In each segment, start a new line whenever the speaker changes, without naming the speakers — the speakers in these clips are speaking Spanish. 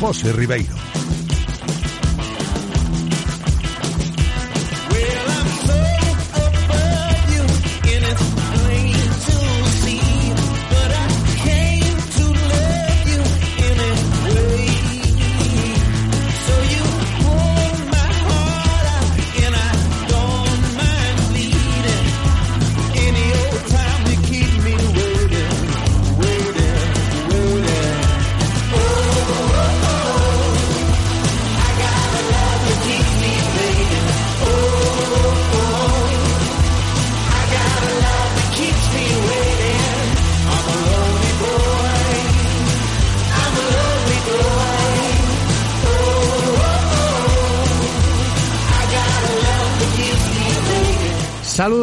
José Ribeiro.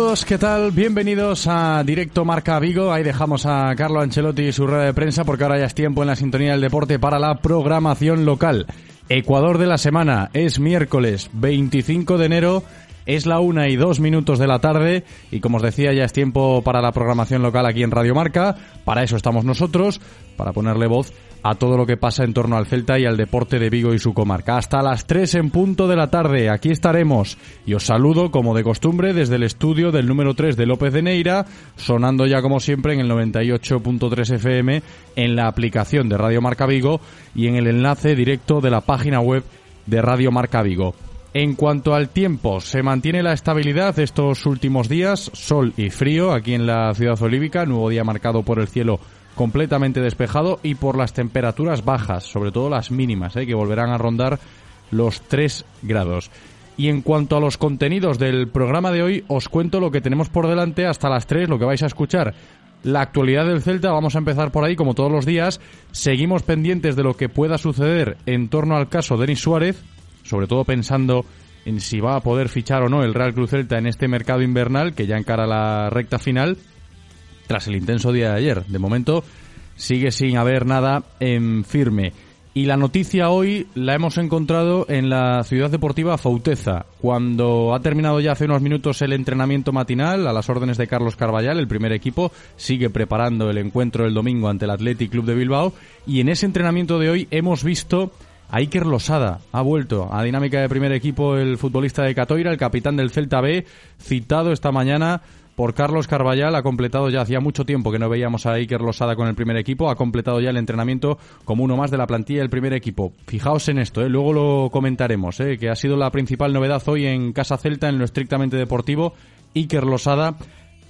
Saludos, ¿qué tal? Bienvenidos a Directo Marca Vigo. Ahí dejamos a Carlo Ancelotti y su rueda de prensa porque ahora ya es tiempo en la sintonía del deporte para la programación local. Ecuador de la semana es miércoles 25 de enero. Es la una y dos minutos de la tarde y como os decía ya es tiempo para la programación local aquí en Radio Marca. Para eso estamos nosotros, para ponerle voz a todo lo que pasa en torno al Celta y al deporte de Vigo y su comarca. Hasta las 3 en punto de la tarde, aquí estaremos y os saludo como de costumbre desde el estudio del número 3 de López de Neira, sonando ya como siempre en el 98.3 FM en la aplicación de Radio Marca Vigo y en el enlace directo de la página web de Radio Marca Vigo. En cuanto al tiempo, se mantiene la estabilidad estos últimos días, sol y frío aquí en la ciudad olívica, nuevo día marcado por el cielo completamente despejado y por las temperaturas bajas, sobre todo las mínimas, ¿eh? que volverán a rondar los 3 grados. Y en cuanto a los contenidos del programa de hoy, os cuento lo que tenemos por delante hasta las 3, lo que vais a escuchar. La actualidad del Celta, vamos a empezar por ahí como todos los días. Seguimos pendientes de lo que pueda suceder en torno al caso Denis Suárez, sobre todo pensando en si va a poder fichar o no el Real Cruz Celta en este mercado invernal que ya encara la recta final tras el intenso día de ayer. De momento sigue sin haber nada en firme. Y la noticia hoy la hemos encontrado en la ciudad deportiva Fauteza, cuando ha terminado ya hace unos minutos el entrenamiento matinal a las órdenes de Carlos Carballal, el primer equipo sigue preparando el encuentro el domingo ante el Athletic Club de Bilbao y en ese entrenamiento de hoy hemos visto a Iker Losada, ha vuelto a dinámica de primer equipo el futbolista de Catoira, el capitán del Celta B, citado esta mañana por Carlos Carballal. Ha completado ya hacía mucho tiempo que no veíamos a Iker Losada con el primer equipo. Ha completado ya el entrenamiento como uno más de la plantilla del primer equipo. Fijaos en esto, ¿eh? luego lo comentaremos, ¿eh? que ha sido la principal novedad hoy en Casa Celta, en lo estrictamente deportivo. Iker Losada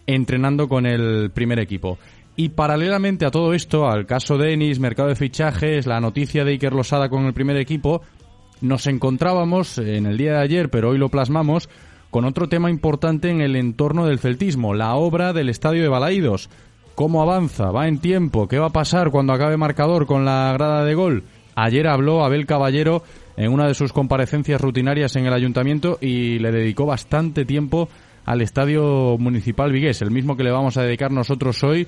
entrenando con el primer equipo. Y paralelamente a todo esto, al caso Denis, mercado de fichajes, la noticia de Iker Losada con el primer equipo, nos encontrábamos en el día de ayer, pero hoy lo plasmamos, con otro tema importante en el entorno del celtismo, la obra del Estadio de Balaídos. ¿Cómo avanza? ¿Va en tiempo? ¿Qué va a pasar cuando acabe marcador con la grada de gol? Ayer habló Abel Caballero en una de sus comparecencias rutinarias en el ayuntamiento y le dedicó bastante tiempo al Estadio Municipal Vigués, el mismo que le vamos a dedicar nosotros hoy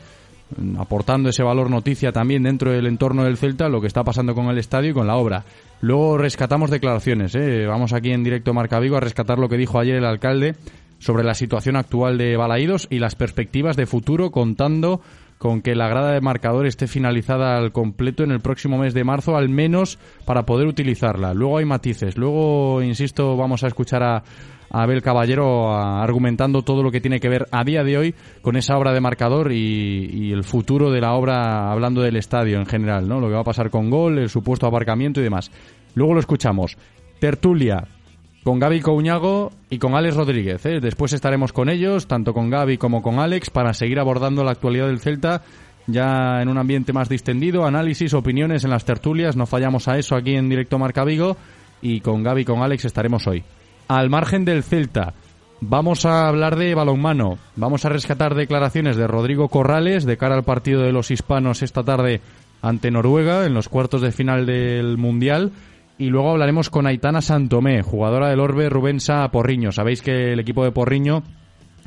aportando ese valor noticia también dentro del entorno del Celta, lo que está pasando con el estadio y con la obra. Luego rescatamos declaraciones, ¿eh? vamos aquí en directo Marca Vigo a rescatar lo que dijo ayer el alcalde sobre la situación actual de Balaídos y las perspectivas de futuro contando con que la grada de marcador esté finalizada al completo en el próximo mes de marzo, al menos para poder utilizarla. Luego hay matices. Luego, insisto, vamos a escuchar a, Abel Caballero argumentando todo lo que tiene que ver a día de hoy con esa obra de marcador y, el futuro de la obra, hablando del estadio en general, ¿no? Lo que va a pasar con gol, el supuesto aparcamiento y demás. Luego lo escuchamos. Tertulia con Gaby Couñago y con Alex Rodríguez. ¿eh? Después estaremos con ellos, tanto con Gaby como con Alex, para seguir abordando la actualidad del Celta ya en un ambiente más distendido, análisis, opiniones en las tertulias, no fallamos a eso aquí en directo Marca Vigo y con Gaby y con Alex estaremos hoy. Al margen del Celta, Vamos a hablar de balonmano. Vamos a rescatar declaraciones de Rodrigo Corrales de cara al partido de los hispanos esta tarde ante Noruega en los cuartos de final del Mundial. Y luego hablaremos con Aitana Santomé, jugadora del Orbe Rubensa Porriño. Sabéis que el equipo de Porriño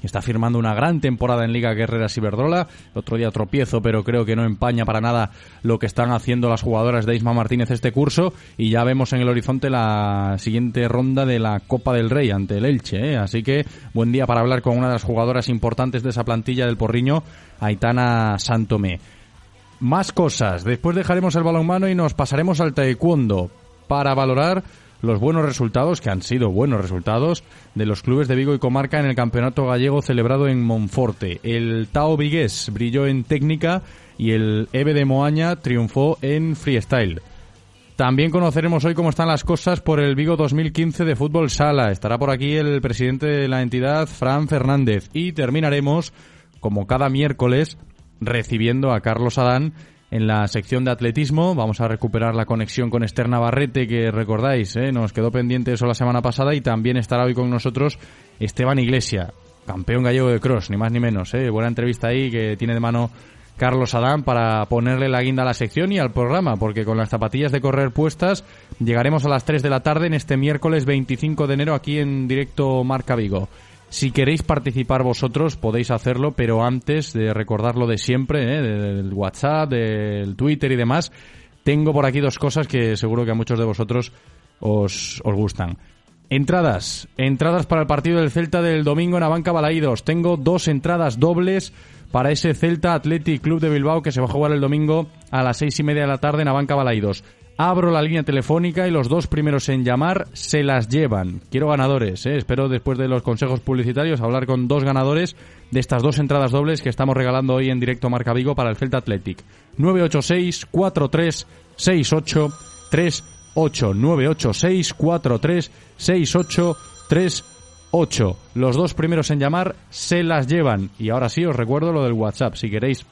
está firmando una gran temporada en Liga Guerreras Iberdrola. El otro día tropiezo, pero creo que no empaña para nada lo que están haciendo las jugadoras de Isma Martínez este curso. Y ya vemos en el horizonte la siguiente ronda de la Copa del Rey ante el Elche. ¿eh? Así que buen día para hablar con una de las jugadoras importantes de esa plantilla del Porriño, Aitana Santomé. Más cosas. Después dejaremos el balonmano y nos pasaremos al taekwondo para valorar los buenos resultados, que han sido buenos resultados, de los clubes de Vigo y Comarca en el campeonato gallego celebrado en Monforte. El Tao Vigués brilló en técnica y el Eve de Moaña triunfó en freestyle. También conoceremos hoy cómo están las cosas por el Vigo 2015 de fútbol sala. Estará por aquí el presidente de la entidad, Fran Fernández. Y terminaremos, como cada miércoles, recibiendo a Carlos Adán en la sección de atletismo. Vamos a recuperar la conexión con Esther Navarrete, que recordáis, ¿eh? nos quedó pendiente eso la semana pasada. Y también estará hoy con nosotros Esteban Iglesia, campeón gallego de cross, ni más ni menos. ¿eh? Buena entrevista ahí que tiene de mano Carlos Adán para ponerle la guinda a la sección y al programa, porque con las zapatillas de correr puestas llegaremos a las 3 de la tarde en este miércoles 25 de enero aquí en directo Marca Vigo. Si queréis participar vosotros, podéis hacerlo, pero antes de recordarlo de siempre, ¿eh? del WhatsApp, del Twitter y demás, tengo por aquí dos cosas que seguro que a muchos de vosotros os, os gustan. Entradas, entradas para el partido del Celta del domingo en Abanca Balaídos. Tengo dos entradas dobles para ese Celta Athletic Club de Bilbao que se va a jugar el domingo a las seis y media de la tarde en Abanca Balaídos. Abro la línea telefónica y los dos primeros en llamar se las llevan. Quiero ganadores, ¿eh? espero después de los consejos publicitarios hablar con dos ganadores de estas dos entradas dobles que estamos regalando hoy en directo Marca Vigo para el Celta Athletic. 986 43 68 38 986 43 68 38 Los dos primeros en llamar se las llevan. Y ahora sí os recuerdo lo del WhatsApp. Si queréis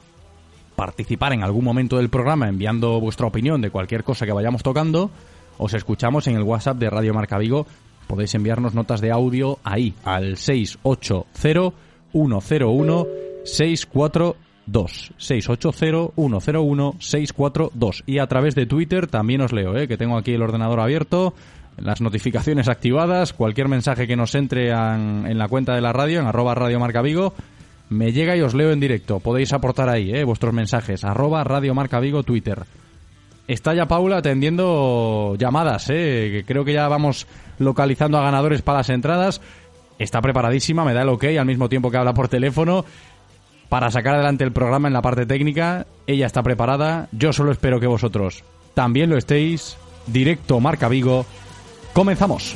participar en algún momento del programa enviando vuestra opinión de cualquier cosa que vayamos tocando, os escuchamos en el WhatsApp de Radio Marca Vigo. Podéis enviarnos notas de audio ahí, al 680-101-642. 680-101-642. Y a través de Twitter también os leo, ¿eh? que tengo aquí el ordenador abierto, las notificaciones activadas, cualquier mensaje que nos entre en, en la cuenta de la radio, en arroba Radio Marca Vigo, me llega y os leo en directo. Podéis aportar ahí eh, vuestros mensajes. Arroba Radio Marca Vigo Twitter. Está ya Paula atendiendo llamadas, eh, creo que ya vamos localizando a ganadores para las entradas. Está preparadísima, me da el ok al mismo tiempo que habla por teléfono para sacar adelante el programa en la parte técnica. Ella está preparada, yo solo espero que vosotros también lo estéis. Directo Marca Vigo. Comenzamos.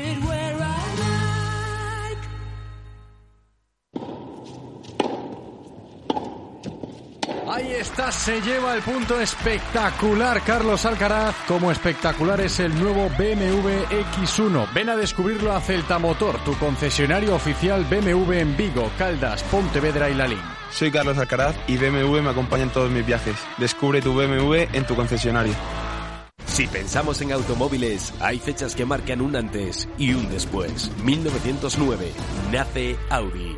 Ahí está, se lleva el punto espectacular Carlos Alcaraz. Como espectacular es el nuevo BMW X1. Ven a descubrirlo a Celta Motor, tu concesionario oficial BMW en Vigo, Caldas, Pontevedra y Lalín.
Soy Carlos Alcaraz y BMW me acompaña en todos mis viajes. Descubre tu BMW en tu concesionario.
Si pensamos en automóviles, hay fechas que marcan un antes y un después. 1909 nace Audi.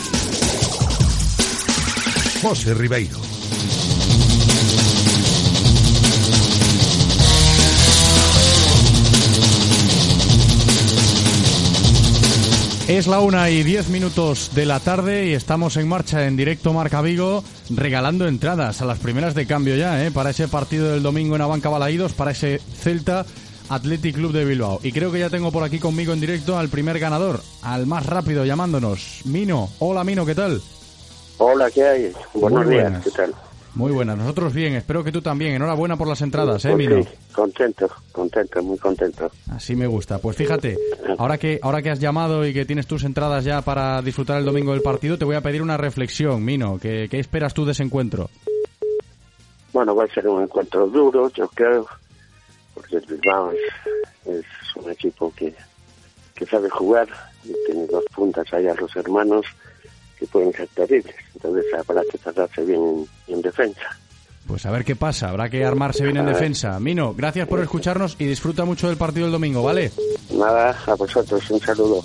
José Ribeiro.
Es la una y diez minutos de la tarde y estamos en marcha en directo Marca Vigo regalando entradas a las primeras de cambio ya, ¿eh? para ese partido del domingo en Abanca Balaídos, para ese Celta Athletic Club de Bilbao. Y creo que ya tengo por aquí conmigo en directo al primer ganador, al más rápido llamándonos, Mino. Hola Mino, ¿qué tal?
Hola, ¿qué hay? Buenos
Muy
días. ¿qué tal?
Muy buenas, nosotros bien, espero que tú también. Enhorabuena por las entradas, ¿eh, Mino?
sí, contento, contento, muy contento.
Así me gusta. Pues fíjate, ahora que, ahora que has llamado y que tienes tus entradas ya para disfrutar el domingo del partido, te voy a pedir una reflexión, Mino. ¿Qué, qué esperas tú de ese encuentro?
Bueno, va a ser un encuentro duro, yo creo, porque el Bilbao es, es un equipo que, que sabe jugar y tiene dos puntas ahí a los hermanos que pueden ser terribles. Entonces habrá que tratarse bien en, en defensa.
Pues a ver qué pasa, habrá que armarse bien en defensa. Mino, gracias por escucharnos y disfruta mucho del partido del domingo, ¿vale?
Nada, a vosotros un saludo.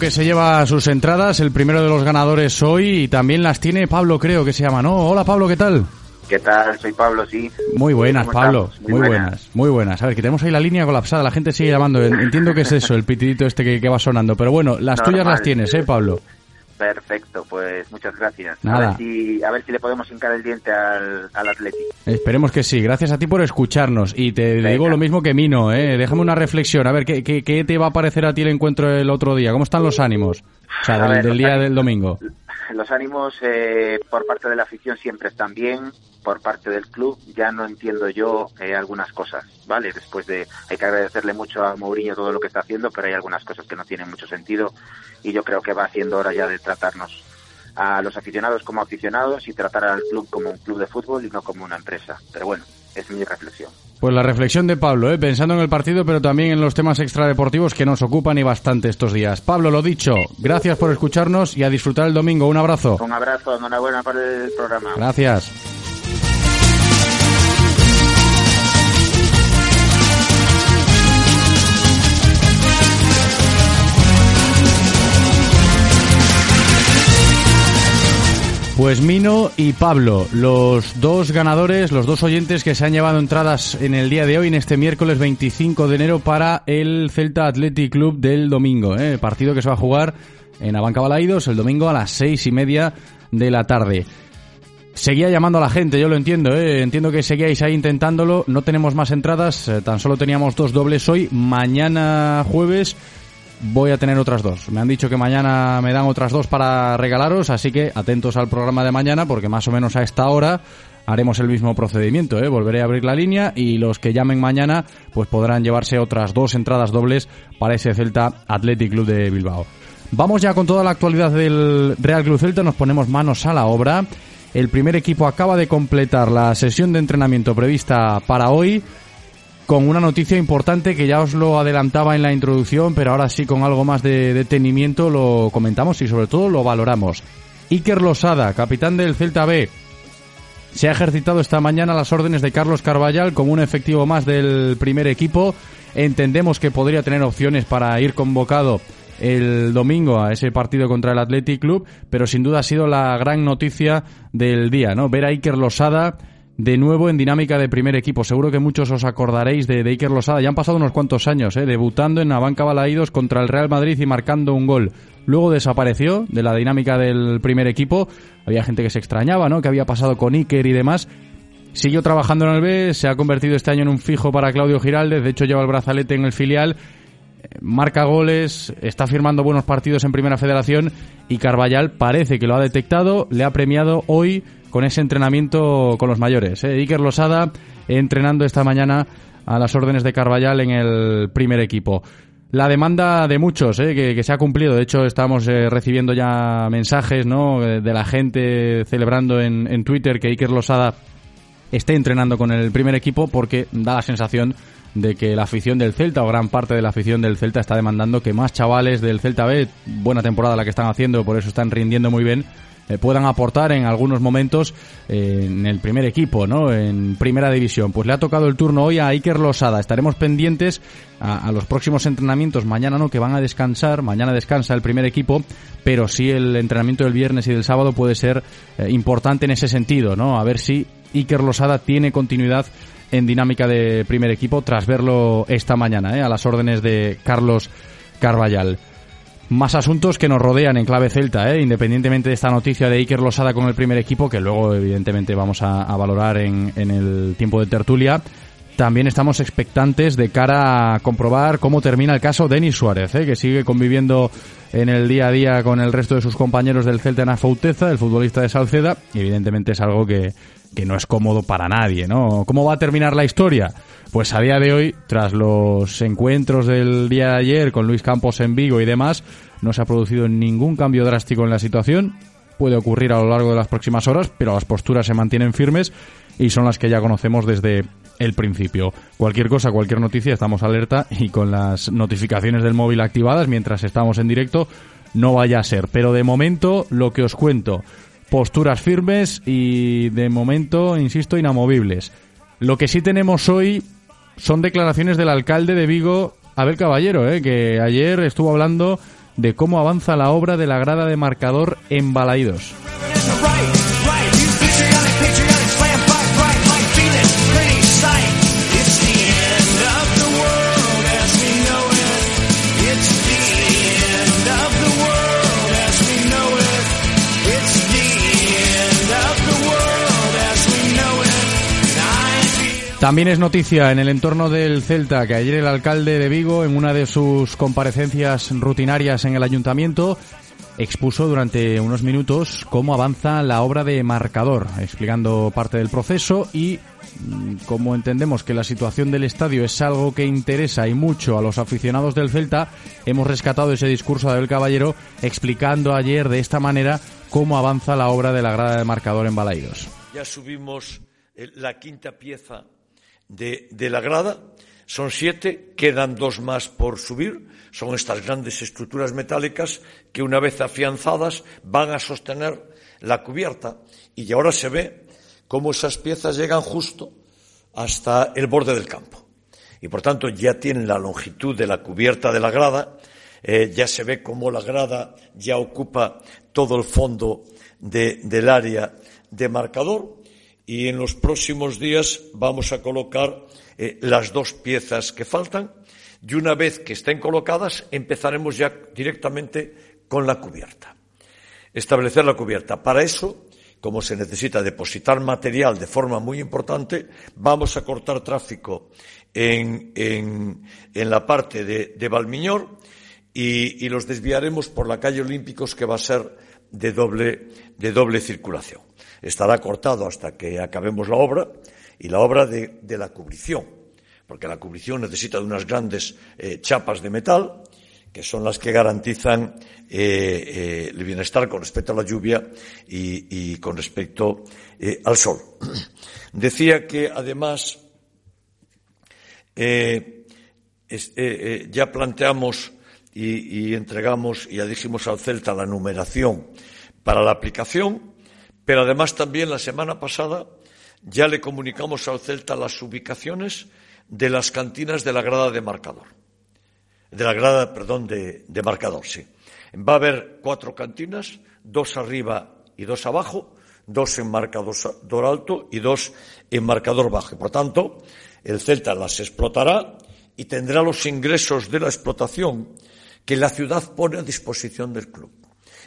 Que se lleva sus entradas, el primero de los ganadores hoy y también las tiene Pablo, creo que se llama, ¿no? Hola Pablo, ¿qué tal?
¿Qué tal? Soy Pablo, sí.
Muy buenas,
¿Cómo
Pablo. Muy, buenas. muy buenas. A ver, que tenemos ahí la línea colapsada, la gente sigue llamando. En- Entiendo que es eso, el pitidito este que, que va sonando. Pero bueno, las tuyas las tienes, ¿eh, Pablo?
Perfecto, pues muchas gracias.
Nada.
A ver si, a ver si le podemos hincar el diente al, al Atleti.
Esperemos que sí. Gracias a ti por escucharnos. Y te
Venga.
digo lo mismo que Mino, ¿eh? Déjame una reflexión. A ver, ¿qué, qué, qué te va a parecer a ti el encuentro el otro día? ¿Cómo están los ánimos? O sea, del,
ver,
del
los
día
ánimos-
del domingo.
Los ánimos eh, por parte de la afición siempre están bien, por parte del club ya no entiendo yo eh, algunas cosas, ¿vale? Después de, hay que agradecerle mucho a Mourinho todo lo que está haciendo, pero hay algunas cosas que no tienen mucho sentido y yo creo que va siendo hora ya de tratarnos a los aficionados como aficionados y tratar al club como un club de fútbol y no como una empresa. Pero bueno, es mi reflexión.
Pues la reflexión de Pablo, ¿eh? pensando en el partido, pero también en los temas extradeportivos que nos ocupan y bastante estos días. Pablo, lo dicho, gracias por escucharnos y a disfrutar el domingo. Un abrazo.
Un abrazo, enhorabuena por el programa.
Gracias. Pues Mino y Pablo, los dos ganadores, los dos oyentes que se han llevado entradas en el día de hoy, en este miércoles 25 de enero, para el Celta Athletic Club del domingo. ¿eh? Partido que se va a jugar en Abanca Balaídos el domingo a las seis y media de la tarde. Seguía llamando a la gente, yo lo entiendo, ¿eh? entiendo que seguíais ahí intentándolo. No tenemos más entradas, eh, tan solo teníamos dos dobles hoy. Mañana jueves voy a tener otras dos. Me han dicho que mañana me dan otras dos para regalaros, así que atentos al programa de mañana porque más o menos a esta hora haremos el mismo procedimiento. ¿eh? Volveré a abrir la línea y los que llamen mañana pues podrán llevarse otras dos entradas dobles para ese Celta Athletic Club de Bilbao. Vamos ya con toda la actualidad del Real Club Celta, nos ponemos manos a la obra. El primer equipo acaba de completar la sesión de entrenamiento prevista para hoy con una noticia importante que ya os lo adelantaba en la introducción, pero ahora sí con algo más de detenimiento lo comentamos y sobre todo lo valoramos. Iker Losada, capitán del Celta B, se ha ejercitado esta mañana a las órdenes de Carlos Carballal como un efectivo más del primer equipo. Entendemos que podría tener opciones para ir convocado el domingo a ese partido contra el Athletic Club, pero sin duda ha sido la gran noticia del día, ¿no? Ver a Iker Losada de nuevo en dinámica de primer equipo. Seguro que muchos os acordaréis de, Iker Losada. Ya han pasado unos cuantos años, ¿eh? debutando en la banca Balaídos contra el Real Madrid y marcando un gol. Luego desapareció de la dinámica del primer equipo. Había gente que se extrañaba, ¿no? Que había pasado con Iker y demás. Siguió trabajando en el B, se ha convertido este año en un fijo para Claudio Giraldez. De hecho, lleva el brazalete en el filial marca goles, está firmando buenos partidos en Primera Federación y Carballal parece que lo ha detectado, le ha premiado hoy con ese entrenamiento con los mayores. ¿eh? Iker Losada entrenando esta mañana a las órdenes de Carballal en el primer equipo. La demanda de muchos, ¿eh? que, se ha cumplido. De hecho, estamos eh, recibiendo ya mensajes ¿no? de la gente celebrando en, en Twitter que Iker Losada esté entrenando con el primer equipo porque da la sensación de que la afición del Celta o gran parte de la afición del Celta está demandando que más chavales del Celta B, buena temporada la que están haciendo, por eso están rindiendo muy bien, eh, puedan aportar en algunos momentos eh, en el primer equipo, ¿no? En primera división. Pues le ha tocado el turno hoy a Iker Losada. Estaremos pendientes a, los próximos entrenamientos mañana, ¿no? Que van a descansar. Mañana descansa el primer equipo, pero sí el entrenamiento del viernes y del sábado puede ser eh, importante en ese sentido, ¿no? A ver si Iker Losada tiene continuidad en dinámica de primer equipo tras verlo esta mañana, ¿eh? a las órdenes de Carlos Carballal. Más asuntos que nos rodean en clave celta, ¿eh? independientemente de esta noticia de Iker Losada con el primer equipo, que luego evidentemente vamos a, valorar en, en el tiempo de tertulia también estamos expectantes de cara a comprobar cómo termina el caso Denis Suárez, ¿eh? que sigue conviviendo en el día a día con el resto de sus compañeros del Celta en Afauteza, el futbolista de Salceda, evidentemente es algo que, que no es cómodo para nadie, ¿no? ¿Cómo va a terminar la historia? Pues a día de hoy, tras los encuentros del día de ayer con Luis Campos en Vigo y demás, no se ha producido ningún cambio drástico en la situación. Puede ocurrir a lo largo de las próximas horas, pero las posturas se mantienen firmes y son las que ya conocemos desde el principio. Cualquier cosa, cualquier noticia, estamos alerta y con las notificaciones del móvil activadas mientras estamos en directo, no vaya a ser. Pero de momento, lo que os cuento, posturas firmes y de momento, insisto, inamovibles. Lo que sí tenemos hoy son declaraciones del alcalde de Vigo, Abel Caballero, ¿eh? que ayer estuvo hablando de cómo avanza la obra de la grada de marcador en Balaídos. También es noticia en el entorno del Celta que ayer el alcalde de Vigo, en una de sus comparecencias rutinarias en el ayuntamiento, expuso durante unos minutos cómo avanza la obra de marcador, explicando parte del proceso y mm, como entendemos que la situación del estadio es algo que interesa y mucho a los aficionados del Celta, hemos rescatado ese discurso de Abel Caballero explicando ayer de esta manera cómo avanza la obra de la grada de marcador en Balaidos.
Ya subimos eh, la quinta pieza de, la grada. Son siete, quedan dos más por subir. Son estas grandes estructuras metálicas que, una vez afianzadas, van a sostener la cubierta. Y ahora se ve cómo esas piezas llegan justo hasta el borde del campo. Y por tanto ya tienen la longitud de la cubierta de la grada. Eh, ya se ve cómo la grada ya ocupa todo el fondo del área de marcador y en los próximos días vamos a colocar eh, las dos piezas que faltan y una vez que estén colocadas empezaremos ya directamente con la cubierta. Establecer la cubierta. Para eso, como se necesita depositar material de forma muy importante, vamos a cortar tráfico en, la parte de, de Valmiñor y, y, los desviaremos por la calle Olímpicos que va a ser de doble, de doble circulación estará cortado hasta que acabemos la obra y la obra de, la cubrición, porque la cubrición necesita de unas grandes eh, chapas de metal que son las que garantizan eh, eh, el bienestar con respecto a la lluvia y, con respecto al sol. Decía que además ya planteamos y, y entregamos, y ya dijimos al Celta, la numeración para la aplicación pero además también la semana pasada ya le comunicamos al Celta las ubicaciones de las cantinas de la grada de marcador. De la grada, perdón, de, marcador, sí. Va a haber cuatro cantinas, dos arriba y dos abajo, dos en marcador alto y dos en marcador bajo. Por tanto, el Celta las explotará y tendrá los ingresos de la explotación que la ciudad pone a disposición del club.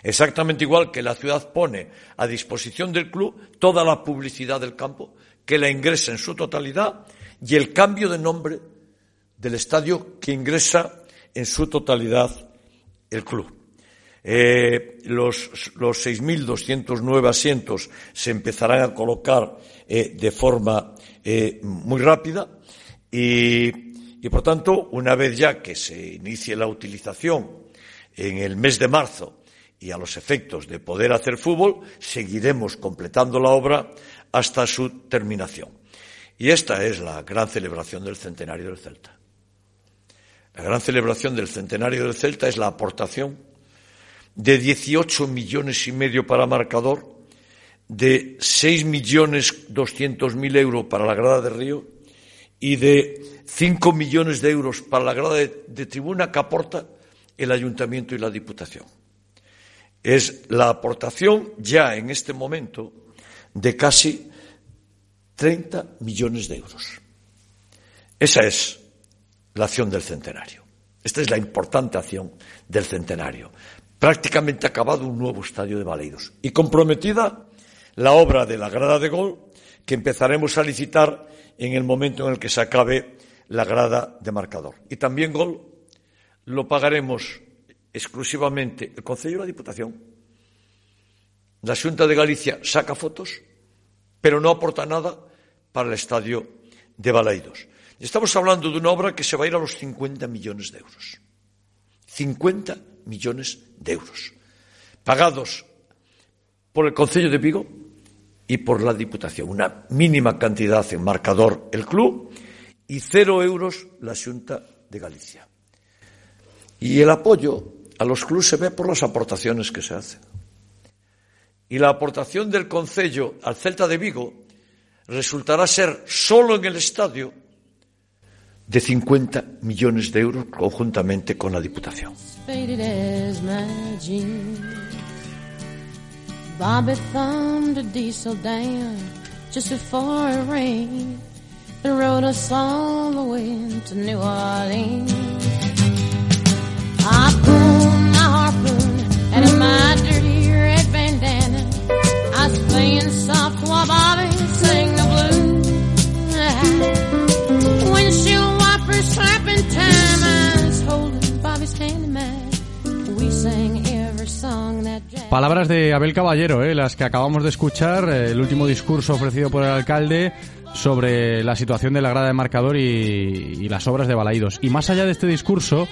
Exactamente igual que la ciudad pone a disposición del club toda la publicidad del campo, que la ingresa en su totalidad, y el cambio de nombre del estadio que ingresa en su totalidad el club. Eh, los los 6.209 asientos se empezarán a colocar eh, de forma eh, muy rápida Y, y, por tanto, una vez ya que se inicie la utilización en el mes de marzo y a los efectos de poder hacer fútbol, seguiremos completando la obra hasta su terminación. Y esta es la gran celebración del centenario del Celta. La gran celebración del centenario del Celta es la aportación de 18 millones y medio para marcador, de 6 millones 200 mil euros para la grada de Río y de 5 millones de euros para la grada de, de tribuna que aporta el Ayuntamiento y la Diputación. Es la aportación ya en este momento de casi 30 millones de euros. Esa es la acción del centenario. Esta es la importante acción del centenario. Prácticamente acabado un nuevo estadio de Baleidos y comprometida la obra de la grada de gol que empezaremos a licitar en el momento en el que se acabe la grada de marcador. Y también gol lo pagaremos exclusivamente el Concello e a Diputación. La Xunta de Galicia saca fotos, pero non aporta nada para o estadio de Balaidos. Estamos hablando de una obra que se va a ir a los 50 millones de euros. 50 millones de euros. Pagados por el Concello de Vigo y por la Diputación. Una mínima cantidad en marcador el club y cero euros la Junta de Galicia. Y el apoyo a los clubes se ve por las aportaciones que se hacen. Y la aportación del Concello al Celta de Vigo resultará ser solo en el estadio de 50 millones de euros conjuntamente con la Diputación. I Palabras de Abel Caballero, eh, las que acabamos de escuchar, eh, el último discurso ofrecido por el alcalde sobre la situación de la grada de marcador y, y las obras de Balaídos. Y más allá de este discurso,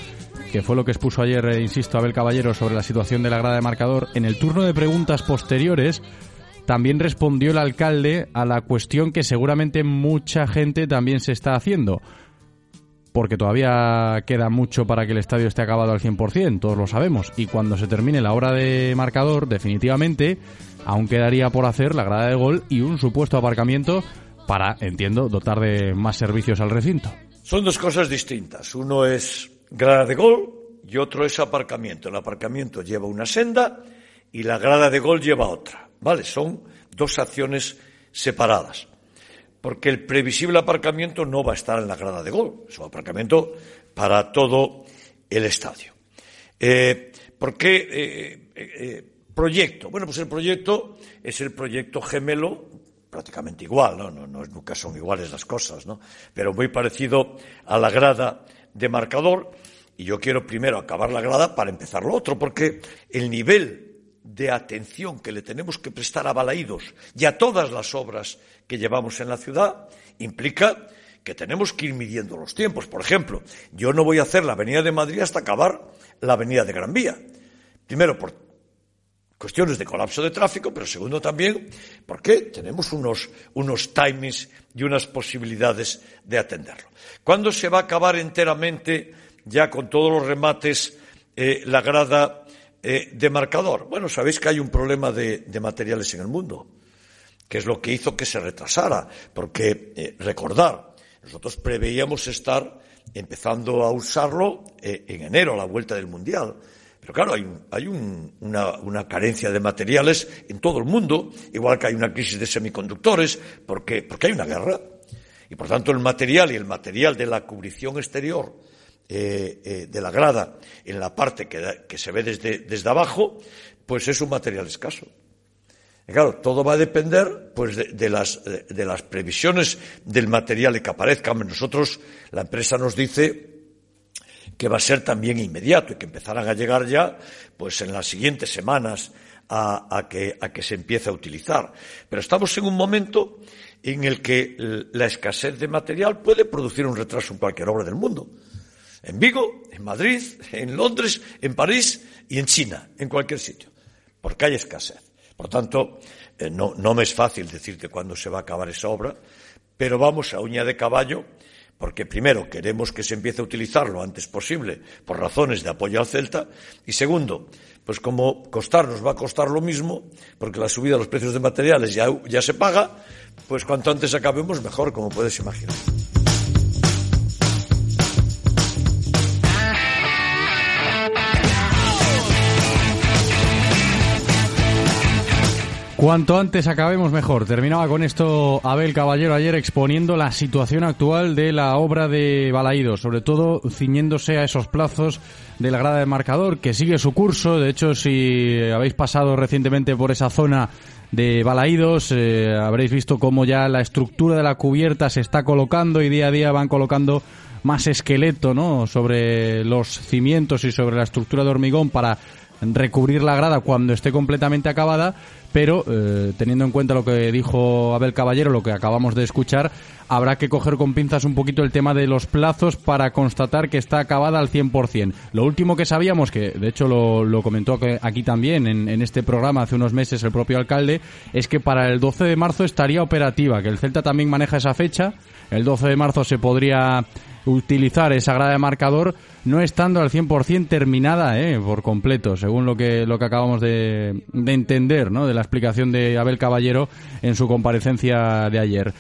que fue lo que expuso ayer, eh, insisto, Abel Caballero sobre la situación de la grada de marcador, en el turno de preguntas posteriores también respondió el alcalde a la cuestión que seguramente mucha gente también se está haciendo. Porque todavía queda mucho para que el estadio esté acabado al 100%, todos lo sabemos. Y cuando se termine la hora de marcador, definitivamente, aún quedaría por hacer la grada de gol y un supuesto aparcamiento para, entiendo, dotar de más servicios al recinto. Son dos cosas distintas. Uno es grada de gol y otro es aparcamiento. El aparcamiento lleva una senda y la grada de gol lleva otra. ¿Vale? Son dos acciones separadas. Porque el previsible aparcamiento no va a estar en la grada de gol. Es un aparcamiento para todo el estadio. Eh, ¿Por qué eh, eh, proyecto? Bueno, pues el proyecto es el proyecto gemelo prácticamente igual, ¿no? No, no, nunca son iguales las cosas, ¿no? Pero muy parecido a la grada de marcador. Y yo quiero primero acabar la grada para empezar lo otro, porque el nivel de atención que le tenemos que prestar a Balaídos y a todas las obras que llevamos en la ciudad implica que tenemos que ir midiendo los tiempos. Por ejemplo, yo no voy a hacer la Avenida de Madrid hasta acabar la Avenida de Gran Vía. Primero, por cuestiones de colapso de tráfico, pero segundo también porque tenemos unos, unos timings y unas posibilidades de atenderlo. ¿Cuándo se va a acabar enteramente, ya con todos los remates, eh, la grada eh, de marcador? Bueno, sabéis que hay un problema de, de, materiales en el mundo, que es lo que hizo que se retrasara, porque eh, recordar, nosotros preveíamos estar empezando a usarlo eh, en enero, a la vuelta del Mundial. Pero claro, hay, hay un, una, una, carencia de materiales en todo el mundo, igual que hay una crisis de semiconductores, porque, porque hay una guerra. Y por tanto el material y el material de la cubrición exterior eh, eh, de la grada en la parte que, se ve desde, desde, abajo, pues es un material escaso. Claro, todo va a depender pues, de, de, las, de las previsiones del material que aparezca. Nosotros, la empresa nos dice que va a ser también inmediato y que empezarán a llegar ya, pues en las siguientes semanas a, que, a que se empiece a utilizar. Pero estamos en un momento en el que la escasez de material puede producir un retraso en cualquier obra del mundo. En Vigo, en Madrid, en Londres, en París y en China, en cualquier sitio, porque hay escasez. Por tanto, eh, no, no me es fácil decirte cuándo se va a acabar esa obra, pero vamos a uña de caballo porque primero queremos que se empiece a utilizar lo antes posible por razones de apoyo al Celta y segundo, pues como costar nos va a costar lo mismo, porque la subida de los precios de materiales ya, ya se paga, pues cuanto antes acabemos mejor, como puedes imaginar.
Cuanto antes acabemos mejor. Terminaba con esto Abel Caballero ayer exponiendo la situación actual de la obra de Balaído, sobre todo ciñéndose a esos plazos de la grada de marcador que sigue su curso. De hecho, si habéis pasado recientemente por esa zona de Balaídos, eh, habréis visto cómo ya la estructura de la cubierta se está colocando y día a día van colocando más esqueleto, ¿no? Sobre los cimientos y sobre la estructura de hormigón para recubrir la grada cuando esté completamente acabada, pero eh, teniendo en cuenta lo que dijo Abel Caballero, lo que acabamos de escuchar, habrá que coger con pinzas un poquito el tema de los plazos para constatar que está acabada al 100%. Lo último que sabíamos, que de hecho lo, comentó aquí también en, este programa hace unos meses el propio alcalde, es que para el 12 de marzo estaría operativa, que el Celta también maneja esa fecha. El 12 de marzo se podría utilizar esa grada de marcador no estando al 100% terminada eh, por completo, según lo que, lo que acabamos de, de entender ¿no? de la explicación de Abel Caballero en su comparecencia de ayer.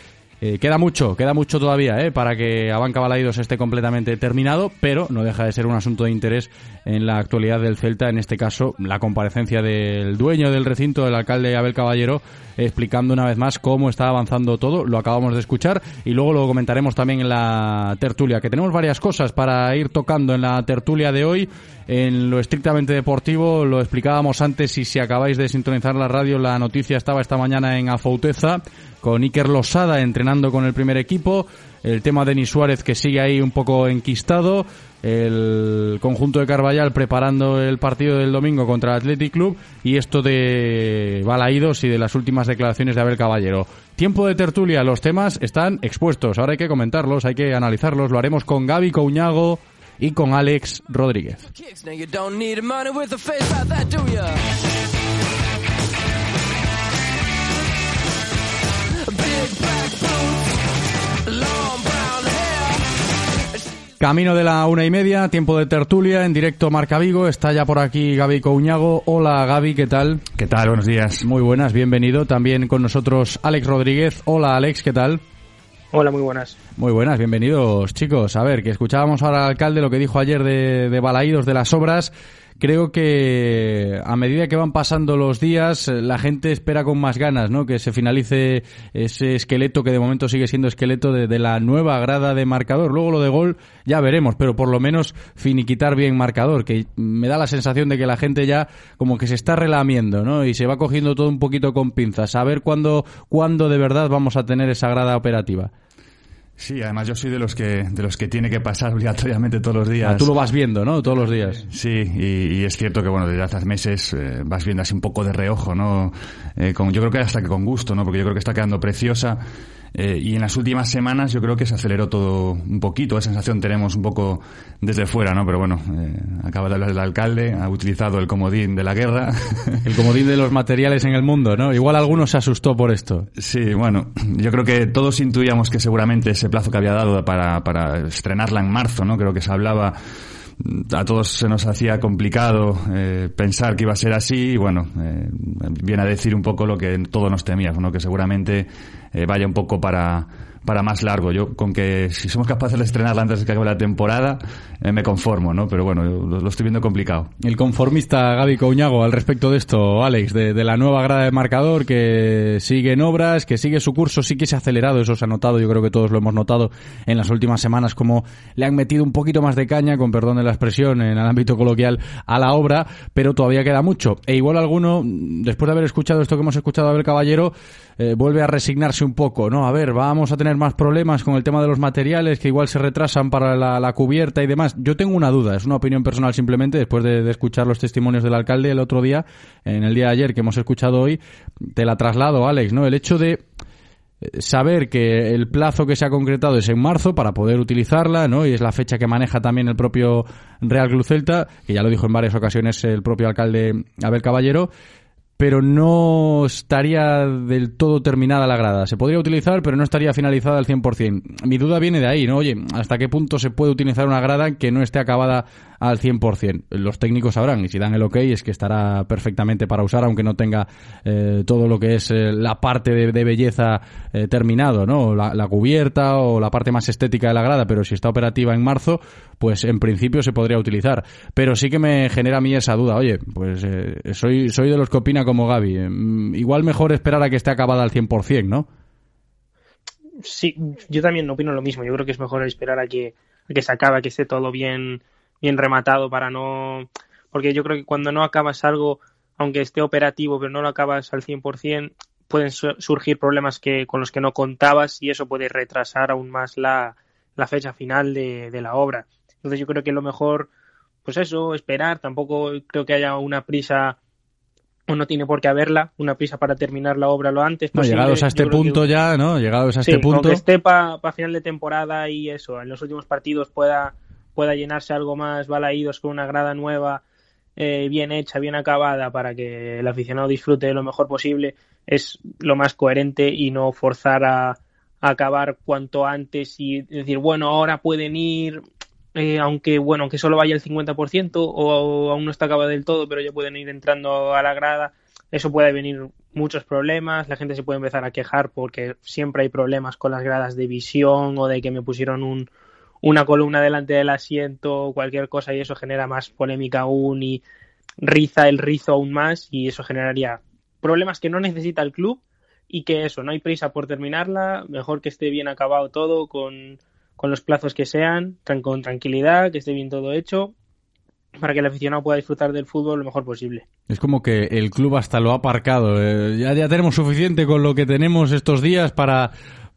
Eh, queda mucho, queda mucho todavía eh, para que Abanca Balaidos esté completamente terminado, pero no deja de ser un asunto de interés en la actualidad del Celta, en este caso la comparecencia del dueño del recinto, el alcalde Abel Caballero, explicando una vez más cómo está avanzando todo, lo acabamos de escuchar y luego lo comentaremos también en la tertulia, que tenemos varias cosas para ir tocando en la tertulia de hoy. En lo estrictamente deportivo, lo explicábamos antes y si acabáis de sintonizar la radio, la noticia estaba esta mañana en Afouteza con Iker Losada entrenando con el primer equipo, el tema de Denis Suárez que sigue ahí un poco enquistado, el conjunto de Carballal preparando el partido del domingo contra el Athletic Club y esto de Balaídos y de las últimas declaraciones de Abel Caballero. Tiempo de tertulia, los temas están expuestos, ahora hay que comentarlos, hay que analizarlos, lo haremos con Gaby Couñago y con Alex Rodríguez. Camino de la una y media, tiempo de tertulia, en directo Marca Vigo. Está ya por aquí Gaby Couñago. Hola Gaby, ¿qué tal?
¿Qué tal? Buenos días.
Muy buenas, bienvenido. También con nosotros Alex Rodríguez. Hola Alex, ¿qué tal?
Hola, muy buenas.
Muy buenas, bienvenidos chicos. A ver, que escuchábamos ahora al alcalde lo que dijo ayer de, de Balaídos de las obras creo que a medida que van pasando los días, eh, la gente espera con más ganas, ¿no? Que se finalice ese esqueleto que de momento sigue siendo esqueleto de, la nueva grada de marcador. Luego lo de gol ya veremos, pero por lo menos finiquitar bien marcador, que me da la sensación de que la gente ya como que se está relamiendo, ¿no? Y se va cogiendo todo un poquito con pinzas. A ver cuándo, cuándo de verdad vamos a tener esa grada operativa.
Sí, además yo soy de los que de los que tiene que pasar obligatoriamente todos los días.
Ah, tú lo vas viendo, ¿no? Todos los días.
Sí, y, es cierto que bueno, desde hace meses eh, vas viendo así un poco de reojo, ¿no? Eh, con, yo creo que hasta que con gusto, ¿no? Porque yo creo que está quedando preciosa. Eh, y en las últimas semanas yo creo que se aceleró todo un poquito, esa sensación tenemos un poco desde fuera, ¿no? Pero bueno, eh, acaba de hablar el alcalde, ha utilizado el comodín de la guerra.
El comodín de los materiales en el mundo, ¿no? Igual alguno se asustó por esto.
Sí, bueno, yo creo que todos intuíamos que seguramente ese plazo que había dado para, para estrenarla en marzo, ¿no? Creo que se hablaba a todos se nos hacía complicado eh, pensar que iba a ser así y bueno, eh, viene a decir un poco lo que todos nos temíamos, ¿no? que seguramente eh, vaya un poco para para más largo. Yo con que si somos capaces de estrenarla antes de que acabe la temporada, eh, me conformo, ¿no? Pero bueno, lo, estoy viendo complicado.
El conformista Gaby Couñago al respecto de esto, Alex, de, la nueva grada de marcador que sigue en obras, que sigue su curso, sí que se ha acelerado, eso se ha notado, yo creo que todos lo hemos notado en las últimas semanas, como le han metido un poquito más de caña, con perdón de la expresión, en el ámbito coloquial, a la obra, pero todavía queda mucho. E igual alguno, después de haber escuchado esto que hemos escuchado a ver Caballero, eh, vuelve a resignarse un poco, ¿no? A ver, vamos a tener más problemas con el tema de los materiales que igual se retrasan para la, cubierta y demás. Yo tengo una duda, es una opinión personal simplemente, después de, escuchar los testimonios del alcalde el otro día, en el día de ayer que hemos escuchado hoy, te la traslado, Alex, ¿no? El hecho de saber que el plazo que se ha concretado es en marzo para poder utilizarla, ¿no? Y es la fecha que maneja también el propio Real Club Celta, que ya lo dijo en varias ocasiones el propio alcalde Abel Caballero, pero no estaría del todo terminada la grada. Se podría utilizar, pero no estaría finalizada al 100%. Mi duda viene de ahí, ¿no? Oye, ¿hasta qué punto se puede utilizar una grada que no esté acabada al 100%? Los técnicos sabrán, y si dan el ok es que estará perfectamente para usar, aunque no tenga eh, todo lo que es eh, la parte de, belleza eh, terminado, ¿no? La, la, cubierta o la parte más estética de la grada, pero si está operativa en marzo, pues en principio se podría utilizar. Pero sí que me genera a mí esa duda. Oye, pues soy, soy de los que opina como Gaby. Mm, igual mejor esperar a que esté acabada al 100%, ¿no?
Sí, yo también opino lo mismo. Yo creo que es mejor esperar a que, a que se acabe, que esté todo bien, bien rematado para no... Porque yo creo que cuando no acabas algo, aunque esté operativo, pero no lo acabas al 100%, pueden surgir problemas que, con los que no contabas y eso puede retrasar aún más la, la fecha final de, de la obra. Entonces yo creo que lo mejor, pues eso, esperar. Tampoco creo que haya una prisa o no tiene por qué haberla, una prisa para terminar la obra lo antes
posible. llegados a este punto ya, ¿no? Llegados a este punto.
que esté para final de temporada y eso, en los últimos partidos pueda, pueda llenarse algo más balaídos con una grada nueva, eh, bien hecha, bien acabada, para que el aficionado disfrute lo mejor posible, es lo más coherente y no forzar a, acabar cuanto antes y decir, bueno, ahora pueden ir eh, aunque bueno, aunque solo vaya el 50% o, aún no está acabado del todo, pero ya pueden ir entrando a la grada, eso puede venir muchos problemas, la gente se puede empezar a quejar porque siempre hay problemas con las gradas de visión o de que me pusieron un, una columna delante del asiento cualquier cosa y eso genera más polémica aún y riza el rizo aún más y eso generaría problemas que no necesita el club y que eso, no hay prisa por terminarla, mejor que esté bien acabado todo con con los plazos que sean, con tranquilidad, que esté bien todo hecho, para que el aficionado pueda disfrutar del fútbol lo mejor posible.
Es como que el club hasta lo ha aparcado. Eh, ya, ya tenemos suficiente con lo que tenemos estos días para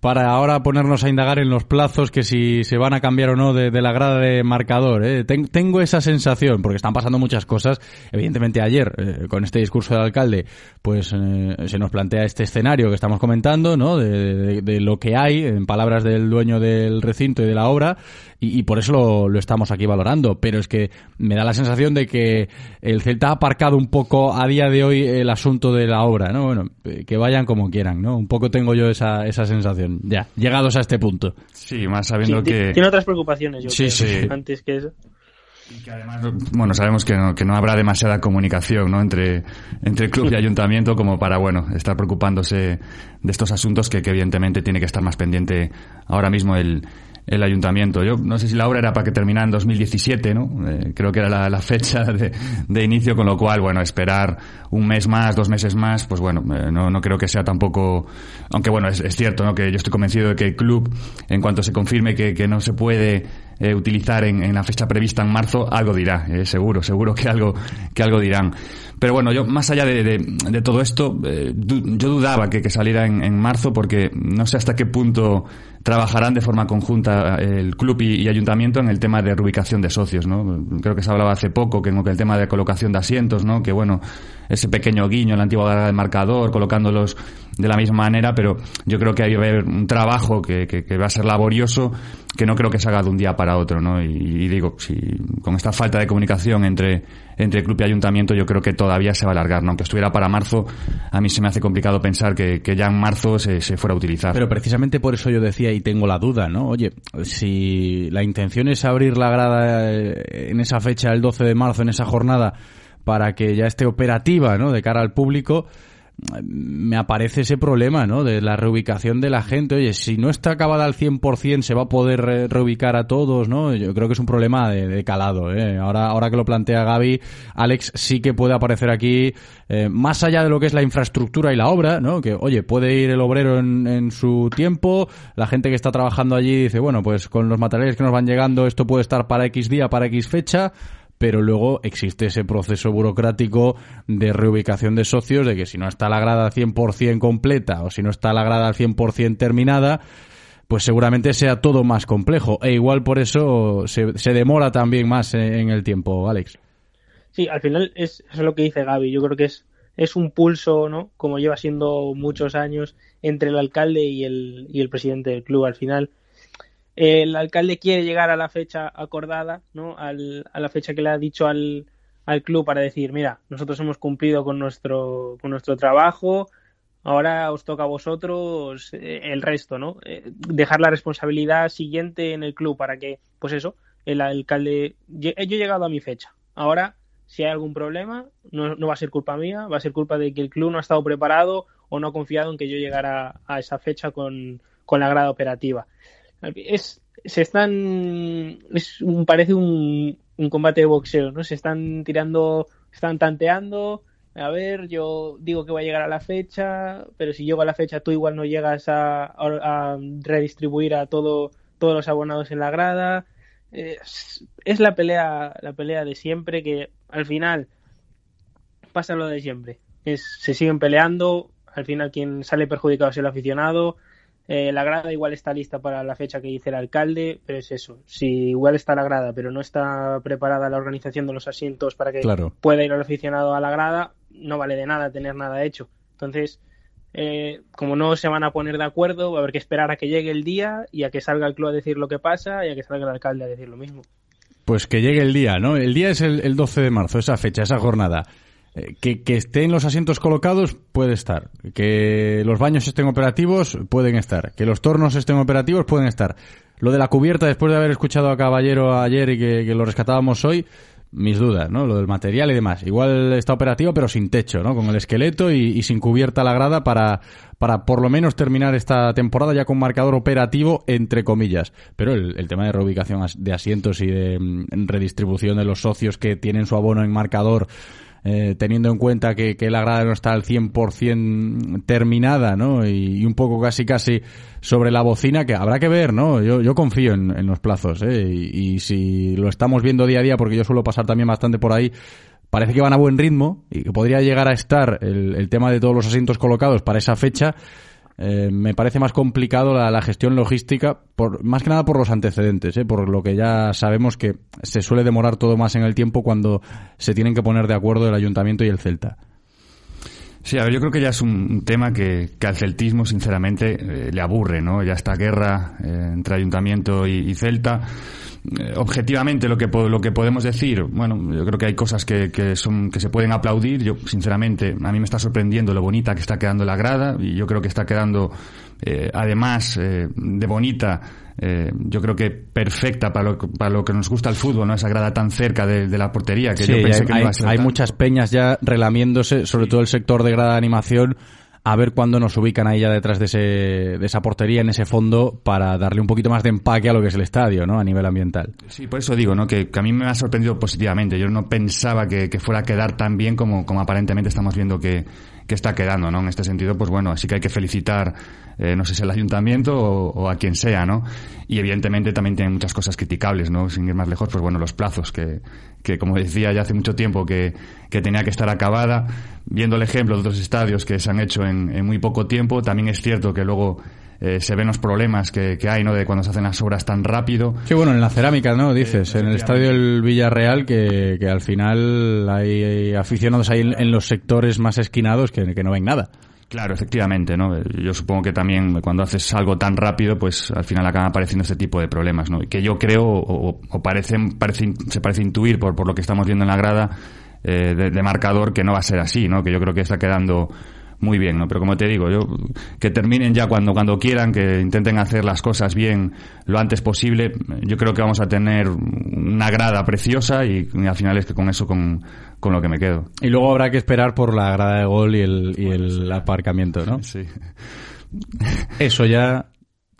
para ahora ponernos a indagar en los plazos que si se van a cambiar o no de, la grada de marcador. ¿eh? tengo esa sensación, porque están pasando muchas cosas. Evidentemente ayer, eh, con este discurso del alcalde, pues eh, se nos plantea este escenario que estamos comentando, ¿no? De, lo que hay, en palabras del dueño del recinto y de la obra, y, por eso lo, lo, estamos aquí valorando. Pero es que me da la sensación de que el Celta ha aparcado un poco a día de hoy el asunto de la obra, ¿no? Bueno, que vayan como quieran, ¿no? Un poco tengo yo esa, esa sensación ya, llegados a este punto.
Sí, más sabiendo que...
Tiene otras preocupaciones, yo sí, sí. antes que eso.
Y que además, bueno, sabemos que no, que no habrá demasiada comunicación, ¿no? Entre, entre club y ayuntamiento como para, bueno, estar preocupándose de estos asuntos que, que evidentemente tiene que estar más pendiente ahora mismo el, el ayuntamiento. Yo no sé si la obra era para que terminara en 2017, ¿no? Eh, creo que era la, fecha de, inicio, con lo cual, bueno, esperar un mes más, dos meses más, pues bueno, eh, no, no creo que sea tampoco, aunque bueno, es, cierto, ¿no? Que yo estoy convencido de que el club, en cuanto se confirme que, que no se puede eh, utilizar en, en, la fecha prevista en marzo, algo dirá, seguro, seguro que algo, que algo dirán. Pero bueno, yo más allá de, todo esto, yo dudaba que, que saliera en, en marzo porque no sé hasta qué punto trabajarán de forma conjunta eh, el club y, ayuntamiento en el tema de reubicación de socios, ¿no? Creo que se hablaba hace poco que, el tema de colocación de asientos, ¿no? Que bueno, ese pequeño guiño en la antigua grada del marcador, colocándolos de la misma manera, pero yo creo que hay que haber un trabajo que, que, va a ser laborioso, que no creo que se haga de un día para otro, ¿no? Y, digo, si con esta falta de comunicación entre, entre club y ayuntamiento, yo creo que todavía se va a alargar, ¿no? Aunque estuviera para marzo, a mí se me hace complicado pensar que, que ya en marzo se, se fuera a utilizar.
Pero precisamente por eso yo decía y tengo la duda, ¿no? Oye, si la intención es abrir la grada eh, en esa fecha, el 12 de marzo, en esa jornada, para que ya esté operativa, ¿no? De cara al público, me aparece ese problema, ¿no? De la reubicación de la gente. Oye, si no está acabada al 100%, se va a poder reubicar a todos, ¿no? Yo creo que es un problema de, calado, ¿eh? Ahora, ahora que lo plantea Gaby, Alex sí que puede aparecer aquí, eh, más allá de lo que es la infraestructura y la obra, ¿no? Que, oye, puede ir el obrero en, en su tiempo, la gente que está trabajando allí dice, bueno, pues con los materiales que nos van llegando, esto puede estar para X día, para X fecha, pero luego existe ese proceso burocrático de reubicación de socios, de que si no está la grada al 100% completa o si no está la grada al 100% terminada, pues seguramente sea todo más complejo. E igual por eso se, se demora también más en, el tiempo, Alex.
Sí, al final es, es lo que dice Gaby. Yo creo que es, es un pulso, ¿no? Como lleva siendo muchos años entre el alcalde y el, y el presidente del club. Al final, el alcalde quiere llegar a la fecha acordada, ¿no? Al, a la fecha que le ha dicho al, al club para decir, mira, nosotros hemos cumplido con nuestro, con nuestro trabajo, ahora os toca a vosotros eh, el resto, ¿no? Eh, dejar la responsabilidad siguiente en el club para que, pues eso, el alcalde, yo he llegado a mi fecha, ahora si hay algún problema, no, no, va a ser culpa mía, va a ser culpa de que el club no ha estado preparado o no ha confiado en que yo llegara a esa fecha con, con la grada operativa. Es, se están, es parece un, un combate de boxeo, ¿no? Se están tirando, están tanteando, a ver, yo digo que voy a llegar a la fecha, pero si llego a la fecha tú igual no llegas a, redistribuir a todo, todos los abonados en la grada. Es, es, la pelea, la pelea de siempre que al final pasa lo de siempre. Es, se siguen peleando, al final quien sale perjudicado es el aficionado. Eh, la grada igual está lista para la fecha que dice el alcalde, pero es eso. Si igual está la grada, pero no está preparada la organización de los asientos para que pueda ir el aficionado a la grada, no vale de nada tener nada hecho. Entonces, eh, como no se van a poner de acuerdo, va a haber que esperar a que llegue el día y a que salga el club a decir lo que pasa y a que salga el alcalde a decir lo mismo.
Pues que llegue el día, ¿no? El día es el, el 12 de marzo, esa fecha, esa jornada. Eh, que, estén los asientos colocados puede estar. Que los baños estén operativos pueden estar. Que los tornos estén operativos pueden estar. Lo de la cubierta, después de haber escuchado a Caballero ayer y que, lo rescatábamos hoy, mis dudas, ¿no? Lo del material y demás. Igual está operativo, pero sin techo, ¿no? Con el esqueleto y, y, sin cubierta la grada para, para por lo menos terminar esta temporada ya con marcador operativo, entre comillas. Pero el, el tema de reubicación de asientos y de mm, redistribución de los socios que tienen su abono en marcador eh, teniendo en cuenta que, que, la grada no está al 100% terminada, ¿no? Y, un poco casi casi sobre la bocina, que habrá que ver, ¿no? Yo, yo confío en, en los plazos, ¿eh? Y, y, si lo estamos viendo día a día, porque yo suelo pasar también bastante por ahí, parece que van a buen ritmo y que podría llegar a estar el, el tema de todos los asientos colocados para esa fecha eh, me parece más complicado la, gestión logística, por, más que nada por los antecedentes, ¿eh? por lo que ya sabemos que se suele demorar todo más en el tiempo cuando se tienen que poner de acuerdo el ayuntamiento y el Celta.
Sí, a ver, yo creo que ya es un tema que, que al celtismo, sinceramente, eh, le aburre, ¿no? Ya esta guerra eh, entre ayuntamiento y, Celta objetivamente lo que lo que podemos decir bueno yo creo que hay cosas que, que son que se pueden aplaudir yo sinceramente a mí me está sorprendiendo lo bonita que está quedando la grada y yo creo que está quedando eh, además eh, de bonita eh, yo creo que perfecta para lo, para lo que nos gusta el fútbol, ¿no? Esa grada tan cerca de, de la portería que
sí,
yo pensé
hay,
que no iba a ser
hay
tan...
muchas peñas ya relamiéndose, sobre todo el sector de grada de animación, a ver cuándo nos ubican ahí ya detrás de, ese, de esa portería, en ese fondo, para darle un poquito más de empaque a lo que es el estadio, ¿no? A nivel ambiental.
Sí, por eso digo, ¿no? Que, que a mí me ha sorprendido positivamente. Yo no pensaba que, que fuera a quedar tan bien como, como aparentemente estamos viendo que, que está quedando, ¿no? En este sentido, pues bueno, así que hay que felicitar, eh, no sé si el ayuntamiento o, o, a quien sea, ¿no? Y evidentemente también tiene muchas cosas criticables, ¿no? Sin ir más lejos, pues bueno, los plazos, que, que como decía ya hace mucho tiempo que, que tenía que estar acabada, viendo el ejemplo de otros estadios que se han hecho en, en muy poco tiempo, también es cierto que luego eh, se ven los problemas que, que, hay, ¿no? De cuando se hacen las obras tan rápido.
Sí, bueno, en la cerámica, ¿no? Dices, en el estadio del Villarreal que, que al final hay aficionados ahí en, en los sectores más esquinados que, que no ven nada.
Claro, efectivamente, ¿no? Yo supongo que también cuando haces algo tan rápido, pues al final acaban apareciendo este tipo de problemas, ¿no? Que yo creo, o, o parece, parece, se parece intuir por, por lo que estamos viendo en la grada eh, de, de marcador que no va a ser así, ¿no? Que yo creo que está quedando muy bien, ¿no? Pero como te digo, yo que terminen ya cuando cuando quieran, que intenten hacer las cosas bien lo antes posible. Yo creo que vamos a tener una grada preciosa y, y al final es que con eso con, con lo que me quedo.
Y luego habrá que esperar por la grada de gol y el, y el aparcamiento, ¿no?
Sí.
Eso ya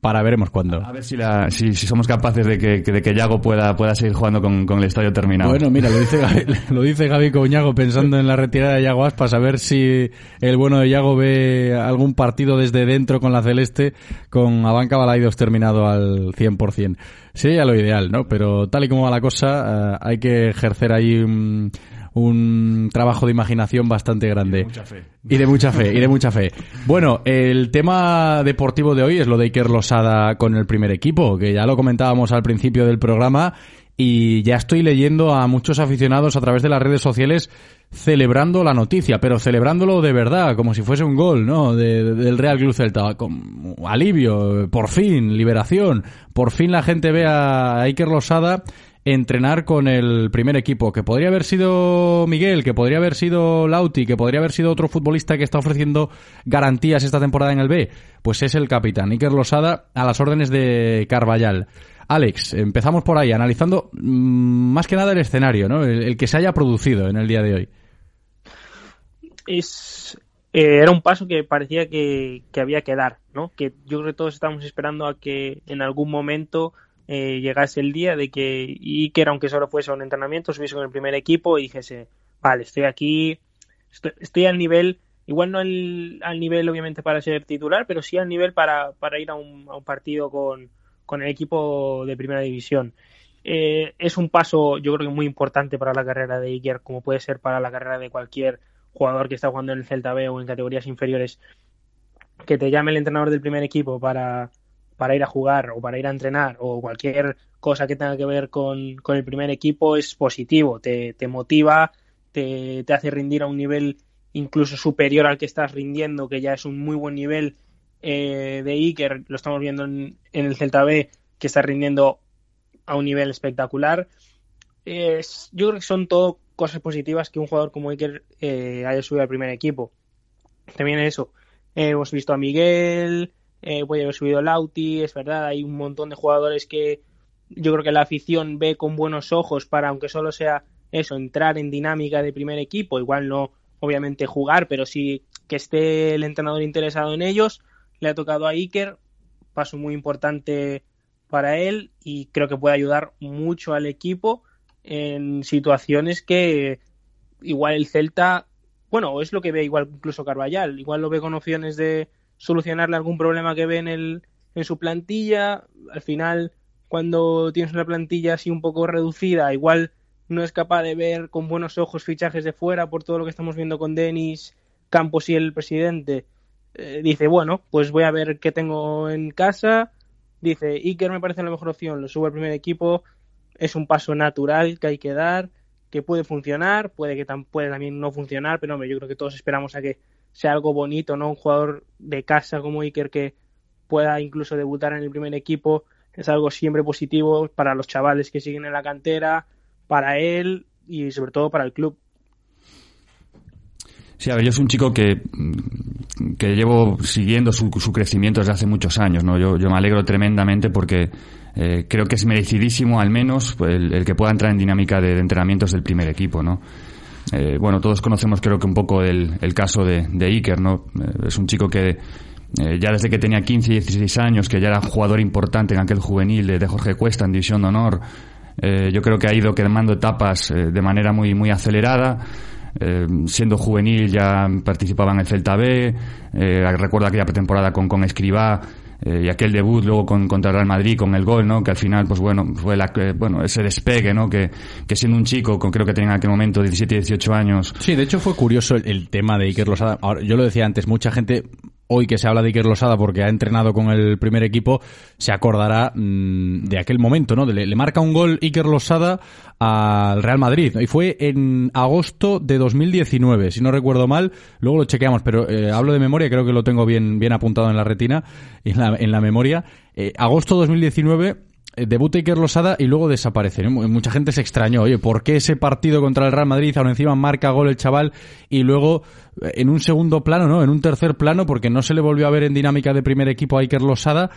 para veremos cuándo.
A ver si, la, si, si, somos capaces de que, de que Yago pueda, pueda seguir jugando con, con, el estadio terminado.
Bueno, mira, lo dice Gaby, lo dice Gaby Coñago pensando en la retirada de Yago Aspas, a ver si el bueno de Yago ve algún partido desde dentro con la Celeste, con Abanca Balaidos terminado al 100%. Sería lo ideal, ¿no? Pero tal y como va la cosa, uh, hay que ejercer ahí un, un trabajo de imaginación bastante grande.
Y de mucha fe.
Y de mucha fe, y de mucha fe. Bueno, el tema deportivo de hoy es lo de Iker Losada con el primer equipo, que ya lo comentábamos al principio del programa y ya estoy leyendo a muchos aficionados a través de las redes sociales celebrando la noticia, pero celebrándolo de verdad, como si fuese un gol, ¿no? De, del Real Club Celta. Con alivio, por fin, liberación. Por fin la gente ve a Iker Losada entrenar con el primer equipo, que podría haber sido Miguel, que podría haber sido Lauti, que podría haber sido otro futbolista que está ofreciendo garantías esta temporada en el B, pues es el capitán, Iker Losada, a las órdenes de Carvallal. Alex, empezamos por ahí, analizando mmm, más que nada el escenario, ¿no? El, que se haya producido en el día de hoy.
Es, eh, era un paso que parecía que, que había que dar, ¿no? Que yo creo que todos estamos esperando a que en algún momento eh, llegase el día de que Iker, aunque solo fuese un entrenamiento, subiese con el primer equipo y dijese, vale, estoy aquí, estoy, al nivel, igual no al, al, nivel obviamente para ser titular, pero sí al nivel para, para ir a un, a un partido con, con, el equipo de primera división. Eh, es un paso, yo creo que muy importante para la carrera de Iker, como puede ser para la carrera de cualquier jugador que está jugando en el Celta B o en categorías inferiores, que te llame el entrenador del primer equipo para para ir a jugar o para ir a entrenar o cualquier cosa que tenga que ver con, con el primer equipo es positivo, te, te motiva, te, te, hace rendir a un nivel incluso superior al que estás rindiendo, que ya es un muy buen nivel eh, de Iker, lo estamos viendo en, el Celta B, que está rindiendo a un nivel espectacular. Es, yo creo que son todo cosas positivas que un jugador como Iker eh, haya subido al primer equipo. También eso, eh, hemos visto a Miguel, eh, puede haber subido Lauti, es verdad, hay un montón de jugadores que yo creo que la afición ve con buenos ojos para, aunque solo sea eso, entrar en dinámica de primer equipo, igual no obviamente jugar, pero sí que esté el entrenador interesado en ellos. Le ha tocado a Iker, paso muy importante para él y creo que puede ayudar mucho al equipo en situaciones que igual el Celta, bueno, es lo que ve igual incluso Carvallal, igual lo ve con opciones de solucionarle algún problema que ve en, el, en su plantilla. Al final, cuando tienes una plantilla así un poco reducida, igual no es capaz de ver con buenos ojos fichajes de fuera por todo lo que estamos viendo con Denis, Campos y el presidente. Eh, dice, bueno, pues voy a ver qué tengo en casa. Dice, Iker me parece la mejor opción, lo subo al primer equipo. Es un paso natural que hay que dar, que puede funcionar, puede que puede también no funcionar, pero hombre, yo creo que todos esperamos a que sea algo bonito, ¿no? Un jugador de casa como Iker que pueda incluso debutar en el primer equipo es algo siempre positivo para los chavales que siguen en la cantera, para él y sobre todo para el club.
Sí, a ver, yo soy un chico que, que llevo siguiendo su, su crecimiento desde hace muchos años, ¿no? Yo, yo me alegro tremendamente porque eh, creo que es merecidísimo, al menos, el, que pueda entrar en dinámica de, de entrenamientos del primer equipo, ¿no? Eh, bueno, todos conocemos creo que un poco el, caso de, de, Iker, ¿no? Eh, es un chico que eh, ya desde que tenía 15 y 16 años, que ya era jugador importante en aquel juvenil de, Jorge Cuesta en División de Honor, yo creo que ha ido quemando etapas de manera muy, muy acelerada. siendo juvenil ya participaba en el Celta B, recuerdo aquella pretemporada con, con Escribá, eh, y aquel debut luego con, contra Real Madrid con el gol, ¿no? Que al final, pues bueno, fue la, eh, bueno, ese despegue, ¿no? Que, que siendo un chico, con, creo que tenía en aquel momento 17 y 18 años.
Sí, de hecho fue curioso el, tema de Iker Losada. Ahora, yo lo decía antes, mucha gente hoy que se habla de Iker Losada porque ha entrenado con el primer equipo, se acordará mmm, de aquel momento, ¿no? Le, le, marca un gol Iker Losada al Real Madrid, ¿no? Y fue en agosto de 2019, si no recuerdo mal, luego lo chequeamos, pero eh, hablo de memoria, creo que lo tengo bien, bien apuntado en la retina en la, en la memoria. Eh, agosto 2019 debuta Iker Losada y luego desaparece. Mucha gente se extrañó, oye, ¿por qué ese partido contra el Real Madrid, aún encima marca gol el chaval y luego en un segundo plano, ¿no? En un tercer plano, porque no se le volvió a ver en dinámica de primer equipo a Iker Losada.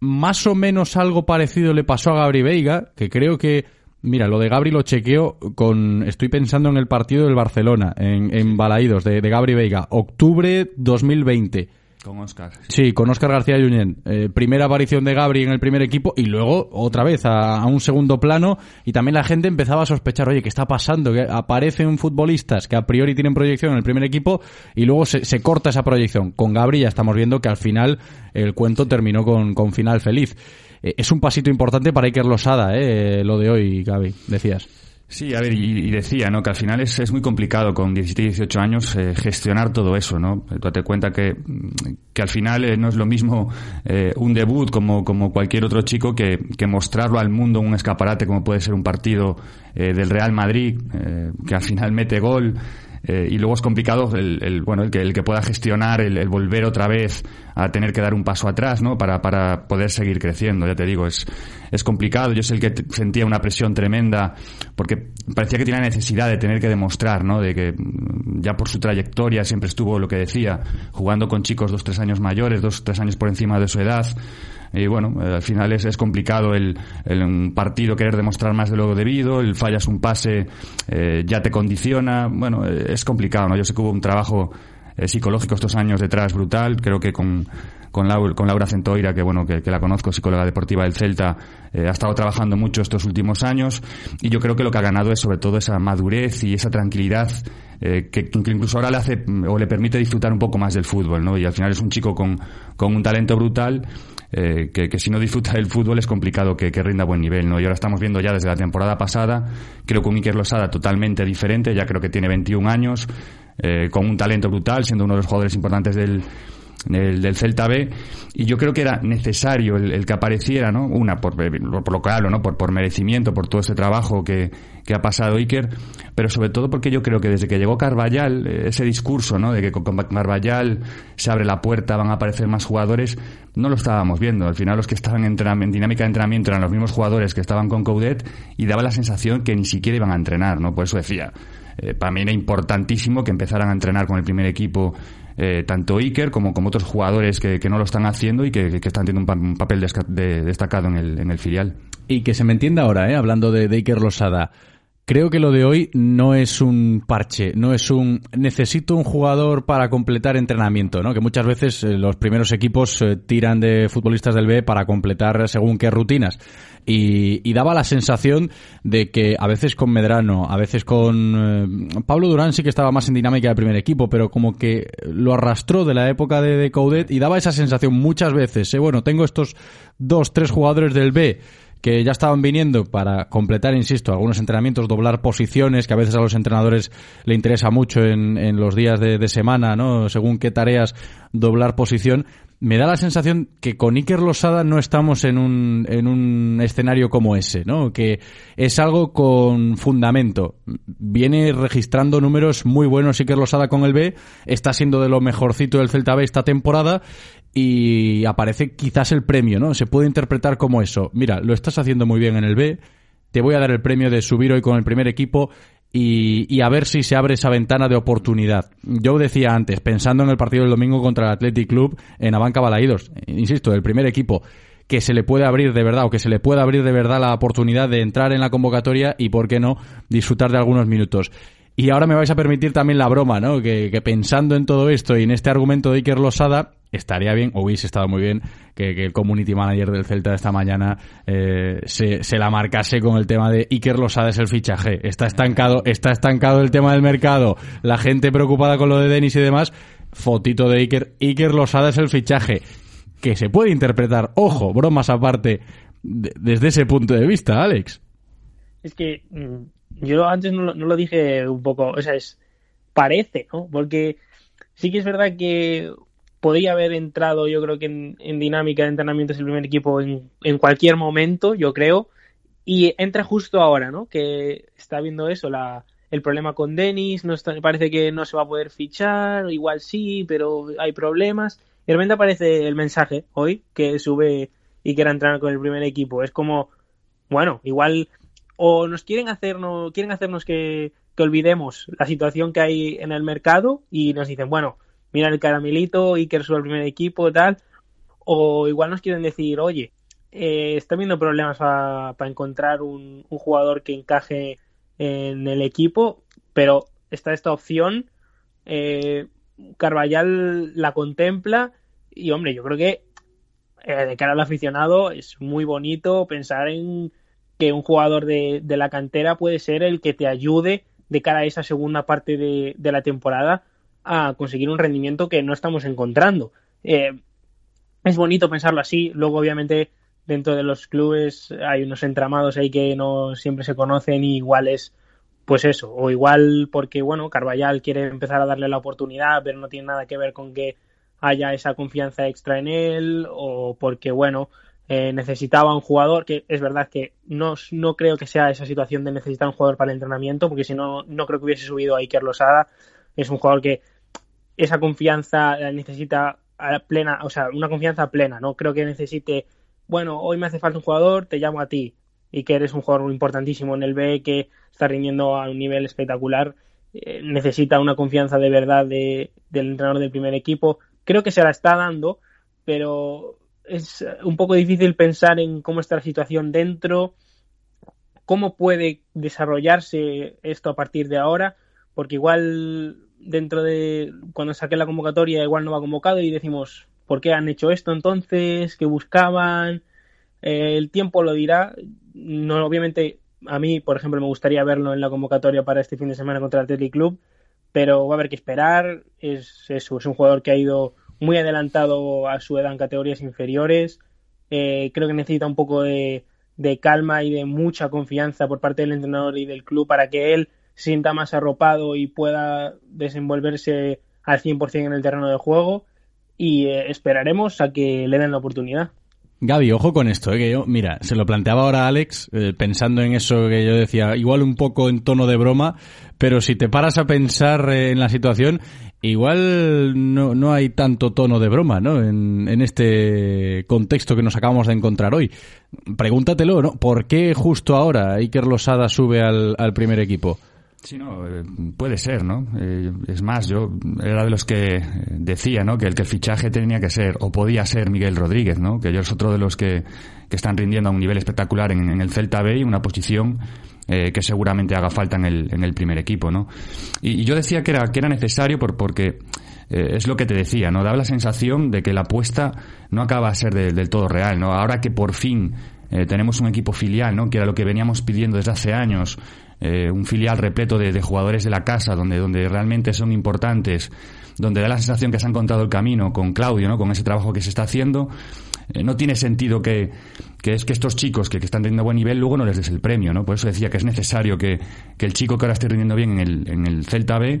Más o menos algo parecido le pasó a Gabri Veiga, que creo que, mira, lo de Gabri lo chequeo con, estoy pensando en el partido del Barcelona, en, en Balaídos, de, de Gabri Veiga, octubre 2020
Con Oscar.
Sí, con Oscar García Junyent. Eh, primera aparición de Gabri en el primer equipo y luego otra vez a, un segundo plano y también la gente empezaba a sospechar, oye, ¿qué está pasando? Que aparecen futbolistas que a priori tienen proyección en el primer equipo y luego se, corta esa proyección. Con Gabri ya estamos viendo que al final el cuento terminó con, con final feliz. Eh, es un pasito importante para Iker Losada, eh, lo de hoy, Gaby, decías.
Sí, a ver, y, decía, ¿no? Que al final es, es muy complicado con 17, 18 años eh, gestionar todo eso, ¿no? Tú te cuenta que, que al final eh, no es lo mismo eh, un debut como, como cualquier otro chico que, que mostrarlo al mundo en un escaparate como puede ser un partido del Real Madrid, que al final mete gol, eh, y luego es complicado el, bueno el que el que pueda gestionar el, volver otra vez a tener que dar un paso atrás no para, para poder seguir creciendo ya te digo es es complicado. Yo sé el que sentía una presión tremenda porque parecía que tenía necesidad de tener que demostrar no de que mm, ya por su trayectoria siempre estuvo lo que decía jugando con chicos dos tres años mayores dos tres años por encima de su edad y bueno, eh, al final es, es complicado el, el, un partido querer demostrar más de lo debido, el fallas un pase eh, ya te condiciona, bueno, eh, es complicado, ¿no? Yo sé que hubo un trabajo psicológico estos años detrás brutal, creo que con con Laura, con Laura Centoira, que bueno, que, la conozco, psicóloga deportiva del Celta, ha estado trabajando mucho estos últimos años y yo creo que lo que ha ganado es sobre todo esa madurez y esa tranquilidad que, que, incluso ahora le hace o le permite disfrutar un poco más del fútbol, ¿no? Y al final es un chico con, con un talento brutal eh, que, si no disfruta del fútbol es complicado que, rinda buen nivel, ¿no? Y ahora estamos viendo ya desde la temporada pasada, creo que un Iker Losada totalmente diferente, ya creo que tiene 21 años, eh, con un talento brutal, siendo uno de los jugadores importantes del, del, Celta B y yo creo que era necesario el, que apareciera, ¿no? Una, por, por lo que ¿no? Por, por merecimiento, por todo ese trabajo que, que, ha pasado Iker, pero sobre todo porque yo creo que desde que llegó Carvallal, eh, ese discurso, ¿no? De que con Carvallal se abre la puerta, van a aparecer más jugadores, no lo estábamos viendo. Al final los que estaban en, dinámica de entrenamiento eran los mismos jugadores que estaban con Coudet y daba la sensación que ni siquiera iban a entrenar, ¿no? Por eso decía, eh, para mí era importantísimo que empezaran a entrenar con el primer equipo eh, tanto Iker como, como otros jugadores que, no lo están haciendo y que, están teniendo un, papel destacado en el, en el filial.
Y que se me entienda ahora, ¿eh? hablando de, de Iker Losada. Creo que lo de hoy no es un parche, no es un necesito un jugador para completar entrenamiento, ¿no? Que muchas veces eh, los primeros equipos eh, tiran de futbolistas del B para completar según qué rutinas. Y, daba la sensación de que a veces con Medrano, a veces con eh, Pablo Durán sí que estaba más en dinámica de primer equipo, pero como que lo arrastró de la época de, de Coudet y daba esa sensación muchas veces, bueno, tengo estos dos, tres jugadores del B que ya estaban viniendo para completar, insisto, algunos entrenamientos, doblar posiciones, que a veces a los entrenadores le interesa mucho en, en los días de, semana, ¿no? Según qué tareas doblar posición. Me da la sensación que con Iker Losada no estamos en un, en un escenario como ese, ¿no? Que es algo con fundamento. Viene registrando números muy buenos Iker Losada con el B, está siendo de lo mejorcito del Celta B esta temporada y aparece quizás el premio, ¿no? Se puede interpretar como eso. Mira, lo estás haciendo muy bien en el B, te voy a dar el premio de subir hoy con el primer equipo y, a ver si se abre esa ventana de oportunidad. Yo decía antes, pensando en el partido del domingo contra el Athletic Club en Abanca Balaídos, insisto, el primer equipo que se le puede abrir de verdad o que se le pueda abrir de verdad la oportunidad de entrar en la convocatoria y, por qué no, disfrutar de algunos minutos. Y ahora me vais a permitir también la broma, ¿no? Que, que pensando en todo esto y en este argumento de Iker Losada, estaría bien, o hubiese estado muy bien, que, el community manager del Celta de esta mañana eh, se, se, la marcase con el tema de Iker Losada es el fichaje. Está estancado, está estancado el tema del mercado, la gente preocupada con lo de Denis y demás. Fotito de Iker, Iker Losada es el fichaje. Que se puede interpretar, ojo, bromas aparte, desde ese punto de vista, Alex.
Es que mm, yo antes no, no lo dije un poco, o sea, es parece, ¿no? Porque sí que es verdad que podría haber entrado, yo creo que en, dinámica de entrenamientos el primer equipo en, cualquier momento, yo creo, y entra justo ahora, ¿no? Que está viendo eso, la, el problema con Denis, no parece que no se va a poder fichar, igual sí, pero hay problemas. Y de repente aparece el mensaje hoy que sube y quiere entrar con el primer equipo. Es como, bueno, igual o nos quieren hacernos, quieren hacernos que, que olvidemos la situación que hay en el mercado y nos dicen, bueno, mira el caramelito y que sube el primer equipo tal. O igual nos quieren decir, oye, eh, están viendo problemas para encontrar un, jugador que encaje en el equipo, pero está esta opción. Eh, Carvallal la contempla Y hombre, yo creo que eh, de cara al aficionado es muy bonito pensar en que un jugador de, de, la cantera puede ser el que te ayude de cara a esa segunda parte de, de la temporada a conseguir un rendimiento que no estamos encontrando. Eh, es bonito pensarlo así, luego obviamente dentro de los clubes hay unos entramados ahí que no siempre se conocen y igual es pues eso, o igual porque bueno, Carballal quiere empezar a darle la oportunidad, pero no tiene nada que ver con que haya esa confianza extra en él, o porque bueno, eh, necesitaba un jugador, que es verdad que no, no creo que sea esa situación de necesitar un jugador para el entrenamiento, porque si no, no creo que hubiese subido a Iker Losada, es un jugador que esa confianza necesita plena, o sea, una confianza plena, no creo que necesite, bueno, hoy me hace falta un jugador, te llamo a ti, y que eres un jugador importantísimo en el B, que está rindiendo a un nivel espectacular, eh, necesita una confianza de verdad de, del entrenador del primer equipo. Creo que se la está dando, pero es un poco difícil pensar en cómo está la situación dentro, cómo puede desarrollarse esto a partir de ahora, porque igual dentro de cuando saque la convocatoria igual no va convocado y decimos, ¿por qué han hecho esto entonces? ¿Qué buscaban? Eh, el tiempo lo dirá. No, obviamente, a mí, por ejemplo, me gustaría verlo en la convocatoria para este fin de semana contra el Athletic Club, pero va a haber que esperar. Es eso, es un jugador que ha ido muy adelantado a su edad en categorías inferiores. Eh, creo que necesita un poco de, de calma y de mucha confianza por parte del entrenador y del club para que él sienta más arropado y pueda desenvolverse al 100% en el terreno de juego y eh, esperaremos a que le den la oportunidad.
Gaby, ojo con esto, ¿eh? que yo, mira, se lo planteaba ahora Alex, eh, pensando en eso que yo decía, igual un poco en tono de broma, pero si te paras a pensar eh, en la situación, igual no, no hay tanto tono de broma, ¿no? En, en este contexto que nos acabamos de encontrar hoy. Pregúntatelo, ¿no? ¿Por qué justo ahora Iker Losada sube al, al primer equipo?
Sí, no, eh, puede ser, ¿no? Eh, es más, yo era de los que decía, ¿no? Que el que el fichaje tenía que ser, o podía ser Miguel Rodríguez, ¿no? Que yo es otro de los que, que están rindiendo a un nivel espectacular en, en el Celta B y una posición eh, que seguramente haga falta en el, en el primer equipo, ¿no? Y, yo decía que era, que era necesario por, porque eh, es lo que te decía, ¿no? Daba la sensación de que la apuesta no acaba de ser de, del todo real, ¿no? Ahora que por fin eh, tenemos un equipo filial, ¿no? Que era lo que veníamos pidiendo desde hace años, eh, un filial repleto de, jugadores de la casa, donde, donde realmente son importantes, donde da la sensación que se ha encontrado el camino con Claudio, ¿no? Con ese trabajo que se está haciendo. Eh, no tiene sentido que, que es que estos chicos que, que, están teniendo buen nivel luego no les des el premio, ¿no? Por eso decía que es necesario que, que el chico que ahora esté rindiendo bien en el, en el Celta B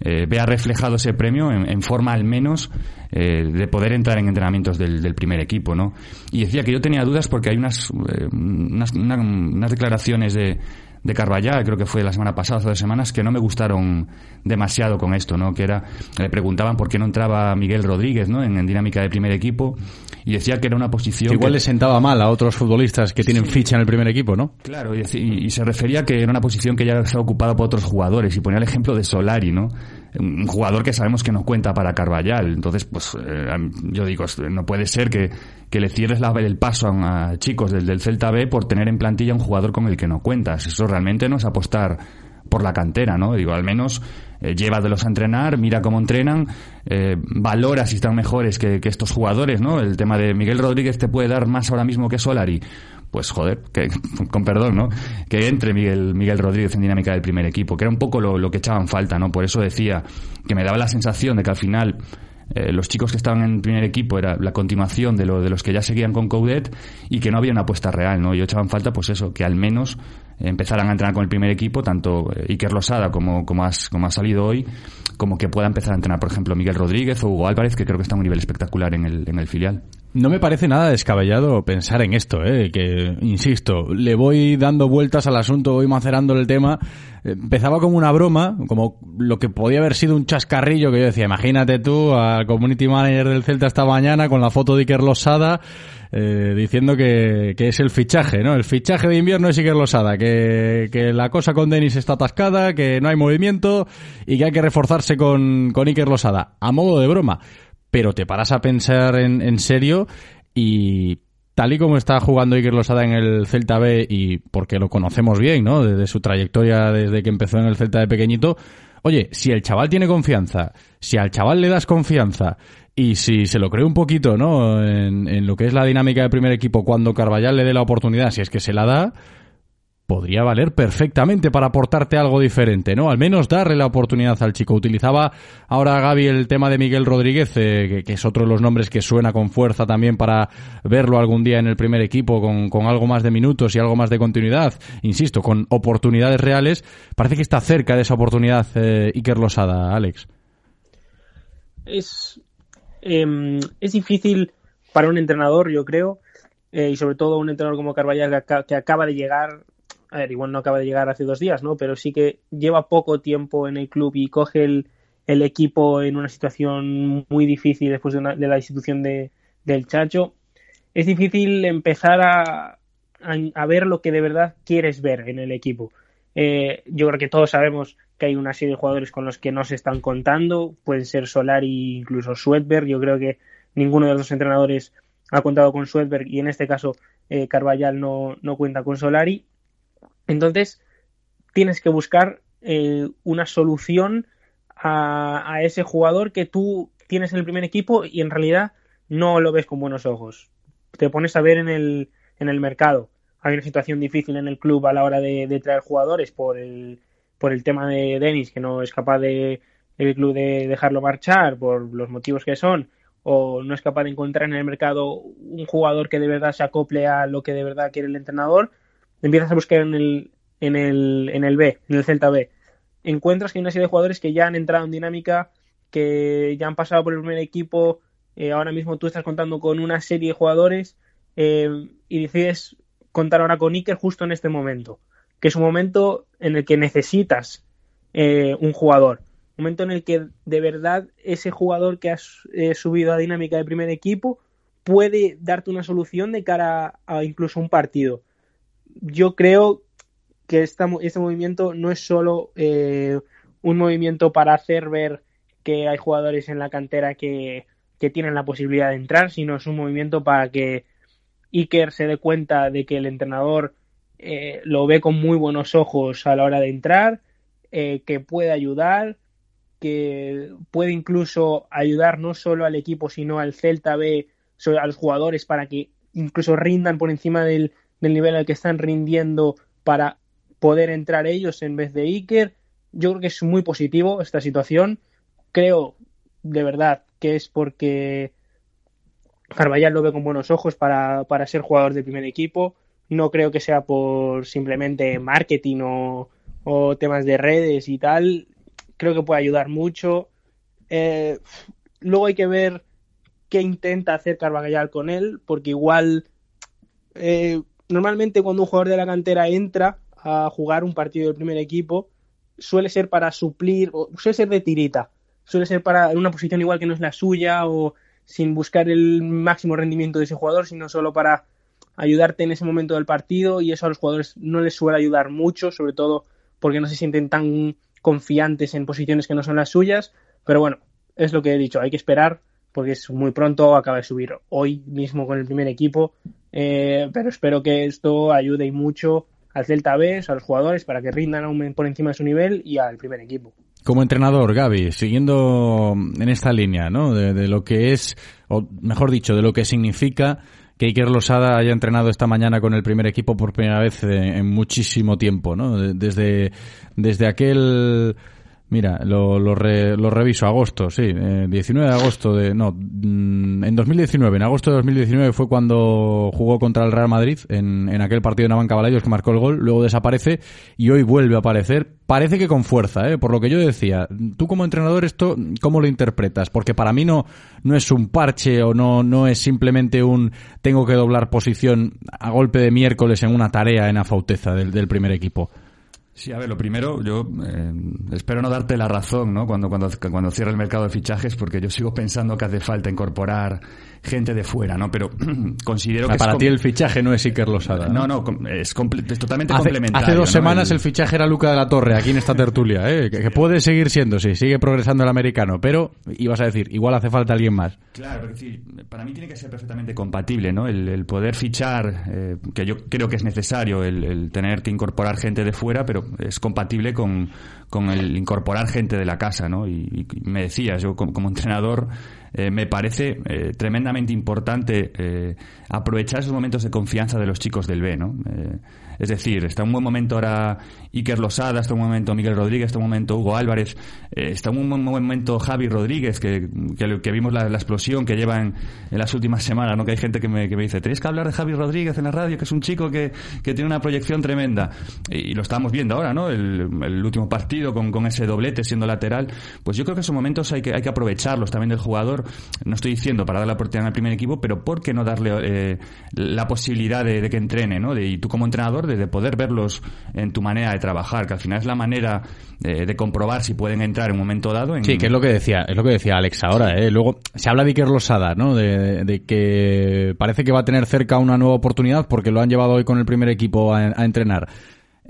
eh, vea reflejado ese premio en, forma al menos de poder entrar en entrenamientos del, primer equipo, ¿no? Y decía que yo tenía dudas porque hay unas, eh, unas, una, unas declaraciones de, de Carballá, creo que fue la semana pasada, hace dos semanas, que no me gustaron demasiado con esto, ¿no? Que era, le preguntaban por qué no entraba Miguel Rodríguez, ¿no? En, en dinámica de primer equipo, y decía que era una posición...
Que igual
que,
le sentaba mal a otros futbolistas que tienen sí, ficha en el primer equipo, ¿no?
Claro, y, y, se refería que era una posición que ya estaba ocupada por otros jugadores, y ponía el ejemplo de Solari, ¿no? Un jugador que sabemos que no cuenta para Carballal. Entonces, pues eh, yo digo, no puede ser que, que le cierres la, el paso a, chicos del, del, Celta B por tener en plantilla un jugador con el que no cuentas. Eso realmente no es apostar por la cantera, ¿no? Digo, al menos eh, llévatelos a entrenar, mira cómo entrenan, eh, valora si están mejores que, que, estos jugadores, ¿no? El tema de Miguel Rodríguez te puede dar más ahora mismo que Solari pues joder, que, con perdón, ¿no? Que entre Miguel, Miguel Rodríguez en dinámica del primer equipo, que era un poco lo, lo que echaban falta, ¿no? Por eso decía que me daba la sensación de que al final eh, los chicos que estaban en primer equipo era la continuación de, lo, de los que ya seguían con Coudet y que no había una apuesta real, ¿no? Y echaban falta, pues eso, que al menos empezaran a entrenar con el primer equipo, tanto Iker Losada como, como, has, como ha salido hoy, como que pueda empezar a entrenar, por ejemplo, Miguel Rodríguez o Hugo Álvarez, que creo que está a un nivel espectacular en el, en el filial.
No me parece nada descabellado pensar en esto, ¿eh? que, insisto, le voy dando vueltas al asunto, voy macerando el tema. Empezaba como una broma, como lo que podía haber sido un chascarrillo que yo decía, imagínate tú al community manager del Celta esta mañana con la foto de Iker Losada eh, diciendo que, que, es el fichaje, ¿no? El fichaje de invierno es Iker Losada, que, que la cosa con Denis está atascada, que no hay movimiento y que hay que reforzarse con, con Iker Losada, a modo de broma pero te paras a pensar en, en serio y tal y como está jugando Iker Losada en el Celta B y porque lo conocemos bien, ¿no? Desde su trayectoria desde que empezó en el Celta de pequeñito, Oye, si el chaval tiene confianza, si al chaval le das confianza y si se lo cree un poquito, ¿no? En, en lo que es la dinámica de primer equipo, cuando Carballal le dé la oportunidad, si es que se la da, podría valer perfectamente para aportarte algo diferente, ¿no? Al menos darle la oportunidad al chico. Utilizaba ahora Gaby el tema de Miguel Rodríguez, eh, que, es otro de los nombres que suena con fuerza también para verlo algún día en el primer equipo con, con algo más de minutos y algo más de continuidad. Insisto, con oportunidades reales. Parece que está cerca de esa oportunidad eh, Iker Losada, Alex.
Es, em, es difícil para un entrenador, yo creo, eh, y sobre todo un entrenador como Carballal que acaba de llegar a ver, igual no acaba de llegar hace dos días, ¿no? Pero sí que lleva poco tiempo en el club y coge el, equipo en una situación muy difícil después de, la institución de, del Chacho. Es difícil empezar a, a, ver lo que de verdad quieres ver en el equipo. Eh, yo creo que todos sabemos que hay una serie de jugadores con los que no se están contando, pueden ser Solari, incluso Swedberg. Yo creo que ninguno de los dos entrenadores ha contado con Swedberg y en este caso eh, Carvallal no, no cuenta con Solari. Entonces, tienes que buscar eh, una solución a, ese jugador que tú tienes en el primer equipo y en realidad no lo ves con buenos ojos. Te pones a ver en el, en el mercado. Hay una situación difícil en el club a la hora de, traer jugadores por el, por el tema de Denis, que no es capaz de club de dejarlo marchar por los motivos que son, o no es capaz de encontrar en el mercado un jugador que de verdad se acople a lo que de verdad quiere el entrenador, empiezas a buscar en el, en el, en el B, en el Celta B, encuentras que hay una serie de jugadores que ya han entrado en dinámica, que ya han pasado por el primer equipo, eh, ahora mismo tú estás contando con una serie de jugadores eh, y decides contar ahora con Iker justo en este momento, que es un momento en el que necesitas eh, un jugador, un momento en el que de verdad ese jugador que has subido a dinámica de primer equipo puede darte una solución de cara a incluso un partido yo creo que este movimiento no es solo eh, un movimiento para hacer ver que hay jugadores en la cantera que, tienen la posibilidad de entrar, sino es un movimiento para que Iker se dé cuenta de que el entrenador eh, lo ve con muy buenos ojos a la hora de entrar, eh, que puede ayudar, que puede incluso ayudar no solo al equipo, sino al Celta B, a los jugadores para que incluso rindan por encima del, del nivel al que están rindiendo para poder entrar ellos en vez de Iker. Yo creo que es muy positivo esta situación. Creo de verdad que es porque Carvallal lo ve con buenos ojos para, ser jugador del primer equipo. No creo que sea por simplemente marketing o, temas de redes y tal. Creo que puede ayudar mucho. Eh, luego hay que ver qué intenta hacer Carvallal con él, porque igual eh, normalmente cuando un jugador de la cantera entra a jugar un partido del primer equipo, suele ser para suplir, o suele ser de tirita, suele ser para en una posición igual que no es la suya o sin buscar el máximo rendimiento de ese jugador, sino solo para ayudarte en ese momento del partido y eso a los jugadores no les suele ayudar mucho, sobre todo porque no se sienten tan confiantes en posiciones que no son las suyas, pero bueno, es lo que he dicho, hay que esperar porque es muy pronto, acaba de subir hoy mismo con el primer equipo, eh, pero espero que esto ayude mucho al Celta B, a los jugadores, para que rindan aún por encima de su nivel y al primer equipo.
Como entrenador, Gaby, siguiendo en esta línea, ¿no? De, lo que es, o mejor dicho, de lo que significa que Iker Losada haya entrenado esta mañana con el primer equipo por primera vez en, muchísimo tiempo, ¿no? Desde, desde aquel Mira, lo, lo, lo, reviso, agosto, sí, 19 eh, de agosto de... No, mm, en 2019, en agosto de 2019 fue cuando jugó contra el Real Madrid en, en aquel partido de Navan Balayos que marcó el gol, luego desaparece y hoy vuelve a aparecer, parece que con fuerza, ¿eh? por lo que yo decía. Tú como entrenador esto, ¿cómo lo interpretas? Porque para mí no, no es un parche o no, no es simplemente un tengo que doblar posición a golpe de miércoles en una tarea en Afauteza del, del primer equipo.
Sí, a ver, lo primero, yo eh, espero no darte la razón, ¿no? Cuando, cuando, cuando cierre el mercado de fichajes, porque yo sigo pensando que hace falta incorporar gente de fuera, ¿no? Pero considero
que... Para
es
ti el fichaje no es Iker Losada.
No, no, es, totalmente
hace,
complementario.
Hace dos semanas el... fichaje era Luca de la Torre, aquí en esta tertulia, ¿eh? que, puede seguir siendo, sí, sigue progresando el americano, pero ibas a decir, igual hace falta alguien más.
Claro, para mí tiene que ser perfectamente compatible, ¿no? El, poder fichar, eh, que yo creo que es necesario, el, tener que incorporar gente de fuera, pero es compatible con, con el incorporar gente de la casa, ¿no? Y, me decías, yo como, entrenador eh, me parece eh, tremendamente importante eh, aprovechar esos momentos de confianza de los chicos del B, ¿no? Es decir, está en un buen momento ahora Iker Losada, está en un momento Miguel Rodríguez, está un momento Hugo Álvarez, eh, está en un buen momento Javi Rodríguez, que, que, vimos la, explosión que lleva en, las últimas semanas, ¿no? Que hay gente que me, que me dice, tenéis que hablar de Javi Rodríguez en la radio, que es un chico que, que tiene una proyección tremenda. Y, lo estamos viendo ahora, ¿no? El, último partido con, con, ese doblete siendo lateral. Pues yo creo que esos momentos hay que, hay que aprovecharlos también del jugador. No estoy diciendo para darle la oportunidad al primer equipo, pero ¿por qué no darle eh, la posibilidad de, que entrene, ¿no? De, y tú como entrenador de, poder verlos en tu manera de trabajar, que al final es la manera de, comprobar si pueden entrar en un momento dado. En...
Sí, que es lo que decía, es lo que decía Alex ahora. ¿eh? Luego se habla de Iker Losada, ¿no? De, que parece que va a tener cerca una nueva oportunidad porque lo han llevado hoy con el primer equipo a, a entrenar.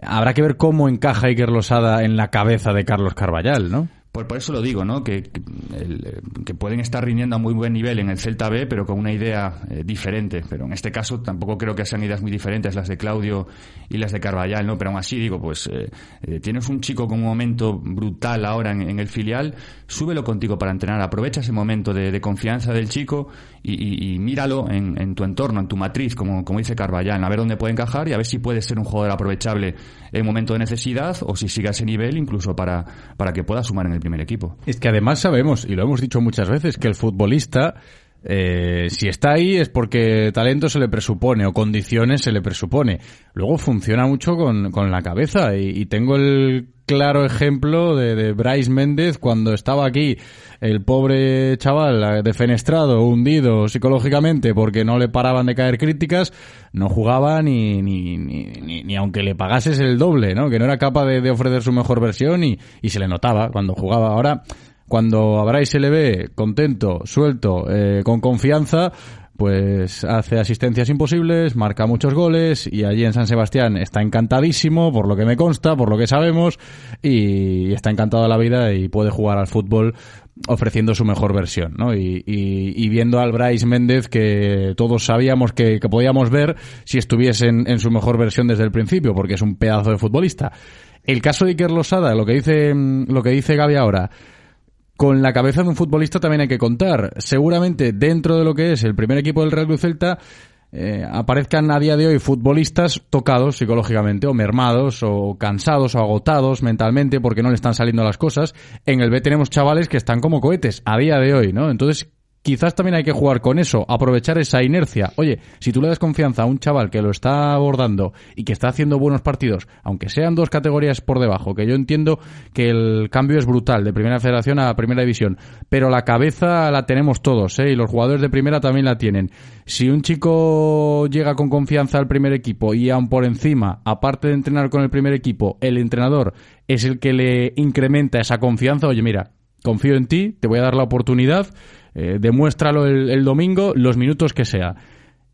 Habrá que ver cómo encaja Iker Losada en la cabeza de Carlos Carballal, ¿no?
Por, por, eso lo digo, ¿no? Que, que, pueden estar rindiendo a muy buen nivel en el Celta B, pero con una idea eh, diferente. Pero en este caso tampoco creo que sean ideas muy diferentes las de Claudio y las de Carballal, ¿no? Pero aún así digo, pues eh, eh, tienes un chico con un momento brutal ahora en, el filial, súbelo contigo para entrenar, aprovecha ese momento de, confianza del chico y, míralo en, tu entorno, en tu matriz, como, como dice Carballal, a ver dónde puede encajar y a ver si puede ser un jugador aprovechable en momento de necesidad o si sigue a ese nivel incluso para, para que pueda sumar en el primer equipo.
Es que además sabemos, y lo hemos dicho muchas veces, que el futbolista, eh, si está ahí es porque talento se le presupone o condiciones se le presupone. Luego funciona mucho con, con la cabeza y, tengo el claro ejemplo de, de, Bryce Méndez cuando estaba aquí el pobre chaval defenestrado, hundido psicológicamente porque no le paraban de caer críticas, no jugaba ni, ni, ni, ni, aunque le pagases el doble, ¿no? Que no era capaz de, ofrecer su mejor versión y, y se le notaba cuando jugaba. Ahora, cuando a Bryce se le ve contento, suelto, eh, con confianza, pues hace asistencias imposibles, marca muchos goles y allí en San Sebastián está encantadísimo, por lo que me consta, por lo que sabemos, y está encantado de la vida y puede jugar al fútbol ofreciendo su mejor versión, ¿no? Y, y, viendo al Bryce Méndez que todos sabíamos que, podíamos ver si estuviese en, su mejor versión desde el principio, porque es un pedazo de futbolista. El caso de Iker Losada, lo que dice, lo que dice Gaby ahora, con la cabeza de un futbolista también hay que contar. Seguramente dentro de lo que es el primer equipo del Real Cruz Celta eh, aparezcan a día de hoy futbolistas tocados psicológicamente o mermados o cansados o agotados mentalmente porque no le están saliendo las cosas. En el B tenemos chavales que están como cohetes a día de hoy, ¿no? Entonces, quizás también hay que jugar con eso, aprovechar esa inercia. Oye, si tú le das confianza a un chaval que lo está abordando y que está haciendo buenos partidos, aunque sean dos categorías por debajo, que yo entiendo que el cambio es brutal de primera federación a primera división, pero la cabeza la tenemos todos, ¿eh? Y los jugadores de primera también la tienen. Si un chico llega con confianza al primer equipo y aún por encima, aparte de entrenar con el primer equipo, el entrenador es el que le incrementa esa confianza, oye, mira, confío en ti, te voy a dar la oportunidad, eh, demuéstralo el, domingo, los minutos que sea.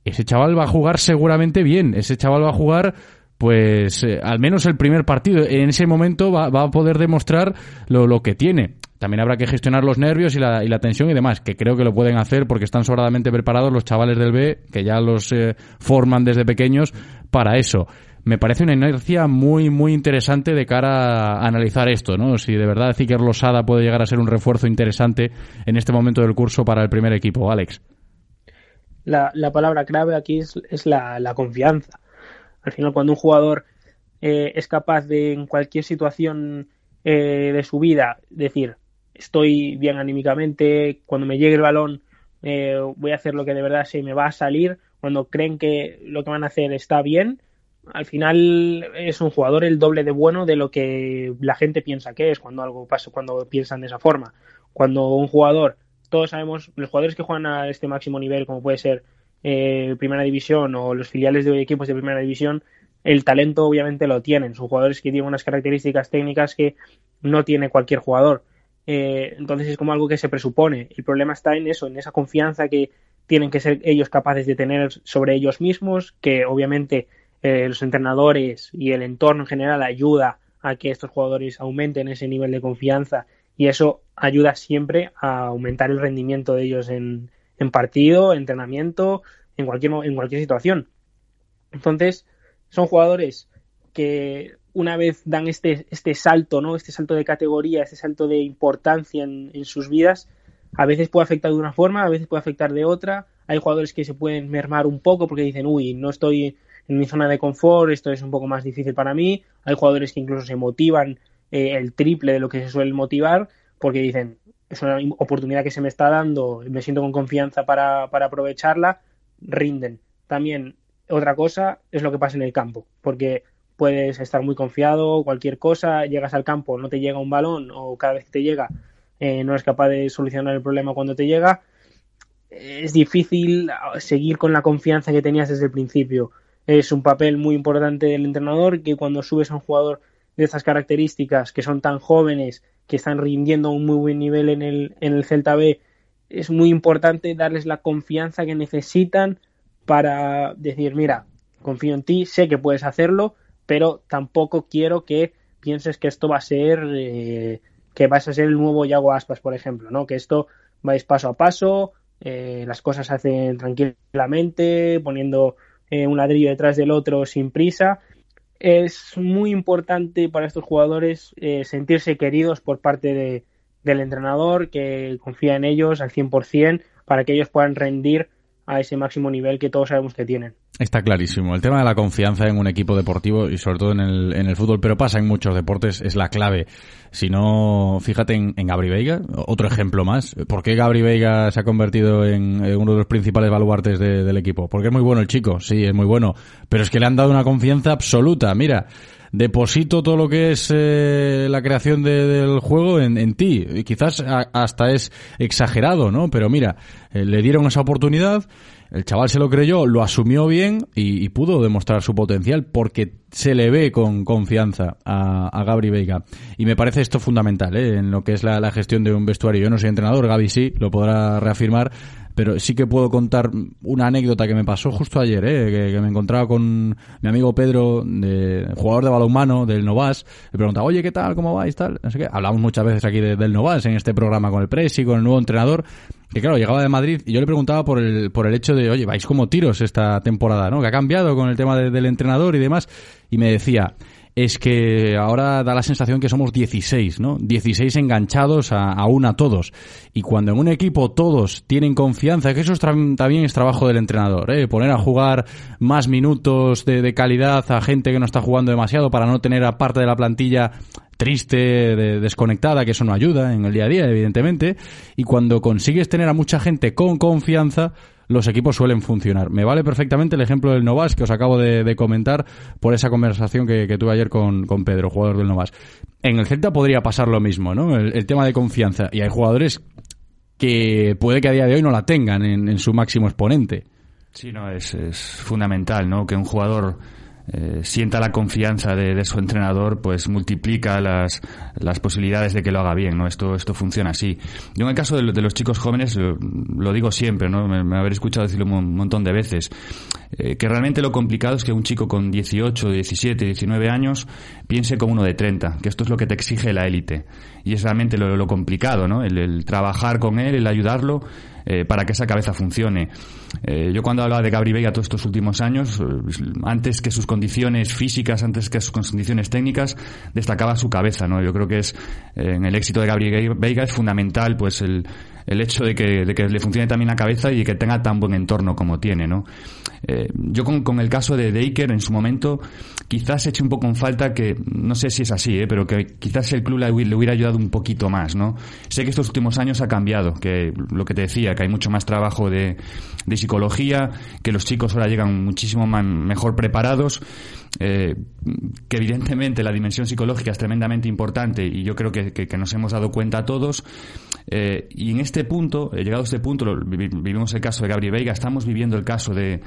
Ese chaval va a jugar seguramente bien, ese chaval va a jugar pues eh, al menos el primer partido. En ese momento va, a poder demostrar lo, lo, que tiene. También habrá que gestionar los nervios y la, y la, tensión y demás, que creo que lo pueden hacer porque están sobradamente preparados los chavales del B, que ya los eh, forman desde pequeños para eso me parece una inercia muy, muy interesante de cara a analizar esto, ¿no? Si de verdad Ziker Losada puede llegar a ser un refuerzo interesante en este momento del curso para el primer equipo, Alex.
La, palabra clave aquí es, la, confianza. Al final, cuando un jugador eh, es capaz de, en cualquier situación eh, de su vida, decir, estoy bien anímicamente, cuando me llegue el balón eh, voy a hacer lo que de verdad se me va a salir, cuando creen que lo que van a hacer está bien, al final es un jugador el doble de bueno de lo que la gente piensa que es cuando algo pasa, cuando piensan de esa forma. Cuando un jugador, todos sabemos, los jugadores que juegan a este máximo nivel, como puede ser eh, Primera División o los filiales de equipos de Primera División, el talento obviamente lo tienen. Son jugadores que tienen unas características técnicas que no tiene cualquier jugador. Eh, entonces es como algo que se presupone. El problema está en eso, en esa confianza que tienen que ser ellos capaces de tener sobre ellos mismos, que obviamente eh, los entrenadores y el entorno en general ayuda a que estos jugadores aumenten ese nivel de confianza y eso ayuda siempre a aumentar el rendimiento de ellos en, en partido, entrenamiento, en cualquier, en cualquier situación. Entonces, son jugadores que una vez dan este, este salto, ¿no? Este salto de categoría, este salto de importancia en, en sus vidas, a veces puede afectar de una forma, a veces puede afectar de otra. Hay jugadores que se pueden mermar un poco porque dicen, uy, no estoy en mi zona de confort, esto es un poco más difícil para mí. Hay jugadores que incluso se motivan eh, el triple de lo que se suele motivar porque dicen, es una oportunidad que se me está dando, me siento con confianza para, para aprovecharla, rinden. También otra cosa es lo que pasa en el campo, porque puedes estar muy confiado, cualquier cosa, llegas al campo, no te llega un balón o cada vez que te llega eh, no eres capaz de solucionar el problema cuando te llega, es difícil seguir con la confianza que tenías desde el principio. Es un papel muy importante del entrenador que cuando subes a un jugador de estas características, que son tan jóvenes, que están rindiendo a un muy buen nivel en el, en el Celta B, es muy importante darles la confianza que necesitan para decir, mira, confío en ti, sé que puedes hacerlo, pero tampoco quiero que pienses que esto va a ser eh, que vas a ser el nuevo Yago Aspas, por ejemplo, ¿no? Que esto vais paso a paso, eh, las cosas se hacen tranquilamente, poniendo eh, un ladrillo detrás del otro sin prisa. Es muy importante para estos jugadores eh, sentirse queridos por parte de, del entrenador, que confía en ellos al 100% para que ellos puedan rendir a ese máximo nivel que todos sabemos que tienen.
Está clarísimo. El tema de la confianza en un equipo deportivo y sobre todo en el, en el fútbol, pero pasa en muchos deportes, es la clave. Si no, fíjate en, en Gabri Veiga, otro ejemplo más. ¿Por qué Gabri Veiga se ha convertido en, uno de los principales baluartes del equipo? Porque es muy bueno el chico, sí, es muy bueno, pero es que le han dado una confianza absoluta. Mira, deposito todo lo que es eh, la creación del juego en, en ti. Y quizás hasta es exagerado, ¿no? Pero mira, eh, le dieron esa oportunidad el chaval se lo creyó, lo asumió bien y, pudo demostrar su potencial porque se le ve con confianza a, a Gabri Veiga. Y me parece esto fundamental ¿eh? en lo que es la, gestión de un vestuario. Yo no soy entrenador, Gaby sí, lo podrá reafirmar, pero sí que puedo contar una anécdota que me pasó justo ayer, ¿eh? que, me encontraba con mi amigo Pedro, de, jugador de balonmano del Novas, le preguntaba, oye, ¿qué tal? ¿Cómo vais? Tal? No sé. Hablamos muchas veces aquí del Novas en este programa con el Presi, con el nuevo entrenador, que claro, llegaba de Madrid y yo le preguntaba por el, por el hecho de, oye, vais como tiros esta temporada, ¿no? Que ha cambiado con el tema del entrenador y demás. Y me decía, es que ahora da la sensación que somos 16, ¿no? 16 enganchados a, a una todos. Y cuando en un equipo todos tienen confianza, que eso también es trabajo del entrenador, ¿eh? Poner a jugar más minutos de, de, calidad a gente que no está jugando demasiado para no tener a parte de la plantilla triste, de, desconectada, que eso no ayuda en el día a día, evidentemente. Y cuando consigues tener a mucha gente con confianza, los equipos suelen funcionar. Me vale perfectamente el ejemplo del Novas que os acabo de, comentar por esa conversación que, tuve ayer con, Pedro, jugador del Novas. En el Celta podría pasar lo mismo, ¿no? El, tema de confianza. Y hay jugadores que puede que a día de hoy no la tengan en, su máximo exponente.
Sí, no, es, es fundamental, ¿no? Que un jugador eh, sienta la confianza de, su entrenador, pues multiplica las, las posibilidades de que lo haga bien, ¿no? Esto, esto funciona así. Yo en el caso de, los chicos jóvenes, lo, digo siempre, ¿no? Me, me escuchado decirlo un montón de veces, eh, que realmente lo complicado es que un chico con 18, 17, 19 años piense como uno de 30, que esto es lo que te exige la élite. Y es realmente lo, complicado, ¿no? el trabajar con él, el ayudarlo, eh, para que esa cabeza funcione. Eh, yo cuando hablaba de Gabri Veiga todos estos últimos años, eh, antes que sus condiciones físicas, antes que sus condiciones técnicas, destacaba su cabeza, ¿no? Yo creo que es, en el éxito de Gabri Veiga es fundamental, pues, el, el hecho de que, de que le funcione también la cabeza y que tenga tan buen entorno como tiene, ¿no? Yo con, con, el caso de Daker en su momento quizás eche un poco en falta que, no sé si es así, ¿eh? pero que quizás el club le, hubiera ayudado un poquito más, ¿no? Sé que estos últimos años ha cambiado, que lo que te decía, que hay mucho más trabajo de, de psicología, que los chicos ahora llegan muchísimo mejor preparados eh, que evidentemente la dimensión psicológica es tremendamente importante y yo creo que, que, nos hemos dado cuenta todos. Eh, y en este punto, llegado a este punto, vivimos el caso de Gabriel Veiga, estamos viviendo el caso de,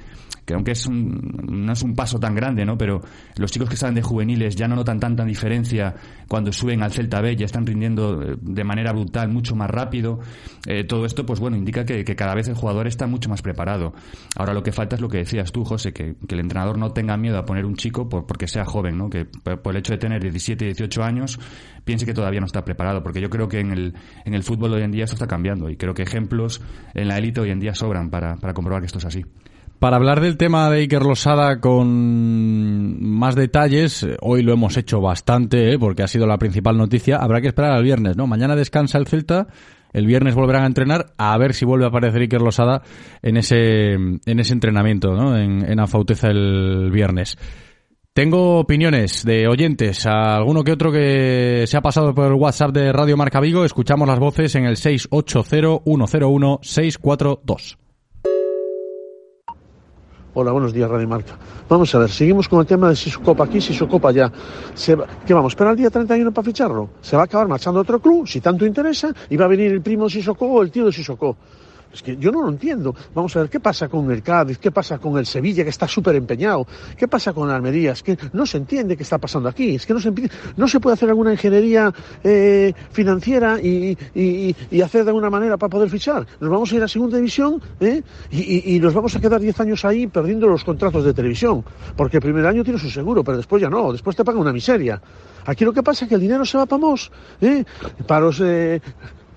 que aunque es un, no es un paso tan grande, ¿no? Pero los chicos que salen de juveniles ya no notan tanta diferencia cuando suben al Celta B, ya están rindiendo eh, de manera brutal, mucho más rápido. Eh, todo esto, pues bueno, indica que, cada vez el jugador está mucho más preparado. Ahora lo que falta es lo que decías tú, José, que, el entrenador no tenga miedo a poner un chico por, porque sea joven, ¿no? Que por el hecho de tener 17, 18 años piense que todavía no está preparado, porque yo creo que en el, en el fútbol hoy en día esto está cambiando y creo que ejemplos en la élite hoy en día sobran para, para comprobar que esto es así.
Para hablar del tema de Iker Losada con más detalles, hoy lo hemos hecho bastante, ¿eh? porque ha sido la principal noticia. Habrá que esperar al viernes, ¿no? Mañana descansa el Celta, el viernes volverán a entrenar, a ver si vuelve a aparecer Iker Losada en ese, en ese entrenamiento, ¿no? En, en el viernes. Tengo opiniones de oyentes, alguno que otro que se ha pasado por el WhatsApp de Radio Marca Vigo. Escuchamos las voces en el 680 101 642.
Hola, buenos días, Radio Marca. Vamos a ver, seguimos con el tema de si su copa aquí, si su copa allá. ¿Qué vamos? ¿Esperar el día 31 para ficharlo? ¿Se va a acabar marchando a otro club, si tanto interesa? ¿Y va a venir el primo de Sissoko o el tío de Sissoko? Es que yo no lo entiendo. Vamos a ver, ¿qué pasa con el Cádiz? ¿Qué pasa con el Sevilla, que está súper empeñado? ¿Qué pasa con Almería? Es que no se entiende qué está pasando aquí. Es que no se, no se puede hacer alguna ingeniería eh, financiera y, hacer de alguna manera para poder fichar. Nos vamos a ir a segunda división ¿eh? y, nos vamos a quedar 10 años ahí perdiendo los contratos de televisión. Porque el primer año tienes un seguro, pero después ya no. Después te pagan una miseria. Aquí lo que pasa es que el dinero se va para Mos, ¿eh? para los eh,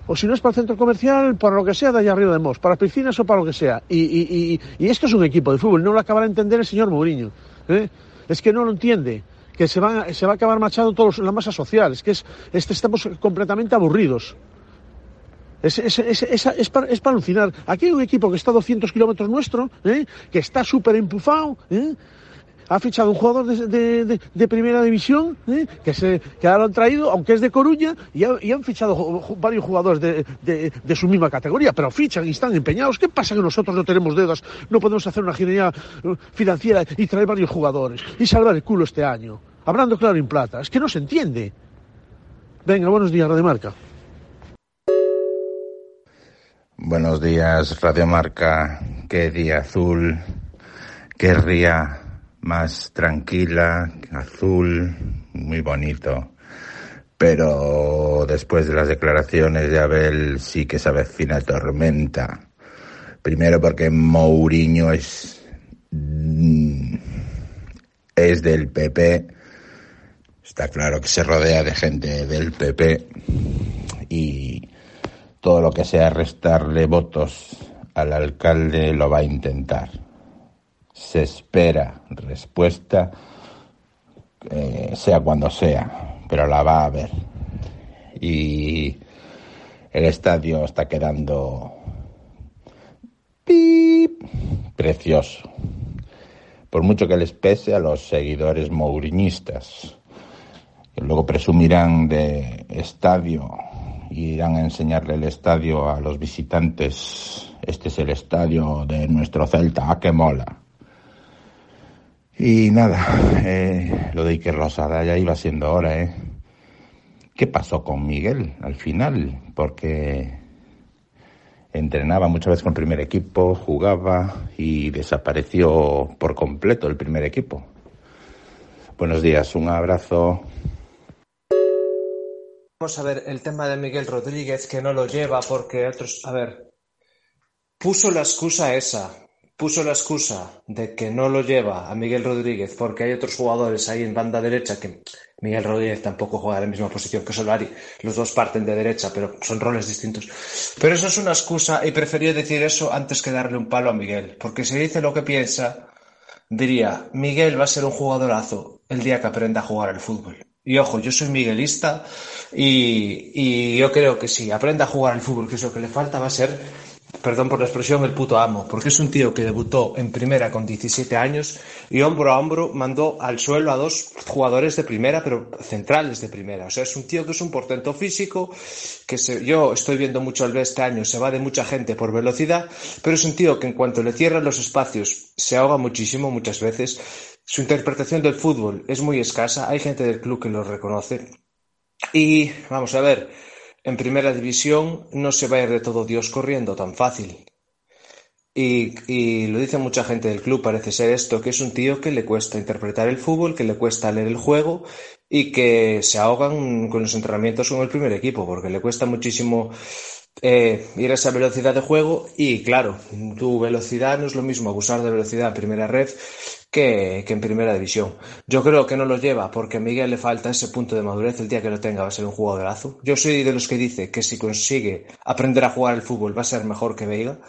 o si no es para el centro comercial, para lo que sea de allá arriba de Mos, para piscinas o para lo que sea. Y, esto es un equipo de fútbol, no lo acabará de entender el señor Mourinho. ¿eh? Es que no lo entiende, que se va, se va a acabar machando todos la masa social, es que es, este, estamos completamente aburridos. Es, es, es, para, alucinar. Aquí hay un equipo que está a 200 kilómetros nuestro, ¿eh? que está súper empujado, ¿eh? Ha fichado un jugador de, primera división ¿eh? que se que ahora lo han traído, aunque es de Coruña, y, han fichado varios jugadores de, su misma categoría, pero fichan y están empeñados. ¿Qué pasa que nosotros no tenemos dedos, no podemos hacer una ingeniería eh, financiera y traer varios jugadores y salvar el culo este año? Hablando claro en plata, es que no se entiende. Venga, buenos días, Radio Marca.
Buenos días, Radio Marca. Qué día azul. Qué ría más tranquila, azul, muy bonito. Pero después de las declaraciones de Abel sí que se avecina tormenta. Primero porque Mourinho es mm, es del PP. Está claro que se rodea de gente del PP y todo lo que sea restarle votos al alcalde lo va a intentar se espera respuesta, eh, sea cuando sea, pero la va a haber. Y el estadio está quedando precioso. Por mucho que les pese a los seguidores mourinistas, que luego presumirán de estadio y irán a enseñarle el estadio a los visitantes. Este es el estadio de nuestro Celta, ¿a qué mola? Y nada, eh, lo de Iker Rosada ya iba siendo hora, ¿eh? ¿Qué pasó con Miguel al final? Porque entrenaba muchas veces con el primer equipo, jugaba y desapareció por completo el primer equipo. Buenos días, un abrazo.
Vamos a ver el tema de Miguel Rodríguez que no lo lleva porque otros, a ver, puso la excusa esa, puso la excusa de que no lo lleva a Miguel Rodríguez porque hay otros jugadores ahí en banda derecha que Miguel Rodríguez tampoco juega en la misma posición que Solari. Los dos parten de derecha, pero son roles distintos. Pero eso es una excusa y prefería decir eso antes que darle un palo a Miguel. Porque si dice lo que piensa, diría, Miguel va a ser un jugadorazo el día que aprenda a jugar al fútbol. Y ojo, yo soy miguelista y, y yo creo que si aprenda a jugar al fútbol, que es lo que le falta, va a ser perdón por la expresión, el puto amo, porque es un tío que debutó en primera con 17 años y hombro a hombro mandó al suelo a dos jugadores de primera, pero centrales de primera. O sea, es un tío que es un portento físico, que yo estoy viendo mucho al B este año, se va de mucha gente por velocidad, pero es un tío que en cuanto le cierran los espacios se ahoga muchísimo muchas veces su interpretación del fútbol es muy escasa. Hay gente del club que lo reconoce. Y vamos a ver, en primera división no se va a ir de todo Dios corriendo tan fácil. Y, lo dice mucha gente del club, parece ser esto, que es un tío que le cuesta interpretar el fútbol, que le cuesta leer el juego y que se ahogan con los entrenamientos con el primer equipo, porque le cuesta muchísimo eh, ir a esa velocidad de juego y claro, tu velocidad no es lo mismo abusar de velocidad en primera red que, en primera división. Yo creo que no lo lleva porque a Miguel le falta ese punto de madurez, el día que lo tenga va a ser un jugadorazo. Yo soy de los que dice que si consigue aprender a jugar al fútbol va a ser mejor que Veiga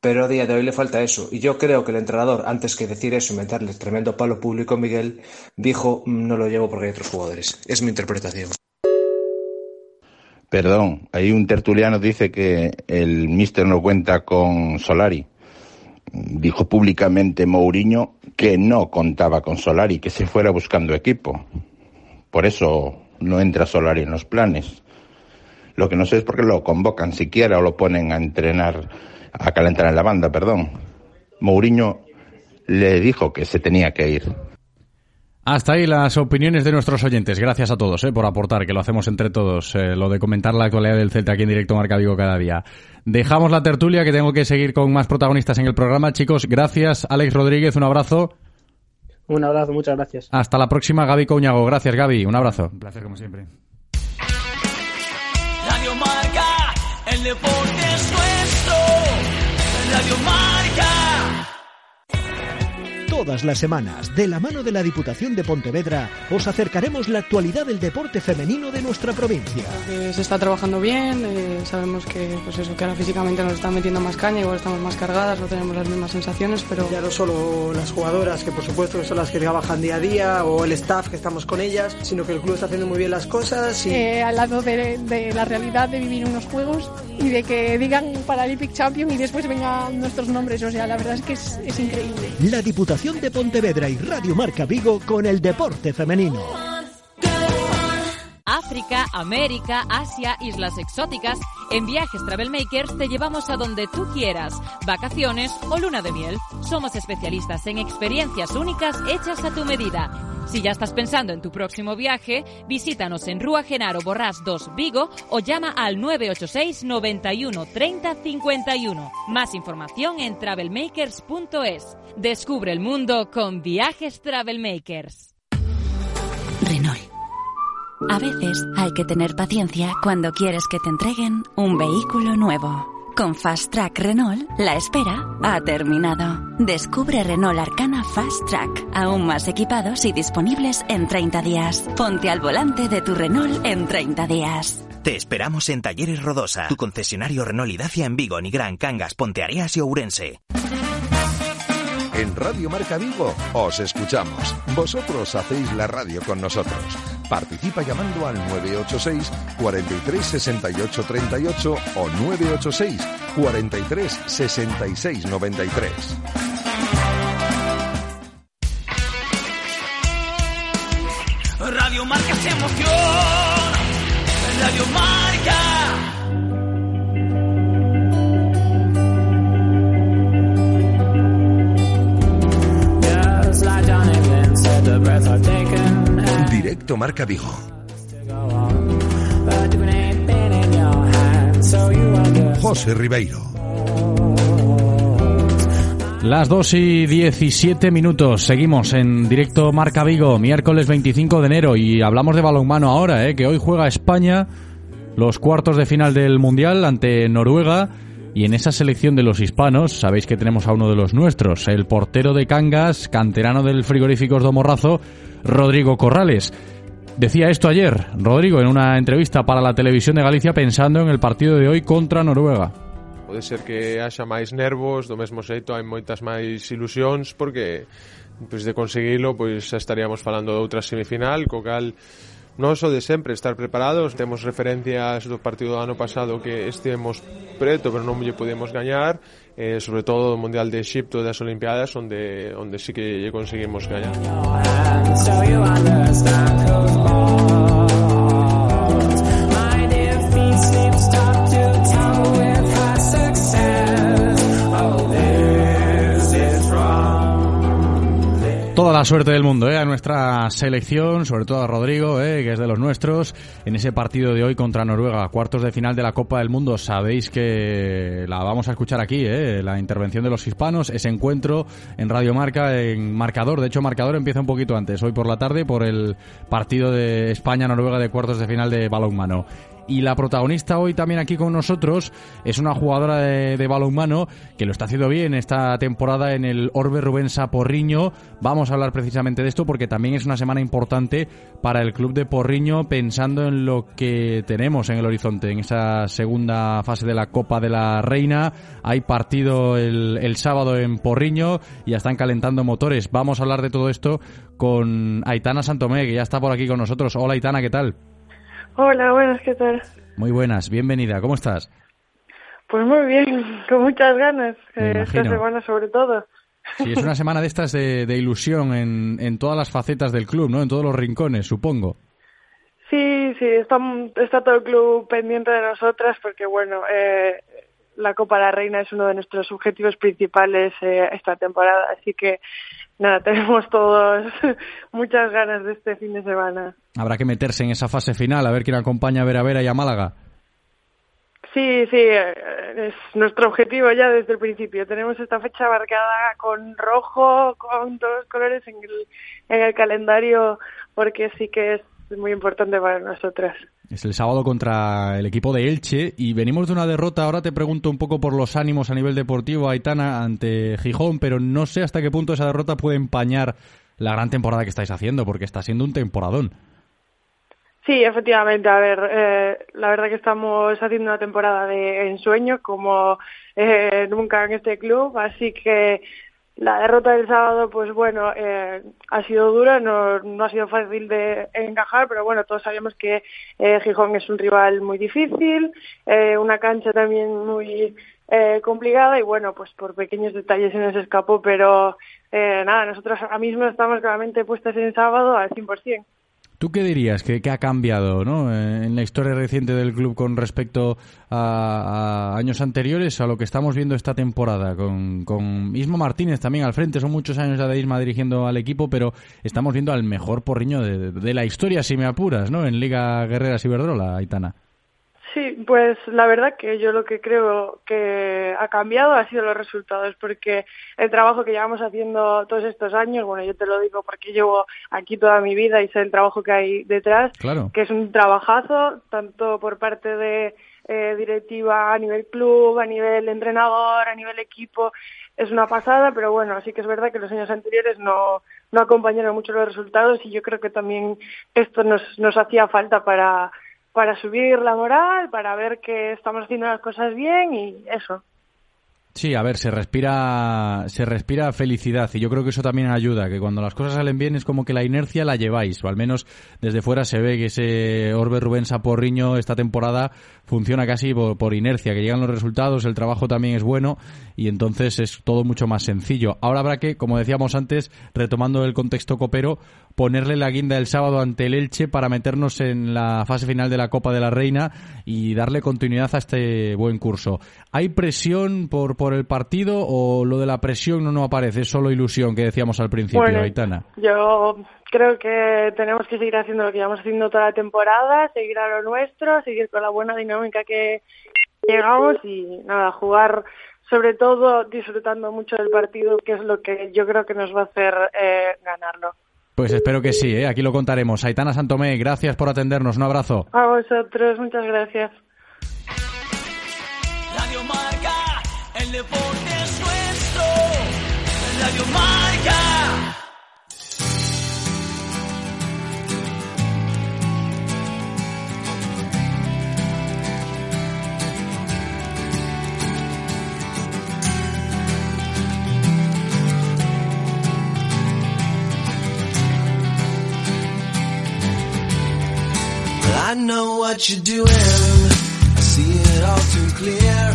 pero a día de hoy le falta eso. Y yo creo que el entrenador, antes que decir eso y meterle tremendo palo público, Miguel, dijo, mm, no lo llevo porque hay otros jugadores. Es mi interpretación.
Perdón, ahí un tertuliano dice que el míster no cuenta con Solari. Dijo públicamente Mourinho que no contaba con Solari, que se fuera buscando equipo. Por eso no entra Solari en los planes. Lo que no sé es por qué lo convocan siquiera o lo ponen a entrenar a calentar en la banda, perdón. Mourinho le dijo que se tenía que ir.
Hasta ahí las opiniones de nuestros oyentes. Gracias a todos eh, por aportar, que lo hacemos entre todos, eh, lo de comentar la actualidad del Celta aquí en directo Marca Vigo cada día. Dejamos la tertulia, que tengo que seguir con más protagonistas en el programa. Chicos, gracias. Alex Rodríguez, un abrazo.
Un abrazo, muchas gracias.
Hasta la próxima, Gaby Coñago. Gracias, Gaby. Un abrazo.
Un placer, como siempre.
Radio Marca, el deporte es nuestro. Radio Marca.
Todas las semanas, de la mano de la Diputación de Pontevedra, os acercaremos la actualidad del deporte femenino de nuestra provincia.
Eh, se está trabajando bien, eh, sabemos que, pues eso, que ahora físicamente nos están metiendo más caña, igual estamos más cargadas, no tenemos las mismas sensaciones, pero...
Ya no solo las jugadoras, que por supuesto son las que trabajan día a día, o el staff que estamos con ellas, sino que el club está haciendo muy bien las cosas. Y...
Eh, al lado de, de, la realidad de vivir unos juegos y de que digan Paralympic Champion y después vengan nuestros nombres, o sea, la verdad es que es, es increíble.
La Diputación de Pontevedra y Radio Marca Vigo con el deporte femenino.
África, América, Asia, islas exóticas. En Viajes Travelmakers te llevamos a donde tú quieras, vacaciones o luna de miel. Somos especialistas en experiencias únicas hechas a tu medida. Si ya estás pensando en tu próximo viaje, visítanos en Rúa Genaro Borrás 2 Vigo o llama al 986 91 30 51. Más información en travelmakers.es. Descubre el mundo con Viajes Travelmakers.
Renault. A veces hay que tener paciencia cuando quieres que te entreguen un vehículo nuevo. Con Fast Track Renault, la espera ha terminado. Descubre Renault Arcana Fast Track, aún más equipados y disponibles en 30 días. Ponte al volante de tu Renault en 30 días.
Te esperamos en Talleres Rodosa, tu concesionario Renault y Dacia en Vigo, Nigrán, Cangas, Ponteareas y Ourense.
En Radio Marca Vigo os escuchamos. Vosotros hacéis la radio con nosotros. Participa llamando al 986 43 68 38 o 986 43 66 93.
Radio Marca se emoción. Radio Marca.
Directo Marca Vigo. José Ribeiro.
Las 2 y 17 minutos. Seguimos en directo Marca Vigo, miércoles 25 de enero. Y hablamos de balonmano ahora, ¿eh? que hoy juega España los cuartos de final del Mundial ante Noruega. Y en esa selección de los hispanos, sabéis que tenemos a uno de los nuestros, el portero de Cangas, canterano del frigorífico Domorrazo, Rodrigo Corrales. Decía esto ayer, Rodrigo, en una entrevista para la televisión de Galicia pensando en el partido de hoy contra Noruega.
Pode ser que haxa máis nervos, do mesmo xeito hai moitas máis ilusións porque pois de conseguilo pois xa estaríamos falando de outra semifinal, co cal non só de sempre estar preparados, temos referencias do partido do ano pasado que estivemos preto, pero non lle podemos gañar eh, sobre todo do Mundial de Egipto das Olimpiadas, onde onde sí que conseguimos gañar.
Toda la suerte del mundo ¿eh? a nuestra selección, sobre todo a Rodrigo, ¿eh? que es de los nuestros, en ese partido de hoy contra Noruega, cuartos de final de la Copa del Mundo. Sabéis que la vamos a escuchar aquí, ¿eh? la intervención de los hispanos, ese encuentro en Radio Marca, en marcador. De hecho, marcador empieza un poquito antes, hoy por la tarde, por el partido de España-Noruega de cuartos de final de balonmano. Y la protagonista hoy también aquí con nosotros es una jugadora de, de balonmano que lo está haciendo bien esta temporada en el Orbe Rubensa Porriño. Vamos a hablar precisamente de esto porque también es una semana importante para el club de Porriño pensando en lo que tenemos en el horizonte, en esa segunda fase de la Copa de la Reina. Hay partido el, el sábado en Porriño y ya están calentando motores. Vamos a hablar de todo esto con Aitana Santomé, que ya está por aquí con nosotros. Hola Aitana, ¿qué tal?
Hola, buenas, ¿qué tal?
Muy buenas, bienvenida, ¿cómo estás?
Pues muy bien, con muchas ganas, eh, esta semana sobre todo.
Sí, es una semana de estas de, de ilusión en, en todas las facetas del club, ¿no? En todos los rincones, supongo.
Sí, sí, está, está todo el club pendiente de nosotras porque, bueno, eh, la Copa de la Reina es uno de nuestros objetivos principales eh, esta temporada, así que nada, tenemos todos muchas ganas de este fin de semana.
Habrá que meterse en esa fase final, a ver quién acompaña a Vera Vera y a Málaga.
Sí, sí, eh, es nuestro objetivo ya desde el principio. Tenemos esta fecha marcada con rojo, con todos los colores en el, en el calendario, porque sí que es muy importante para nosotras.
Es el sábado contra el equipo de Elche y venimos de una derrota. Ahora te pregunto un poco por los ánimos a nivel deportivo, Aitana, ante Gijón, pero no sé hasta qué punto esa derrota puede empañar la gran temporada que estáis haciendo, porque está siendo un temporadón.
Sí, efectivamente. A ver, eh, la verdad que estamos haciendo una temporada de ensueño como eh, nunca en este club, así que la derrota del sábado, pues bueno, eh, ha sido dura, no, no ha sido fácil de encajar, pero bueno, todos sabemos que eh, Gijón es un rival muy difícil, eh, una cancha también muy eh, complicada y bueno, pues por pequeños detalles se nos escapó, pero nada, nosotros ahora mismo estamos claramente puestas en sábado al 100%.
¿Tú qué dirías que, que ha cambiado ¿no? Eh, en la historia reciente del club con respecto a, años anteriores a lo que estamos viendo esta temporada? Con, con Isma Martínez también al frente, son muchos años ya de Isma dirigiendo al equipo, pero estamos viendo al mejor porriño de, de la historia, si me apuras, ¿no? en Liga Guerreras Iberdrola, Aitana.
Sí, pues la verdad que yo lo que creo que ha cambiado ha sido los resultados, porque el trabajo que llevamos haciendo todos estos años, bueno, yo te lo digo porque llevo aquí toda mi vida y sé el trabajo que hay detrás,
Claro.
que es un trabajazo, tanto por parte de eh, directiva a nivel club, a nivel entrenador, a nivel equipo, es una pasada, pero bueno, sí que es verdad que los años anteriores no, no acompañaron mucho los resultados y yo creo que también esto nos, nos hacía falta para para subir la moral, para ver que estamos haciendo las cosas bien y eso.
Sí, a ver, se respira, se respira felicidad y yo creo que eso también ayuda, que cuando las cosas salen bien es como que la inercia la lleváis, o al menos desde fuera se ve que ese Orbe Rubén Saporriño esta temporada funciona casi por, por inercia, que llegan los resultados, el trabajo también es bueno y entonces es todo mucho más sencillo. Ahora habrá que, como decíamos antes, retomando el contexto copero, ponerle la guinda el sábado ante el Elche para meternos en la fase final de la Copa de la Reina y darle continuidad a este buen curso. ¿Hay presión por, por el partido o lo de la presión no, no aparece? Es solo ilusión que decíamos al principio,
Bueno,
Aitana.
Yo creo que tenemos que seguir haciendo lo que llevamos haciendo toda la temporada, seguir a lo nuestro, seguir con la buena dinámica que llegamos y nada, jugar sobre todo disfrutando mucho del partido, que es lo que yo creo que nos va a hacer eh, ganarlo.
Pues espero que sí, ¿eh? aquí lo contaremos. Aitana Santomé, gracias por atendernos. Un abrazo.
A vosotros, muchas gracias.
Radio el deporte es nuestro. Radio Marca.
I know what you're doing. I see it all too clear.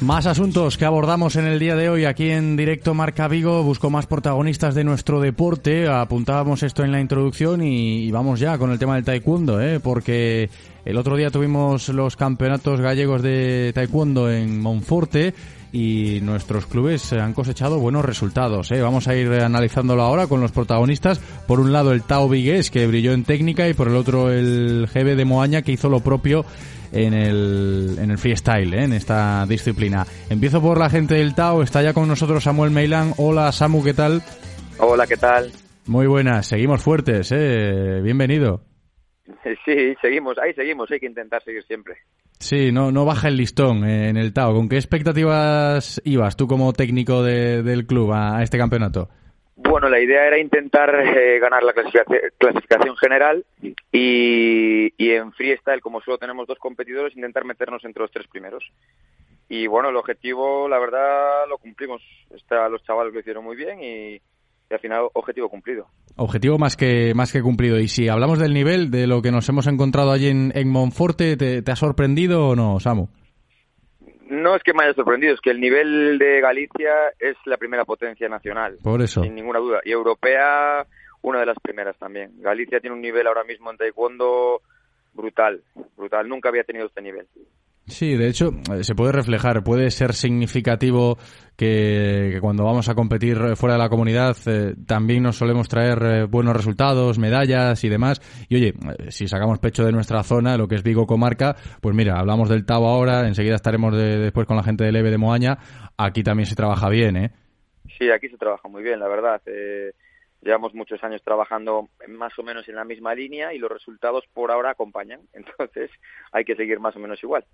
Más asuntos que abordamos en el día de hoy aquí en Directo Marca Vigo. Busco más protagonistas de nuestro deporte. Apuntábamos esto en la introducción y, y vamos ya con el tema del taekwondo, ¿eh? porque el otro día tuvimos los campeonatos gallegos de taekwondo en Monforte y nuestros clubes han cosechado buenos resultados. ¿eh? Vamos a ir analizándolo ahora con los protagonistas. Por un lado el Tao Vigués, que brilló en técnica, y por el otro el GB de Moaña, que hizo lo propio en el, en el freestyle, ¿eh? en esta disciplina. Empiezo por la gente del Tao. Está ya con nosotros Samuel Meilán. Hola Samu, ¿qué tal?
Hola, ¿qué tal?
Muy buenas, seguimos fuertes, ¿eh? bienvenido.
Sí, seguimos, ahí seguimos, hay que intentar seguir siempre.
Sí, no, no baja el listón eh, en el Tao. ¿Con qué expectativas ibas tú como técnico de- del club a, a este campeonato?
Bueno, la idea era intentar eh, ganar la clasificación, clasificación general y, y en freestyle, como solo tenemos dos competidores, intentar meternos entre los tres primeros. Y bueno, el objetivo, la verdad, lo cumplimos. Está, los chavales lo hicieron muy bien y, y al final objetivo cumplido.
Objetivo más que, más que cumplido. Y si hablamos del nivel, de lo que nos hemos encontrado allí en, en Monforte, ¿te, te ha sorprendido o no, Samu?
No es que me haya sorprendido, es que el nivel de Galicia es la primera potencia nacional.
Por eso.
Sin ninguna duda. Y europea, una de las primeras también. Galicia tiene un nivel ahora mismo en taekwondo brutal, brutal. Nunca había tenido este nivel.
Sí, de hecho, eh, se puede reflejar, puede ser significativo que, que cuando vamos a competir fuera de la comunidad eh, también nos solemos traer eh, buenos resultados, medallas y demás. Y oye, si sacamos pecho de nuestra zona, lo que es Vigo Comarca, pues mira, hablamos del Tao ahora, enseguida estaremos de- después con la gente del EVE de Moaña. Aquí también se trabaja bien, ¿eh?
Sí, aquí se trabaja muy bien, la verdad. Eh, llevamos muchos años trabajando más o menos en la misma línea y los resultados por ahora acompañan. Entonces hay que seguir más o menos igual.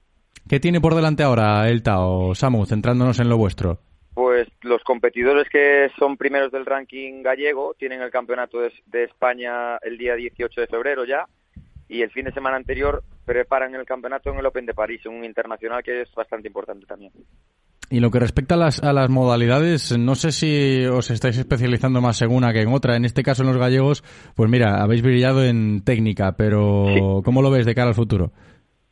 ¿Qué tiene por delante ahora el Tao, Samu, centrándonos en lo vuestro?
Pues los competidores que son primeros del ranking gallego tienen el campeonato de, de España el día 18 de febrero ya y el fin de semana anterior preparan el campeonato en el Open de París, un internacional que es bastante importante también.
Y lo que respecta a las, a las modalidades, no sé si os estáis especializando más en una que en otra. En este caso, en los gallegos, pues mira, habéis brillado en técnica, pero ¿cómo lo ves de cara al futuro?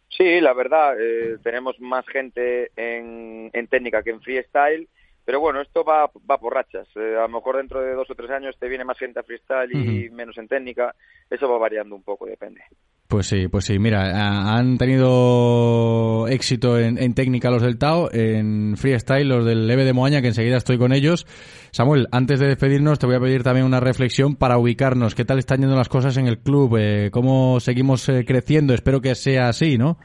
Sí, la verdad, eh, tenemos más gente en, en técnica que en freestyle, pero bueno, esto va, va por rachas. Eh, a lo mejor dentro de dos o tres años te viene más gente a freestyle y menos en técnica. Eso va variando un poco, depende.
Pues sí, pues sí. Mira, han tenido éxito en, en técnica los del Tao, en freestyle los del Leve de Moaña, que enseguida estoy con ellos. Samuel, antes de despedirnos, te voy a pedir también una reflexión para ubicarnos. ¿Qué tal están yendo las cosas en el club? Eh, ¿Cómo seguimos eh, creciendo? Espero que sea así, ¿no?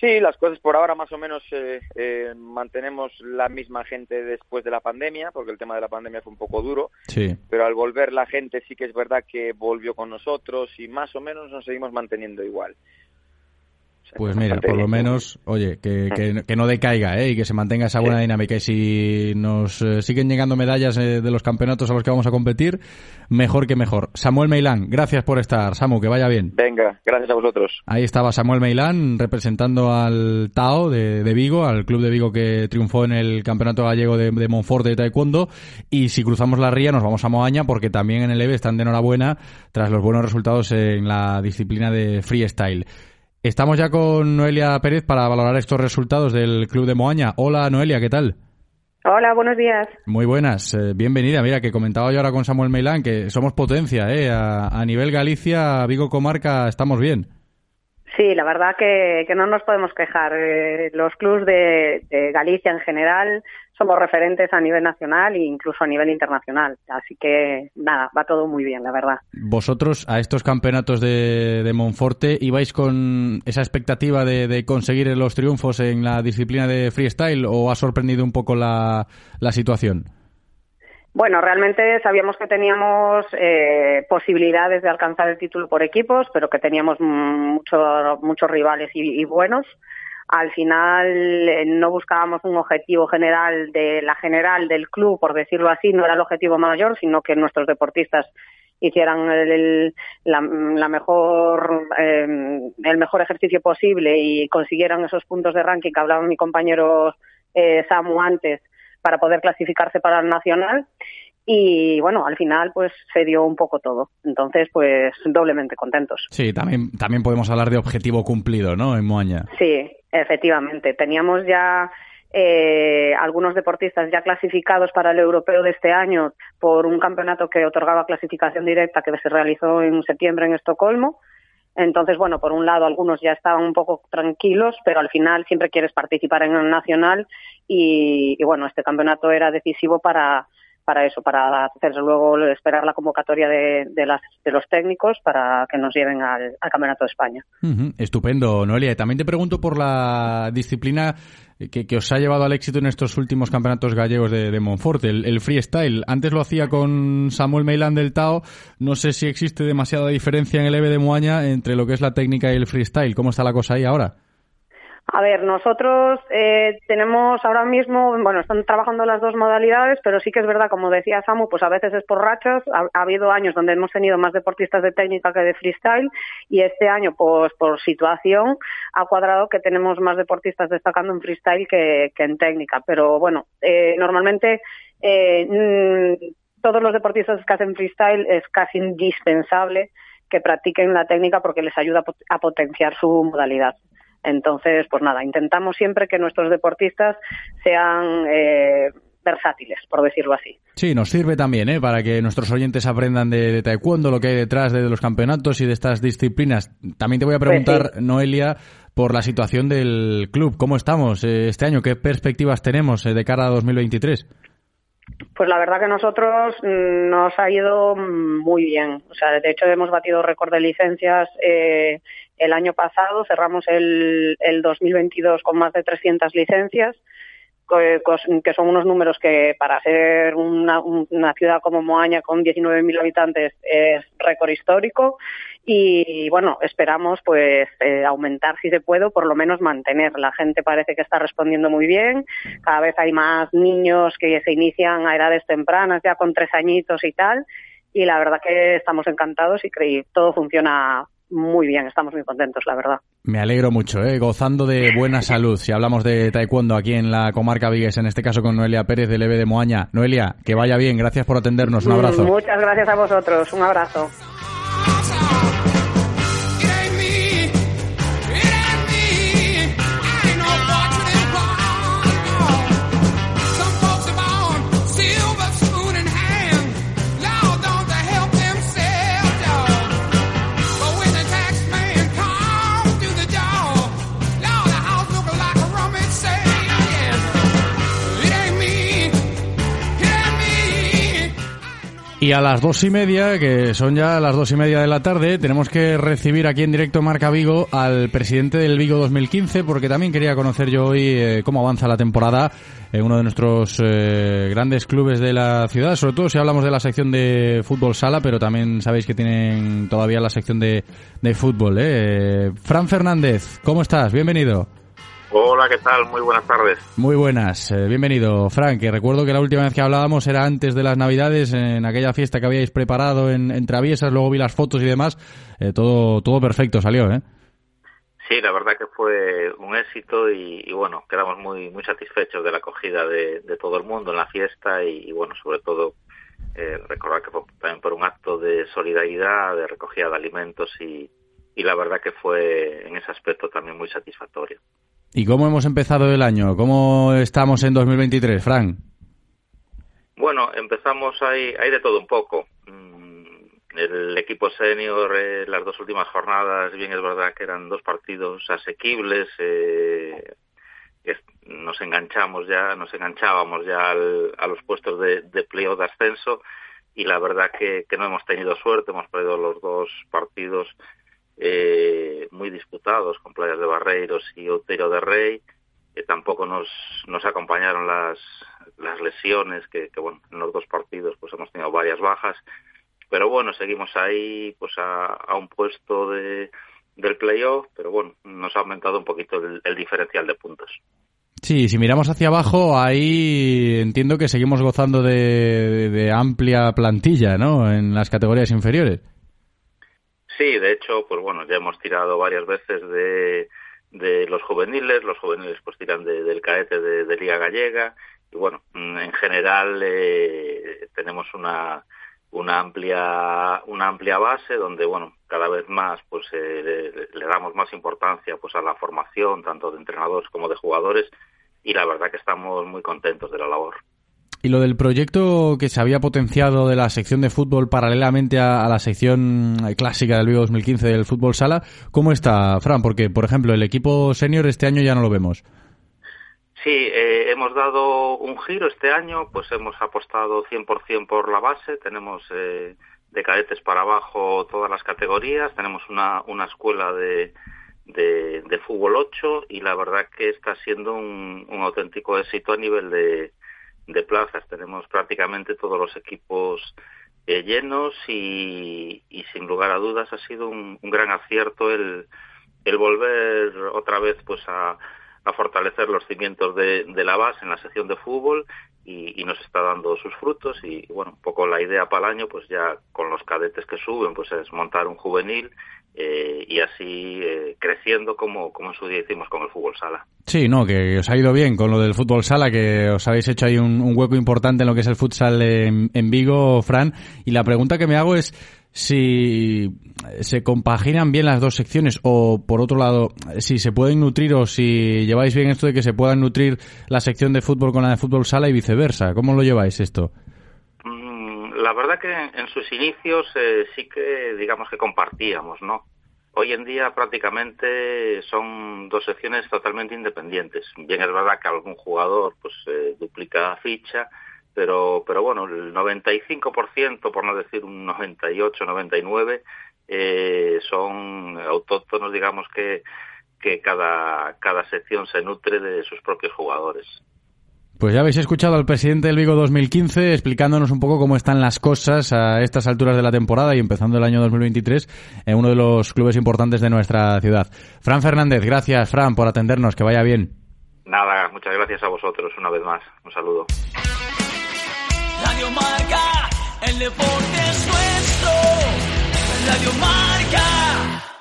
Sí, las cosas por ahora más o menos eh, eh, mantenemos la misma gente después de la pandemia, porque el tema de la pandemia fue un poco duro,
Sí.
pero al volver la gente sí que es verdad que volvió con nosotros y más o menos nos seguimos manteniendo igual.
Pues mira, por lo menos, oye, que, que, que no decaiga ¿eh? y que se mantenga esa buena dinámica. Y si nos eh, siguen llegando medallas eh, de los campeonatos a los que vamos a competir, mejor que mejor. Samuel Meilán, gracias por estar. Samu, que vaya bien.
Venga, gracias a vosotros.
Ahí estaba Samuel Meilán representando al Tao de, de Vigo, al club de Vigo que triunfó en el campeonato gallego de, de Monfort de Taekwondo. Y si cruzamos la ría nos vamos a Moaña porque también en el EVE están de enhorabuena tras los buenos resultados en la disciplina de freestyle. Estamos ya con Noelia Pérez para valorar estos resultados del club de Moaña. Hola Noelia, ¿qué tal?
Hola, buenos días.
Muy buenas, eh, bienvenida. Mira, que comentaba yo ahora con Samuel Meilán que somos potencia, ¿eh? A, a nivel Galicia, Vigo Comarca, estamos bien.
Sí, la verdad que, que no nos podemos quejar. Eh, los clubs de, de Galicia en general somos referentes a nivel nacional e incluso a nivel internacional. Así que nada, va todo muy bien, la verdad.
Vosotros a estos campeonatos de, de Monforte ibais con esa expectativa de, de conseguir los triunfos en la disciplina de freestyle o ha sorprendido un poco la, la situación?
Bueno, realmente sabíamos que teníamos eh, posibilidades de alcanzar el título por equipos, pero que teníamos mm, mucho- muchos rivales y, y buenos. Al final eh, no buscábamos un objetivo general de la general del club, por decirlo así, no era el objetivo mayor, sino que nuestros deportistas hicieran el- la, mejor eh, el mejor ejercicio posible y consiguieran esos puntos de ranking que hablaba mi compañero eh, Samu antes para poder clasificarse para el nacional y bueno al final pues se dio un poco todo entonces pues doblemente contentos
Sí, también, también podemos hablar de objetivo cumplido, ¿no? En Moaña.
Sí, efectivamente. Teníamos ya eh, algunos deportistas ya clasificados para el europeo de este año por un campeonato que otorgaba clasificación directa que se realizó en septiembre en Estocolmo. Entonces, bueno, por un lado algunos ya estaban un poco tranquilos, pero al final siempre quieres participar en el nacional y, y bueno, este campeonato era decisivo para, para eso, para hacer luego esperar la convocatoria de, los técnicos para que nos lleven al, Campeonato de España.
Estupendo, Noelia. También te pregunto por la disciplina que, os ha llevado al éxito en estos últimos campeonatos gallegos de, de Monfort, el, el freestyle. Antes lo hacía con Samuel Meilán del Tao. No sé si existe demasiada diferencia en el EVE de Moaña entre lo que es la técnica y el freestyle. ¿Cómo está la cosa ahí ahora?
A ver, nosotros eh, tenemos ahora mismo, bueno, están trabajando las dos modalidades, pero sí que es verdad, como decía Samu, pues a veces es por rachas. Ha, ha, habido años donde hemos tenido más deportistas de técnica que de freestyle y este año, pues por situación, ha cuadrado que tenemos más deportistas destacando en freestyle que, que en técnica. Pero bueno, eh, normalmente eh, mmm, todos los deportistas que hacen freestyle es casi indispensable que practiquen la técnica porque les ayuda a potenciar su modalidad. Entonces, pues nada, intentamos siempre que nuestros deportistas sean eh, versátiles, por decirlo así.
Sí, nos sirve también ¿eh? para que nuestros oyentes aprendan de, de, taekwondo, lo que hay detrás de los campeonatos y de estas disciplinas. También te voy a preguntar, pues sí. Noelia, por la situación del club. ¿Cómo estamos eh, este año? ¿Qué perspectivas tenemos eh, de cara a 2023?
Pues la verdad que nosotros mm, nos ha ido muy bien. O sea, de hecho hemos batido récord de licencias eh, el año pasado, cerramos el, el 2022 con más de 300 licencias, que son unos números que para ser una, ciudad como Moaña con 19.000 habitantes es récord histórico. Y bueno, esperamos pues eh, aumentar si se puede, por lo menos mantener. La gente parece que está respondiendo muy bien, cada vez hay más niños que se inician a edades tempranas, ya con tres añitos y tal, y la verdad que estamos encantados y que todo funciona muy bien, estamos muy contentos, la verdad.
Me alegro mucho, ¿eh? gozando de buena salud. Si hablamos de taekwondo aquí en la comarca Vigues, en este caso con Noelia Pérez de Leve de Moaña. Noelia, que vaya bien, gracias por atendernos, un abrazo.
Muchas gracias a vosotros, un abrazo.
Y a las dos y media, que son ya las dos y media de la tarde, tenemos que recibir aquí en directo Marca Vigo al presidente del Vigo 2015, porque también quería conocer yo hoy eh, cómo avanza la temporada en uno de nuestros eh, grandes clubes de la ciudad, sobre todo si hablamos de la sección de fútbol sala, pero también sabéis que tienen todavía la sección de, de fútbol. ¿eh? Fran Fernández, ¿cómo estás? Bienvenido.
Hola, ¿qué tal? Muy buenas tardes.
Muy buenas. Eh, bienvenido, Frank. Que recuerdo que la última vez que hablábamos era antes de las Navidades, en aquella fiesta que habíais preparado en, en Traviesas, luego vi las fotos y demás. Eh, todo, todo perfecto salió, ¿eh?
Sí, la verdad que fue un éxito y, y bueno, quedamos muy muy satisfechos de la acogida de, de todo el mundo en la fiesta y, y bueno, sobre todo eh, recordar que fue también por un acto de solidaridad, de recogida de alimentos y, y la verdad que fue en ese aspecto también muy satisfactorio.
¿Y cómo hemos empezado el año? ¿Cómo estamos en 2023, Frank?
Bueno, empezamos ahí, hay de todo un poco. El equipo senior, eh, las dos últimas jornadas, bien es verdad que eran dos partidos asequibles. Eh, nos enganchamos ya, nos enganchábamos ya al, a los puestos de, de playoff de ascenso y la verdad que, que no hemos tenido suerte, hemos perdido los dos partidos eh, muy disputados con Playas de Barreiros y Outeiro de Rey. que tampoco nos, nos acompañaron las, las lesiones, que, bueno, en los dos partidos pues hemos tenido varias bajas. Pero bueno, seguimos ahí pues a, un puesto de, del playoff, pero bueno, nos ha aumentado un poquito el, diferencial de puntos.
Sí, si miramos hacia abajo, ahí entiendo que seguimos gozando de, de amplia plantilla, ¿no? En las categorías inferiores.
Sí, de hecho, pues bueno, ya hemos tirado varias veces de, de los juveniles, los juveniles pues tiran de, del caete de, Liga Gallega y bueno, mm, en general eh, tenemos una una amplia una amplia base donde bueno cada vez más pues eh, le, le, damos más importancia pues a la formación tanto de entrenadores como de jugadores y la verdad que estamos muy contentos de la labor.
Y lo del proyecto que se había potenciado de la sección de fútbol paralelamente a, la sección clásica del Vigo 2015 del fútbol sala, ¿cómo está, Fran? Porque, por ejemplo, el equipo senior este año ya no lo vemos.
Sí, eh, hemos dado un giro este año, pues hemos apostado 100% por la base, tenemos eh, de cadetes para abajo todas las categorías, tenemos una, una escuela de, de, fútbol 8 y la verdad que está siendo un auténtico éxito a nivel de, de plazas. Tenemos prácticamente todos los equipos eh, llenos y, y, sin lugar a dudas ha sido un, un gran acierto el, el volver otra vez pues a, a fortalecer los cimientos de, de, la base en la sección de fútbol y, nos está dando sus frutos y bueno un poco la idea para el año pues ya con los cadetes que suben pues es montar un juvenil eh, y así eh, creciendo como, como en su día hicimos con el fútbol sala.
Sí, no, que os ha ido bien con lo del fútbol sala, que os habéis hecho ahí un, un hueco importante en lo que es el futsal en, en Vigo, Fran. Y la pregunta que me hago es si se compaginan bien las dos secciones o por otro lado si se pueden nutrir o si lleváis bien esto de que se puedan nutrir la sección de fútbol con la de fútbol sala y viceversa. ¿Cómo lo lleváis esto?
la verdad que en sus inicios eh, sí que digamos que compartíamos, ¿no? Hoy en día prácticamente son dos secciones totalmente independientes. Bien es verdad que algún jugador pues eh, duplica ficha, pero pero bueno, el 95%, por no decir un 98, 99 eh, son autóctonos, digamos que que cada cada sección se nutre de sus propios jugadores.
Pues ya habéis escuchado al presidente del Vigo 2015 explicándonos un poco cómo están las cosas a estas alturas de la temporada y empezando el año 2023 en uno de los clubes importantes de nuestra ciudad. Fran Fernández, gracias Fran por atendernos, que vaya bien.
Nada, muchas gracias a vosotros una vez más. Un saludo.
Radio Marca, el deporte es nuestro. Radio Marca.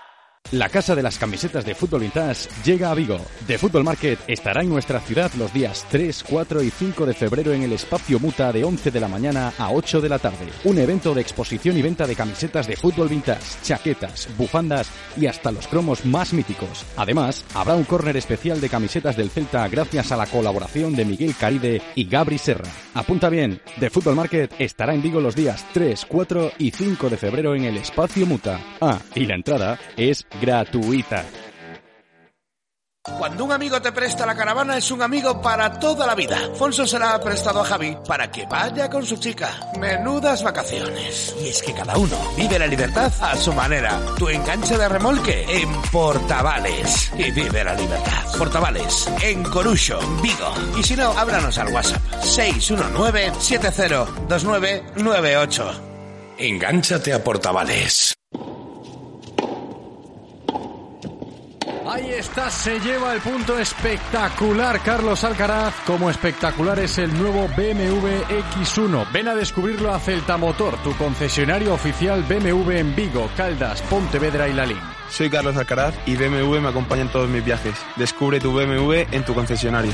La casa de las camisetas de fútbol vintage llega a Vigo. The Football Market estará en nuestra ciudad los días 3, 4 y 5 de febrero en el espacio Muta de 11 de la mañana a 8 de la tarde. Un evento de exposición y venta de camisetas de fútbol vintage, chaquetas, bufandas y hasta los cromos más míticos. Además, habrá un córner especial de camisetas del Celta gracias a la colaboración de Miguel Caride y Gabri Serra. Apunta bien, The Football Market estará en Vigo los días 3, 4 y 5 de febrero en el espacio Muta. Ah, y la entrada es gratuita.
Cuando un amigo te presta la caravana es un amigo para toda la vida. Fonso se la ha prestado a Javi para que vaya con su chica. Menudas vacaciones. Y es que cada uno vive la libertad a su manera. Tu enganche de remolque en Portavales. Y vive la libertad. Portavales, en Corucho, Vigo. Y si no, háblanos al WhatsApp. 619-702998. Engánchate a Portavales.
Ahí está, se lleva el punto espectacular Carlos Alcaraz. Como espectacular es el nuevo BMW X1. Ven a descubrirlo a Celta Motor, tu concesionario oficial BMW en Vigo, Caldas, Pontevedra y Lalín.
Soy Carlos Alcaraz y BMW me acompaña en todos mis viajes. Descubre tu BMW en tu concesionario.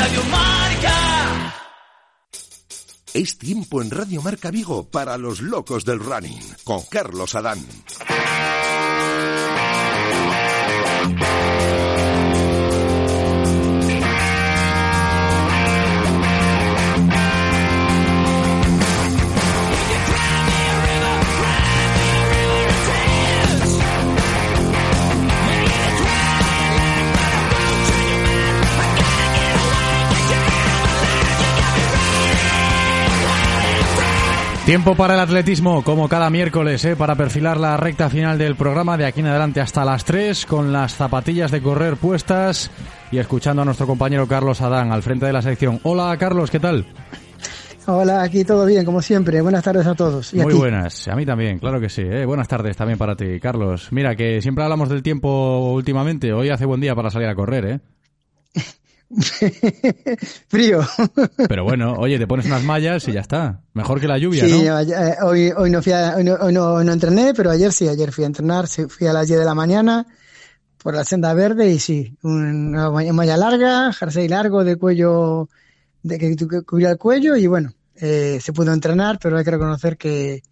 Radio Marca.
Es tiempo en Radio Marca Vigo para los locos del running con Carlos Adán.
Tiempo para el atletismo, como cada miércoles, ¿eh? para perfilar la recta final del programa de aquí en adelante hasta las 3, con las zapatillas de correr puestas y escuchando a nuestro compañero Carlos Adán al frente de la sección. Hola Carlos, ¿qué tal?
Hola, aquí todo bien, como siempre. Buenas tardes a todos. ¿Y a
Muy
ti?
buenas, a mí también, claro que sí. ¿eh? Buenas tardes también para ti, Carlos. Mira, que siempre hablamos del tiempo últimamente. Hoy hace buen día para salir a correr, ¿eh?
Frío.
Pero bueno, oye, te pones unas mallas y ya está. Mejor que la lluvia,
sí,
¿no?
eh, hoy, hoy, no fui a- hoy, no, hoy no- no entrené, pero ayer sí, ayer fui a entrenar, sí, fui a las 10 de la mañana por la senda verde y sí, una malla larga, jersey largo de cuello, de que cubría el cuello y bueno, eh, se pudo entrenar, pero hay que reconocer que,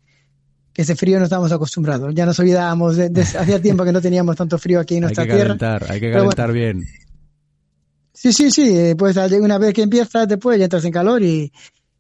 que ese frío no estábamos acostumbrados. Ya nos olvidábamos, de, de- hacía tiempo que no teníamos tanto frío aquí en
Hay
nuestra tierra.
hay que
bueno,
calentar bien.
Sí, sí, sí, eh, pues una vez que empiezas después ya entras en calor y,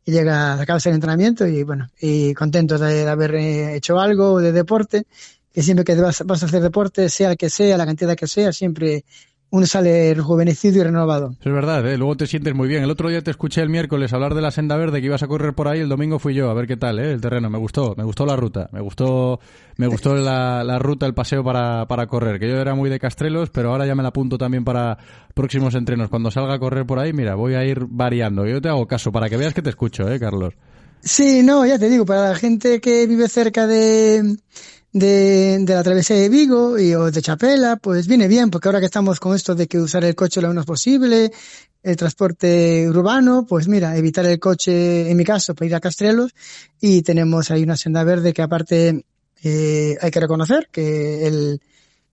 y llega, acabas el entrenamiento y bueno, y contento de, de haber eh, hecho algo de deporte, que siempre que vas, vas a hacer deporte, sea el que sea, la cantidad que sea, siempre uno sale rejuvenecido y renovado.
Eso es verdad, ¿eh? luego te sientes muy bien. El otro día te escuché el miércoles hablar de la senda verde que ibas a correr por ahí, el domingo fui yo, a ver qué tal, ¿eh? el terreno. Me gustó, me gustó la ruta, me gustó, me gustó la, la ruta, el paseo para, para correr, que yo era muy de Castrelos, pero ahora ya me la apunto también para próximos entrenos. Cuando salga a correr por ahí, mira, voy a ir variando. Yo te hago caso para que veas que te escucho, ¿eh, Carlos?
Sí, no, ya te digo, para la gente que vive cerca de, de, de la travesía de Vigo y, o de Chapela, pues viene bien, porque ahora que estamos con esto de que usar el coche lo menos posible, el transporte urbano, pues mira, evitar el coche, en mi caso, para ir a Castrelos, y tenemos ahí una senda verde que aparte eh, hay que reconocer que el,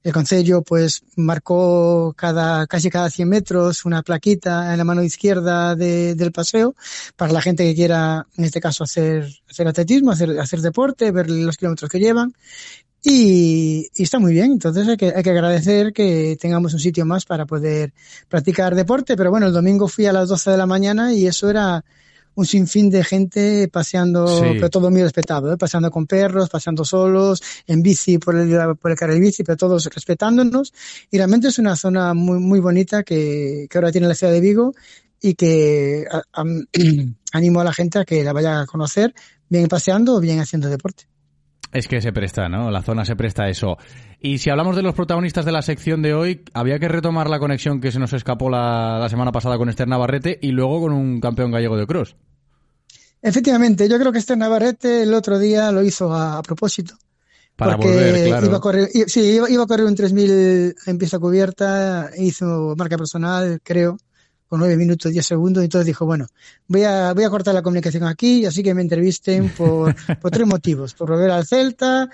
el Concello pues marcó cada, casi cada 100 metros una plaquita en la mano izquierda de- del paseo para la gente que quiera, en este caso, hacer, hacer atletismo, hacer, hacer deporte, ver los kilómetros que llevan. Y, y está muy bien, entonces hay que, hay que agradecer que tengamos un sitio más para poder practicar deporte, pero bueno, el domingo fui a las 12 de la mañana y eso era un sinfín de gente paseando,
Sí.
pero todo muy respetado, ¿eh? paseando con perros, paseando solos, en bici por el, por el carril bici, pero todos respetándonos. Y realmente es una zona muy, muy bonita que, que ahora tiene la ciudad de Vigo y que a- am- animo a la gente a que la vaya a conocer, bien paseando o bien haciendo deporte.
Es que se presta, ¿no? La zona se presta a eso. Y si hablamos de los protagonistas de la sección de hoy, había que retomar la conexión que se nos escapó la, la semana pasada con Esther Navarrete y luego con un campeón gallego de cross.
Efectivamente, yo creo que este Navarrete el otro día lo hizo a, a propósito.
Para
porque
volver, claro.
iba a correr, sí, iba, iba a correr un 3000 en pista cubierta, hizo marca personal, creo, con 9 minutos 10 segundos, y entonces dijo, bueno, voy a, voy a cortar la comunicación aquí, así que me entrevisten por, por tres motivos, por volver al Celta,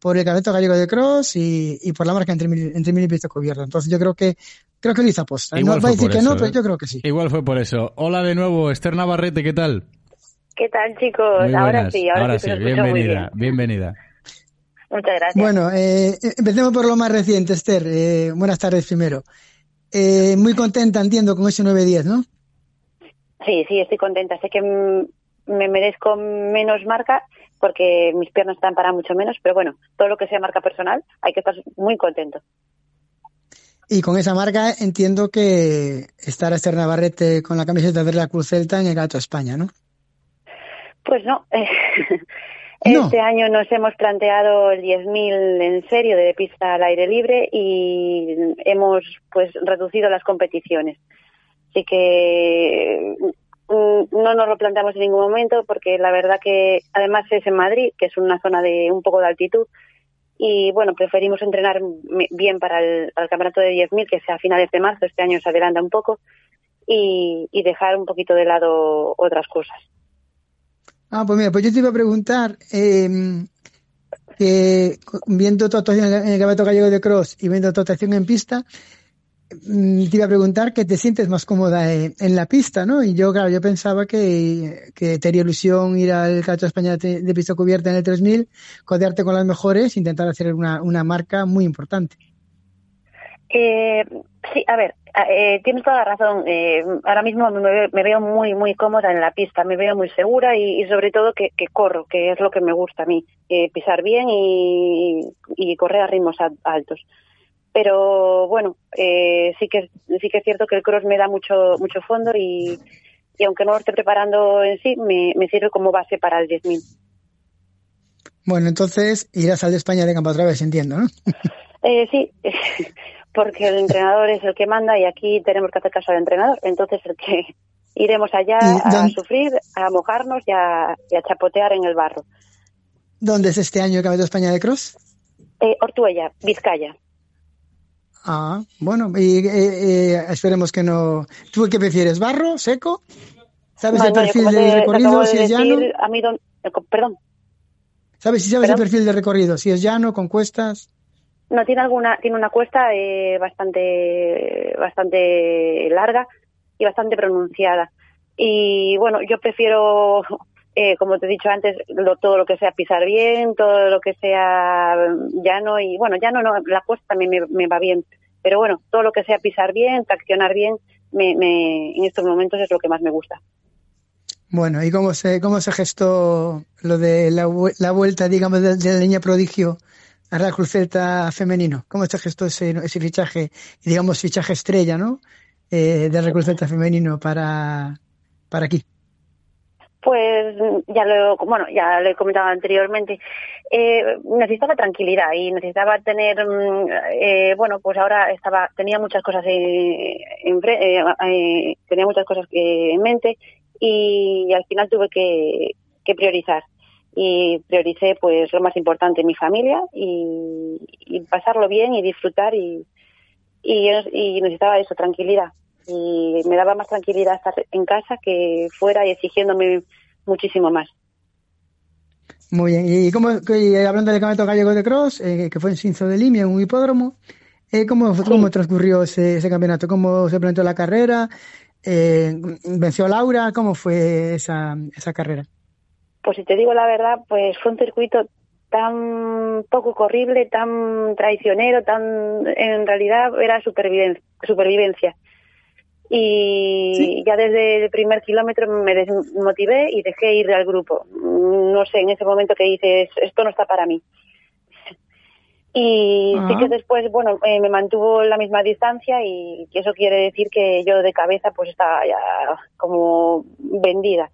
por el campeonato gallego de cross y, y por la marca en 3000 en 3000 en pista cubierta. Entonces yo creo que, creo que lo hizo aposta.
Igual
no va a decir que no,
eso,
pero
¿eh?
yo creo que sí.
Igual fue por eso. Hola de nuevo, Esther Navarrete, ¿qué tal?
¿Qué tal, chicos?
Muy
ahora
buenas.
sí, ahora, sí,
sí,
escucho muy bien.
bienvenida, bienvenida.
Muchas gracias.
Bueno, eh, empecemos por lo más reciente, Esther. Eh, buenas tardes primero. Eh, muy contenta, entiendo, con ese 9-10, ¿no?
Sí, sí, estoy contenta. Sé que me merezco menos marca porque mis piernas están para mucho menos, pero bueno, todo lo que sea marca personal hay que estar muy contento.
Y con esa marca entiendo que estará Esther Navarrete con la camiseta de la Cruz Celta en el Gato España, ¿no?
Pues no,
No.
este año nos hemos planteado el 10.000 en serio de pista al aire libre y hemos pues reducido las competiciones. Así que mm, no nos lo planteamos en ningún momento porque la verdad que además es en Madrid, que es una zona de un poco de altitud y bueno, preferimos entrenar bien para el, para el campeonato de 10.000 que sea a finales de marzo, este año se adelanta un poco y, y dejar un poquito de lado otras cosas.
Ah, pues mira, pues yo te iba a preguntar, eh, que viendo tu actuación en el- Campeonato Gallego de Cross y viendo tu actuación en pista, mm, te iba a preguntar que te sientes más cómoda en, la pista, ¿no? Y yo, claro, yo pensaba que, que te haría ilusión ir al de España de, de pista cubierta en el 3000, codearte con las mejores, intentar hacer una, una marca muy importante.
Eh, sí, a ver, eh, tienes toda la razón. Eh, ahora mismo me, me veo muy, muy cómoda en la pista, me veo muy segura y, y sobre todo que, que corro, que es lo que me gusta a mí, eh, pisar bien y, y correr a ritmos altos. Pero bueno, eh, sí que sí que es cierto que el cross me da mucho mucho fondo y, y aunque no lo esté preparando en sí, me, me sirve como base para el 10.000.
Bueno, entonces irás al de España de campo otra vez, entiendo, ¿no?
Eh, sí, porque el entrenador es el que manda y aquí tenemos que hacer caso al entrenador. Entonces, el que iremos allá
¿Y
a sufrir, a mojarnos y a, y a chapotear en el barro.
¿Dónde es este año el Campeonato de España de Cross?
Eh, Ortuella, Vizcaya.
Ah, bueno, y eh, eh, esperemos que no. ¿Tú qué prefieres, barro, seco? ¿Sabes
No,
el
no,
perfil del
te
recorrido,
de
si es llano?
A mí, don- eh, perdón,
¿Sabes si sabes el perfil del recorrido? Si es llano, con cuestas.
No tiene alguna, tiene una cuesta eh, bastante, bastante larga y bastante pronunciada. Y bueno, yo prefiero, eh, como te he dicho antes, lo- todo lo que sea pisar bien, todo lo que sea llano y bueno, llano no, la cuesta también me, me va bien, pero bueno, todo lo que sea pisar bien, traccionar bien, me, me, en estos momentos es lo que más me gusta.
Bueno, ¿y cómo se, cómo se gestó lo de la, la vuelta, digamos, de, de la línea prodigio a Celta femenino? ¿Cómo se gestó ese, ese fichaje, digamos, fichaje estrella, ¿no? Eh, Cruz Celta femenino para, para aquí.
Pues ya lo, bueno, ya lo he comentado anteriormente. Eh, necesitaba tranquilidad y necesitaba tener, mm, eh, bueno, pues ahora estaba, tenía muchas cosas en, eh, eh, tenía muchas cosas en mente y, al final tuve que priorizar y prioricé pues lo más importante, mi familia y, y pasarlo bien y disfrutar y, y, y necesitaba eso, tranquilidad. Y me daba más tranquilidad estar en casa que fuera y exigiéndome muchísimo más.
Muy bien. Y, cómo, y hablando del Campeonato Gallego de Cross, eh, que fue en Cinzo de Limia, en un hipódromo, eh, ¿cómo, ¿cómo transcurrió ese, ese campeonato? ¿Cómo se planteó la carrera? Eh, ¿Venció Laura? ¿Cómo fue esa, esa carrera?
Pues si te digo la verdad, pues fue un circuito tan poco corrible, tan traicionero, tan en realidad era supervivencia. supervivencia. Y ya desde el primer kilómetro me desmotivé y dejé ir al grupo. No sé, en ese momento que dices, esto no está para mí. Y sí que después, bueno, eh, me mantuvo la misma distancia y eso quiere decir que yo de cabeza pues estaba ya como vendida.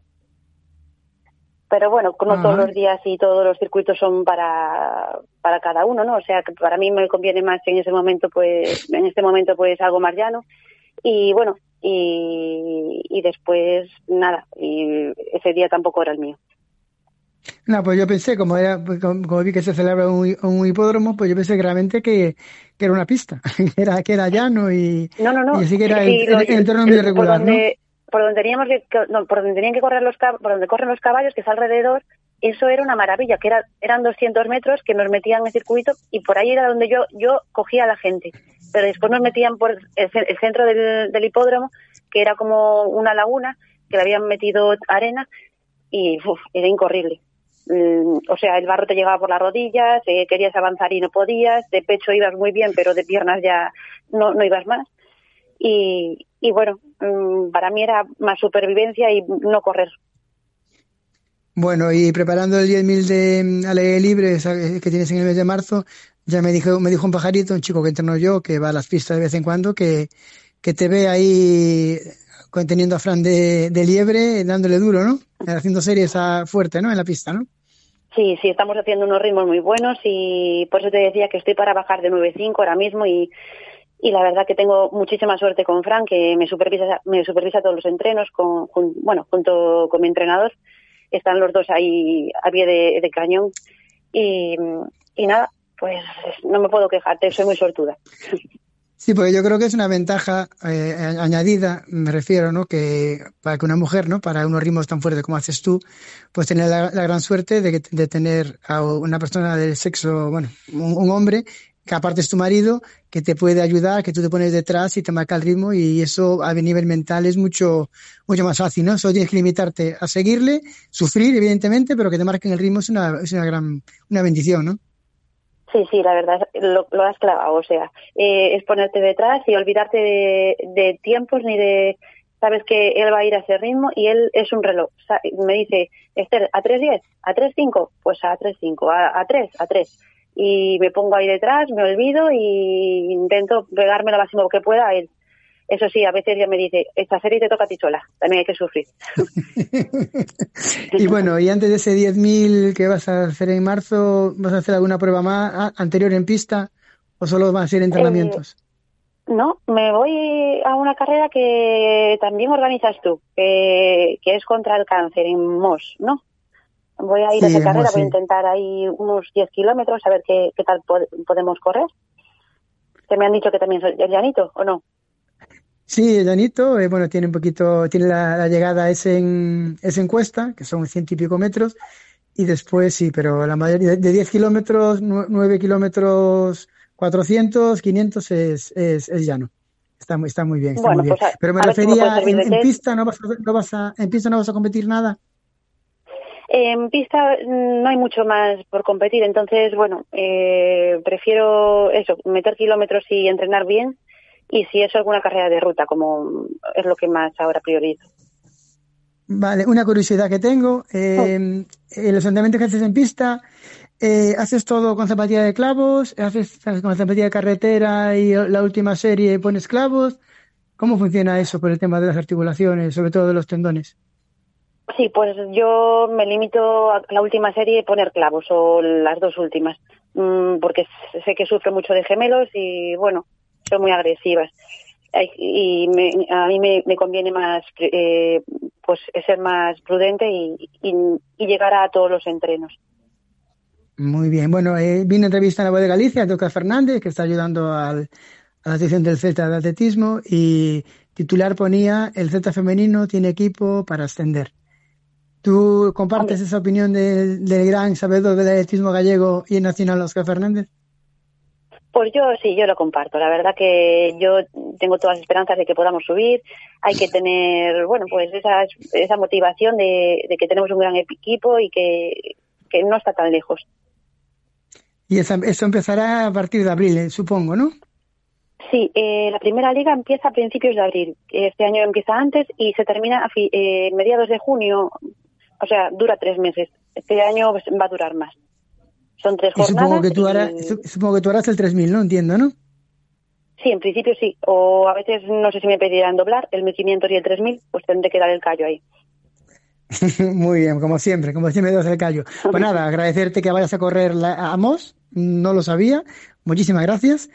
Pero bueno, no
Ajá.
todos los días y todos los circuitos son para, para cada uno, ¿no? O sea, que para mí me conviene más en ese momento, pues, en este momento, pues, algo más llano. Y bueno, y, y después, nada, y ese día tampoco era el mío.
No, pues yo pensé, como era, pues, como, como vi que se celebra un, un hipódromo, pues yo pensé realmente que, que era una pista, que era, que era llano y,
No, no, no.
y así que era
Sí,
el, entorno muy irregular, ¿no?
donde, por donde teníamos que, por donde tenían que correr los por donde corren los caballos, que es alrededor, eso era una maravilla, que era, eran 200 metros que nos metían en circuito y por ahí era donde yo, yo cogía a la gente. Pero después nos metían por el, el centro del, hipódromo, que era como una laguna, que le habían metido arena y uf, era incorrible. Mm, o sea, el barro te llegaba por las rodillas, querías avanzar y no podías, de pecho ibas muy bien, pero de piernas ya no, no ibas más. Y, y bueno, mm, para mí era más supervivencia y no correr.
Bueno, y preparando el 10.000 de mm, al aire libre que tienes en el mes de marzo, ya me dijo, me dijo un pajarito, un chico que entreno yo, que va a las pistas de vez en cuando, que, que te ve ahí con- teniendo a Fran de, de liebre, dándole duro, ¿no? Haciendo series a, fuerte, ¿no? En la pista, ¿no?
Sí, sí, estamos haciendo unos ritmos muy buenos y por eso te decía que estoy para bajar de 9.5 ahora mismo y, y la verdad que tengo muchísima suerte con Fran, que me supervisa, me supervisa todos los entrenos, con, bueno, junto con mi entrenador. Están los dos ahí a pie de, cañón y, y nada, pues no me puedo quejarte, soy muy sortuda.
Sí, porque yo creo que es una ventaja eh, añadida, me refiero, ¿no? Que para que una mujer, ¿no? Para unos ritmos tan fuertes como haces tú, pues tener la, gran suerte de, de tener a una persona del sexo, bueno, un hombre, que aparte es tu marido, que te puede ayudar, que tú te pones detrás y te marca el ritmo y eso a nivel mental es mucho, mucho más fácil, ¿no? Solo tienes que limitarte a seguirle, sufrir, evidentemente, pero que te marquen el ritmo es una, es una gran, una bendición, ¿no?
Sí, sí, la verdad, lo, lo has clavado. O sea, eh, es ponerte detrás y olvidarte de, tiempos ni de. Sabes que él va a ir a ese ritmo y él es un reloj. Me dice, Esther, ¿a 3.10? ¿A 3.5? Pues a 3.5. ¿A, a 3? A 3. Y me pongo ahí detrás, me olvido y intento pegarme lo máximo que pueda a él. Eso sí, a veces ya me dice, esta serie te toca a ti sola, también hay que sufrir.
Y bueno, y antes de ese 10.000 que vas a hacer en marzo, ¿vas a hacer alguna prueba más anterior en pista o solo van a ser entrenamientos?
No, me voy a una carrera que también organizas tú, que, que es contra el cáncer en Mos, ¿no? Voy a ir a
Sí,
esa
en
carrera, voy a intentar ahí unos 10 kilómetros a ver qué, qué tal pod- podemos correr. Que me han dicho que también es llanito, ¿o no?
Sí, el llanito, eh, bueno, tiene un poquito, tiene la, la llegada es en, es en cuesta, que son ciento y pico metros, y después sí, pero la mayoría de 10 kilómetros, 9 kilómetros, 400, 500 es, es, es llano. Está muy, está muy bien, está
Bueno,
muy bien.
pues a-
Pero me
a
refería, en, pista no vas, a, no vas a, en pista no vas a competir nada.
En pista no hay mucho más por competir, entonces, bueno, eh, prefiero eso, meter kilómetros y entrenar bien, y si es alguna carrera de ruta, como es lo que más ahora priorizo.
Vale, una curiosidad que tengo, eh, en los entrenamientos que haces en pista, eh, ¿haces todo con zapatilla de clavos? ¿Haces con zapatilla de carretera y la última serie pones clavos? ¿Cómo funciona eso por el tema de las articulaciones, sobre todo de los tendones?
Sí, pues yo me limito a la última serie poner clavos o las dos últimas, mm, porque sé que sufro mucho de gemelos y bueno, son muy agresivas. Y me- a mí me, conviene más, eh, pues ser más prudente y, y, llegar a todos los entrenos.
Muy bien, bueno, eh, vino entrevista en la voz de Galicia, Toca Fernández, que está ayudando al, a la sección del Celta de atletismo, y titular ponía, el Celta femenino tiene equipo para ascender. ¿Tú compartes esa opinión del, gran sabedor del atletismo gallego y nacional Oscar Fernández?
Pues yo sí, yo lo comparto. La verdad que yo tengo todas las esperanzas de que podamos subir. Hay que tener, bueno, pues esa, esa motivación de, de que tenemos un gran equipo y que, que no está tan lejos.
Y esa- eso empezará a partir de abril, eh, supongo, ¿no?
Sí, eh, la primera liga empieza a principios de abril. Este año empieza antes y se termina a fi- eh, mediados de junio. O sea, dura tres meses. Este año va a durar más. Son tres
Y
jornadas.
supongo que tú
y-
harás, su- supongo que tú harás el 3000, ¿no? Entiendo, ¿no?
Sí, en principio sí. O a veces no sé si me pedirán doblar el 1500 y el 3000, pues tendré que dar el callo ahí.
Muy bien, como siempre, como siempre das el callo. Pues nada, agradecerte que vayas a correr la, a Amos, no lo sabía, muchísimas gracias.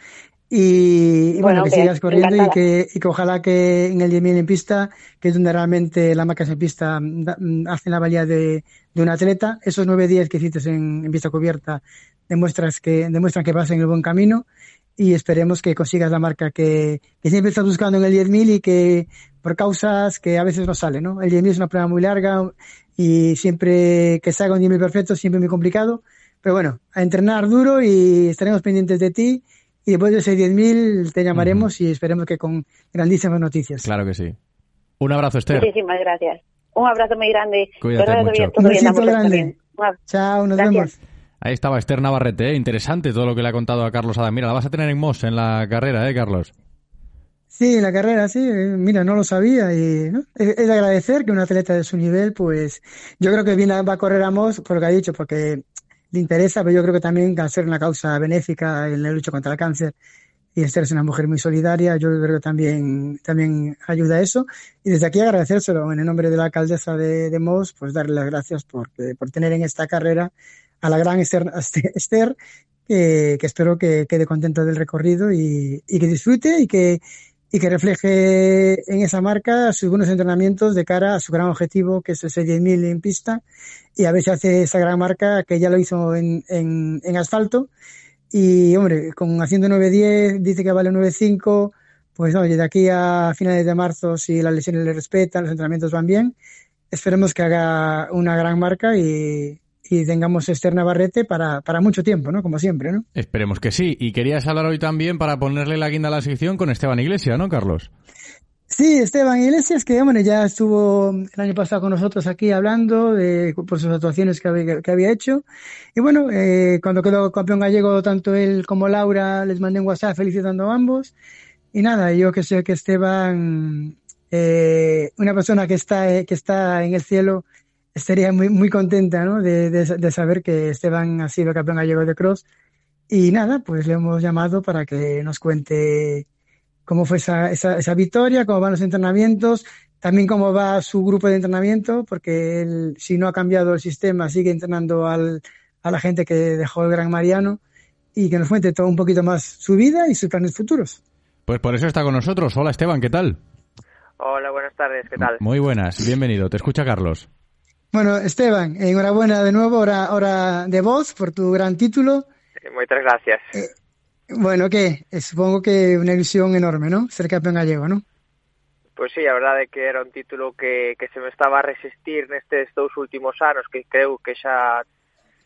Y, y bueno,
Bueno,
que sigas corriendo y que, y que ojalá que en el 10.000 en pista, que es donde realmente las marcas en pista mm, mm, hacen la valía de, de un atleta, esos nueve días que hiciste en, en pista cubierta demuestras que, demuestran que vas en el buen camino y esperemos que consigas la marca que, que siempre estás buscando en el 10.000 y que por causas que a veces no sale, ¿no? El 10.000 es una prueba muy larga y siempre que se haga un 10.000 perfecto siempre muy complicado, pero bueno, a entrenar duro y estaremos pendientes de ti y después de ese 10.000 te llamaremos y esperemos que con grandísimas noticias.
Claro que sí. Un abrazo, Esther.
Muchísimas gracias. Un abrazo muy grande.
Cuídate mucho.
bien,
Un besito grande. Chao, nos
Gracias.
vemos.
Ahí estaba Esther Navarrete, ¿eh? interesante todo lo que le ha contado a Carlos Adam. Mira, la vas a tener en Moss en la carrera, ¿eh, Carlos?
Sí, en la carrera, sí, mira, no lo sabía y ¿no? es, es de agradecer que un atleta de su nivel, pues yo creo que viene, va a correr a Moss por lo que ha dicho, porque le interesa, pero yo creo que también va a ser una causa benéfica en la lucha contra el cáncer y Esther es una mujer muy solidaria, yo creo que también, también ayuda a eso. Y desde aquí agradecérselo en el nombre de la alcaldesa de, de pues darle las gracias por, por tener en esta carrera a la gran Esther, Esther que, que espero que quede contento del recorrido y, y que disfrute y que, y que refleje en esa marca sus buenos entrenamientos de cara a su gran objetivo, que es ese 10.000 en pista, y a ver si hace esa gran marca que ya lo hizo en, en, en asfalto. Y, hombre, con haciendo 9.10, dice que vale 9.5, pues oye, de aquí a finales de marzo, si las lesiones le respetan, los entrenamientos van bien, esperemos que haga una gran marca y, y tengamos Esther Navarrete para, para mucho tiempo, ¿no? Como siempre, ¿no?
Esperemos que sí. Y querías hablar hoy también para ponerle la guinda a la sección con Esteban Iglesias, ¿no, Carlos?
Sí, Esteban Iglesias, que bueno, ya estuvo el año pasado con nosotros aquí hablando de, por sus actuaciones que había, que había hecho. Y bueno, eh, cuando quedó campeón gallego, tanto él como Laura les mandé un WhatsApp felicitando a ambos. Y nada, yo que sé que Esteban, eh, una persona que está, eh, que está en el cielo, estaría muy, muy contenta ¿no? de, de, de saber que Esteban ha sido campeón gallego de cross. Y nada, pues le hemos llamado para que nos cuente cómo fue esa, esa, esa, victoria, cómo van los entrenamientos, también cómo va su grupo de entrenamiento, porque él, si no ha cambiado el sistema, sigue entrenando al, a la gente que dejó el Gran Mariano y que nos cuente todo un poquito más su vida y sus planes futuros.
Pues por eso está con nosotros. Hola Esteban, ¿qué tal?
Hola, buenas tardes, ¿qué tal?
Muy buenas, bienvenido. Te escucha Carlos.
Bueno, Esteban, enhorabuena de nuevo, hora, hora de voz por tu gran título.
Eh, moitas gracias.
Eh, bueno, que eh, supongo que unha ilusión enorme, ¿no? Ser campeón gallego, ¿no?
Pois pues sí, a verdade é que era un título que, que se me estaba a resistir nestes dous últimos anos, que creo que xa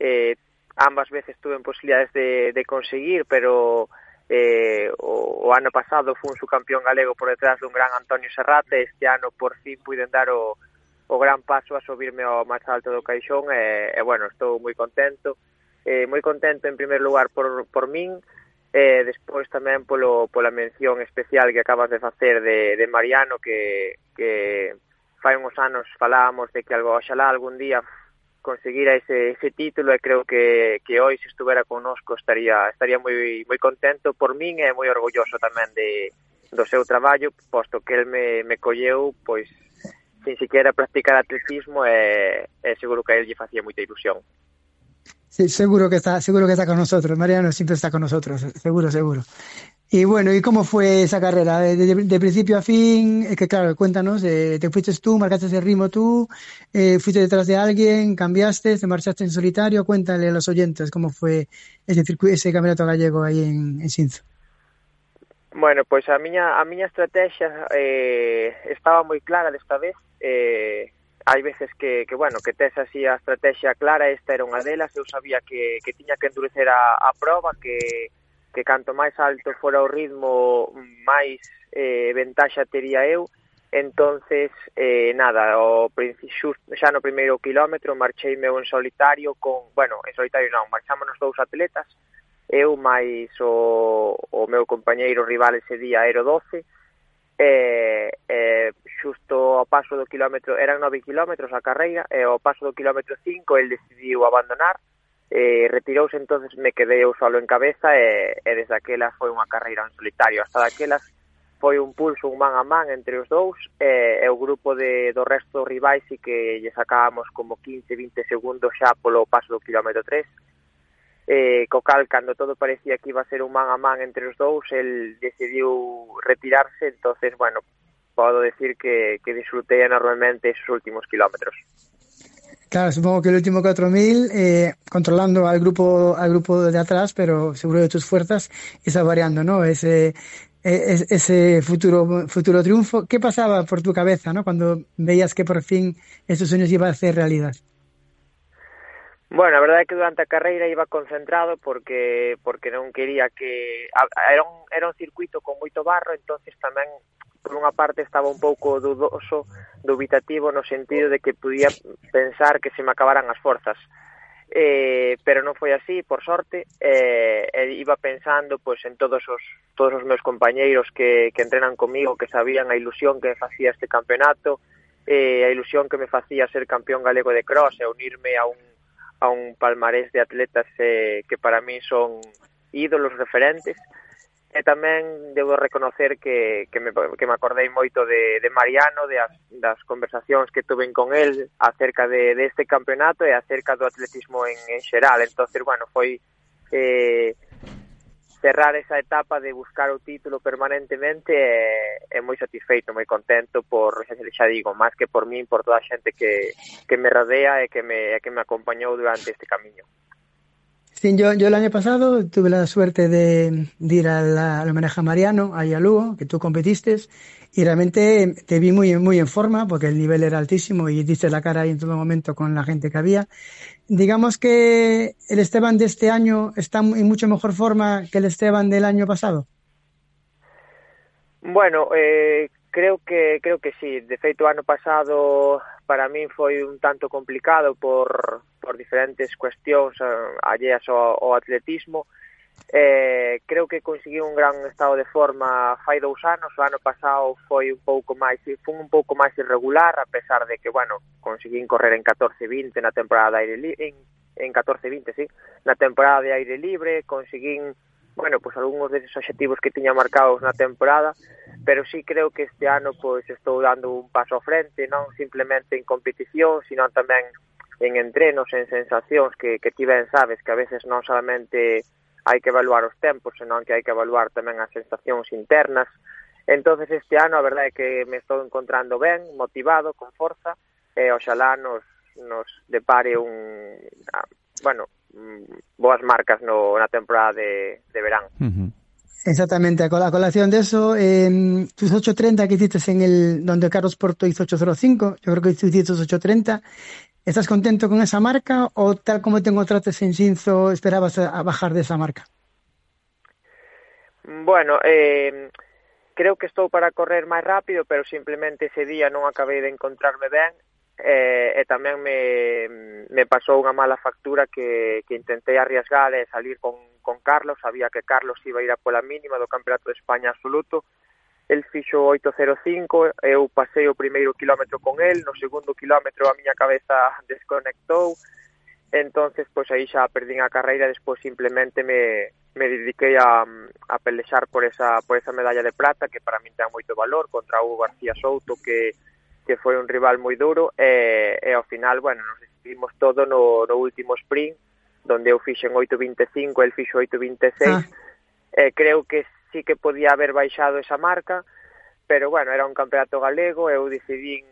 eh, ambas veces tuve posibilidades de, de conseguir, pero eh, o, o ano pasado fui un subcampeón galego por detrás dun gran Antonio Serrate, este ano por fin puiden dar o, o gran paso a subirme ao máis alto do caixón e, e bueno, estou moi contento. Eh, moi contento en primer lugar por, por min e eh, despois tamén polo, pola mención especial que acabas de facer de, de Mariano que, que fai uns anos falábamos de que algo, oxalá algún día conseguira ese, ese título e creo que, que hoy se estuvera connosco estaría estaría moi moi contento. Por min e moi orgulloso tamén de do seu traballo, posto que el me, me colleu pois sin siquiera practicar atletismo e, e seguro que a él lle facía moita ilusión.
Sí, seguro que está, seguro que está con nosotros. Mariano siempre está con nosotros, seguro, seguro. Y bueno, ¿y cómo fue esa carrera? De, de, de principio a fin, es que claro, cuéntanos, eh, te fuiste tú, marcaste ese ritmo tú, eh, fuiste detrás de alguien, cambiaste, te marchaste en solitario, cuéntale a los oyentes cómo fue ese circuito, ese campeonato gallego aí en, en Sinzo.
Bueno, pois a miña a miña estrategia eh, estaba moi clara desta vez. eh, hai veces que, que bueno, que tes así a estrategia clara, esta era unha delas, eu sabía que, que tiña que endurecer a, a prova, que, que canto máis alto fora o ritmo, máis eh, ventaxa tería eu, entonces eh, nada, o, xa no primeiro kilómetro marchei meu en solitario con, bueno, en solitario non, marchámonos dous atletas, eu máis o, o meu compañeiro rival ese día era o 12, e, e xusto ao paso do kilómetro, eran 9 kilómetros a carreira, e ao paso do kilómetro 5 el decidiu abandonar, eh, retirouse entonces me quedei eu solo en cabeza e, e desde aquela foi unha carreira en solitario, hasta daquelas foi un pulso un man a man entre os dous e, e o grupo de, do resto dos rivais e que lle sacábamos como 15, 20 segundos xa polo paso do kilómetro 3 eh, co cal, cando todo parecía que iba a ser un man a man entre os dous, el decidiu retirarse, entonces, bueno, podo decir que, que disfrutei enormemente esos últimos kilómetros.
Claro, supongo que el último 4000 eh, controlando al grupo al grupo de atrás, pero seguro de tus fuerzas está variando, ¿no? Ese ese, ese futuro futuro triunfo. ¿Qué pasaba por tu cabeza, no? Cuando veías que por fin esos sueños iban a ser realidad.
Bueno, a verdade é que durante a carreira iba concentrado porque porque non quería que era un era un circuito con moito barro, entonces tamén por unha parte estaba un pouco dudoso, dubitativo no sentido de que podía pensar que se me acabaran as forzas. Eh, pero non foi así, por sorte, eh, e iba pensando pois en todos os todos os meus compañeiros que que entrenan comigo, que sabían a ilusión que me facía este campeonato, eh a ilusión que me facía ser campeón galego de cross e unirme a un a un palmarés de atletas eh, que para mí son ídolos referentes e tamén debo reconocer que, que, me, que me acordei moito de, de Mariano, de as, das conversacións que tuve con el acerca de, de este campeonato e acerca do atletismo en, en xeral. entonces bueno, foi eh, cerrar esa etapa de buscar o título permanentemente é, é moi satisfeito, moi contento por, xa, xa digo, máis que por min, por toda a xente que, que me rodea e que me, e que me acompañou durante este camiño.
Sí, yo, yo el año pasado tuve la suerte de, de ir a al homenaje a Mariano, ahí a Lugo, que tú competiste, y realmente te vi muy, muy en forma, porque el nivel era altísimo y diste la cara ahí en todo momento con la gente que había. Digamos que el Esteban de este año está en mucho mejor forma que el Esteban del año pasado.
Bueno, eh, creo que creo que sí. De feito, ano pasado para min foi un tanto complicado por, por diferentes cuestións uh, alleas ao atletismo. Eh, creo que conseguí un gran estado de forma fai dous anos, o ano pasado foi un pouco máis, foi un pouco máis irregular, a pesar de que, bueno, conseguín correr en 14-20 na temporada de aire libre, en, en 14-20, sí, na temporada de aire libre, conseguín, bueno, pues algúns deses obxectivos que tiña marcados na temporada, pero sí creo que este ano pois pues, estou dando un paso á frente, non simplemente en competición, sino tamén en entrenos, en sensacións que, que ti ben sabes que a veces non solamente hai que evaluar os tempos, senón que hai que evaluar tamén as sensacións internas. Entonces este ano a verdade é que me estou encontrando ben, motivado, con forza, e oxalá nos, nos depare un, bueno, mm, boas marcas no, na temporada de, de verán.
Uh -huh.
Exactamente, a colación de eso, eh, tus 8.30 que hiciste en el, donde Carlos Porto hizo 8.05, yo creo que tú hiciste 8.30, Estás contento con esa marca o tal como te encontraste en Sinzo esperabas a bajar de esa marca?
Bueno, eh, creo que estou para correr máis rápido, pero simplemente ese día non acabei de encontrarme ben eh, e tamén me, me pasou unha mala factura que, que intentei arriesgar e salir con, con Carlos, sabía que Carlos iba a ir a pola mínima do Campeonato de España absoluto, el fixo 8.05, eu pasei o primeiro kilómetro con el, no segundo kilómetro a miña cabeza desconectou, entonces pois aí xa perdín a carreira, despois simplemente me, me dediquei a, a pelexar por esa, por esa medalla de prata, que para min ten moito valor, contra o García Souto, que, que foi un rival moi duro, e, e ao final, bueno, nos decidimos todo no, no último sprint, donde eu fixen 8.25, el fixo 8.26, ah. eh, creo que sí que podía haber baixado esa marca, pero bueno, era un campeonato galego, eu decidín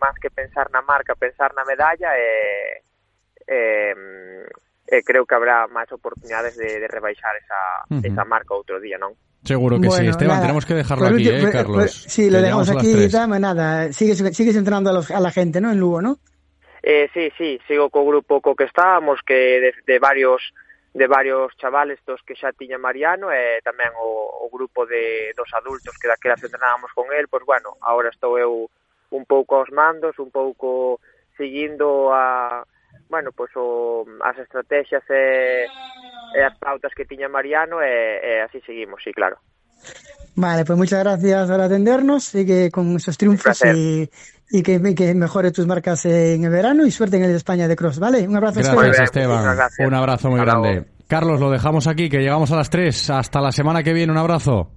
máis que pensar na marca, pensar na medalla e, e, e creo que habrá máis oportunidades de, de rebaixar esa, uh -huh. esa marca outro día, non?
Seguro que bueno, sí. Esteban, nada. tenemos que dejarlo pero, aquí, eh, pero, ¿eh, Carlos?
Pero, sí, lo dejamos aquí, dame nada. Sigues, sigues entrenando a, los, a la gente, ¿no? En Lugo, ¿no?
Eh, sí, sí, sigo co grupo co que estábamos, que de, de varios de varios chavales dos que xa tiña Mariano e tamén o, o grupo de dos adultos que daquela entrenábamos con el, pois bueno, agora estou eu un pouco aos mandos, un pouco seguindo a bueno, pois o, as estrategias e, e as pautas que tiña Mariano e, e así seguimos, sí, claro.
Vale, pues muchas gracias por atendernos y que con esos triunfos y, y que, que, mejore tus marcas en el verano y suerte en el España de Cross, ¿vale? Un abrazo.
Gracias, Esteban. Gracias. Un abrazo muy Hasta grande. Luego. Carlos, lo dejamos aquí, que llegamos a las 3. Hasta la semana que viene, un abrazo.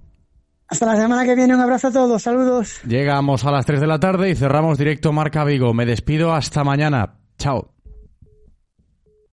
Hasta la semana que viene, un abrazo a todos, saludos.
Llegamos a las 3 de la tarde y cerramos directo Marca Vigo. Me despido hasta mañana. Chao.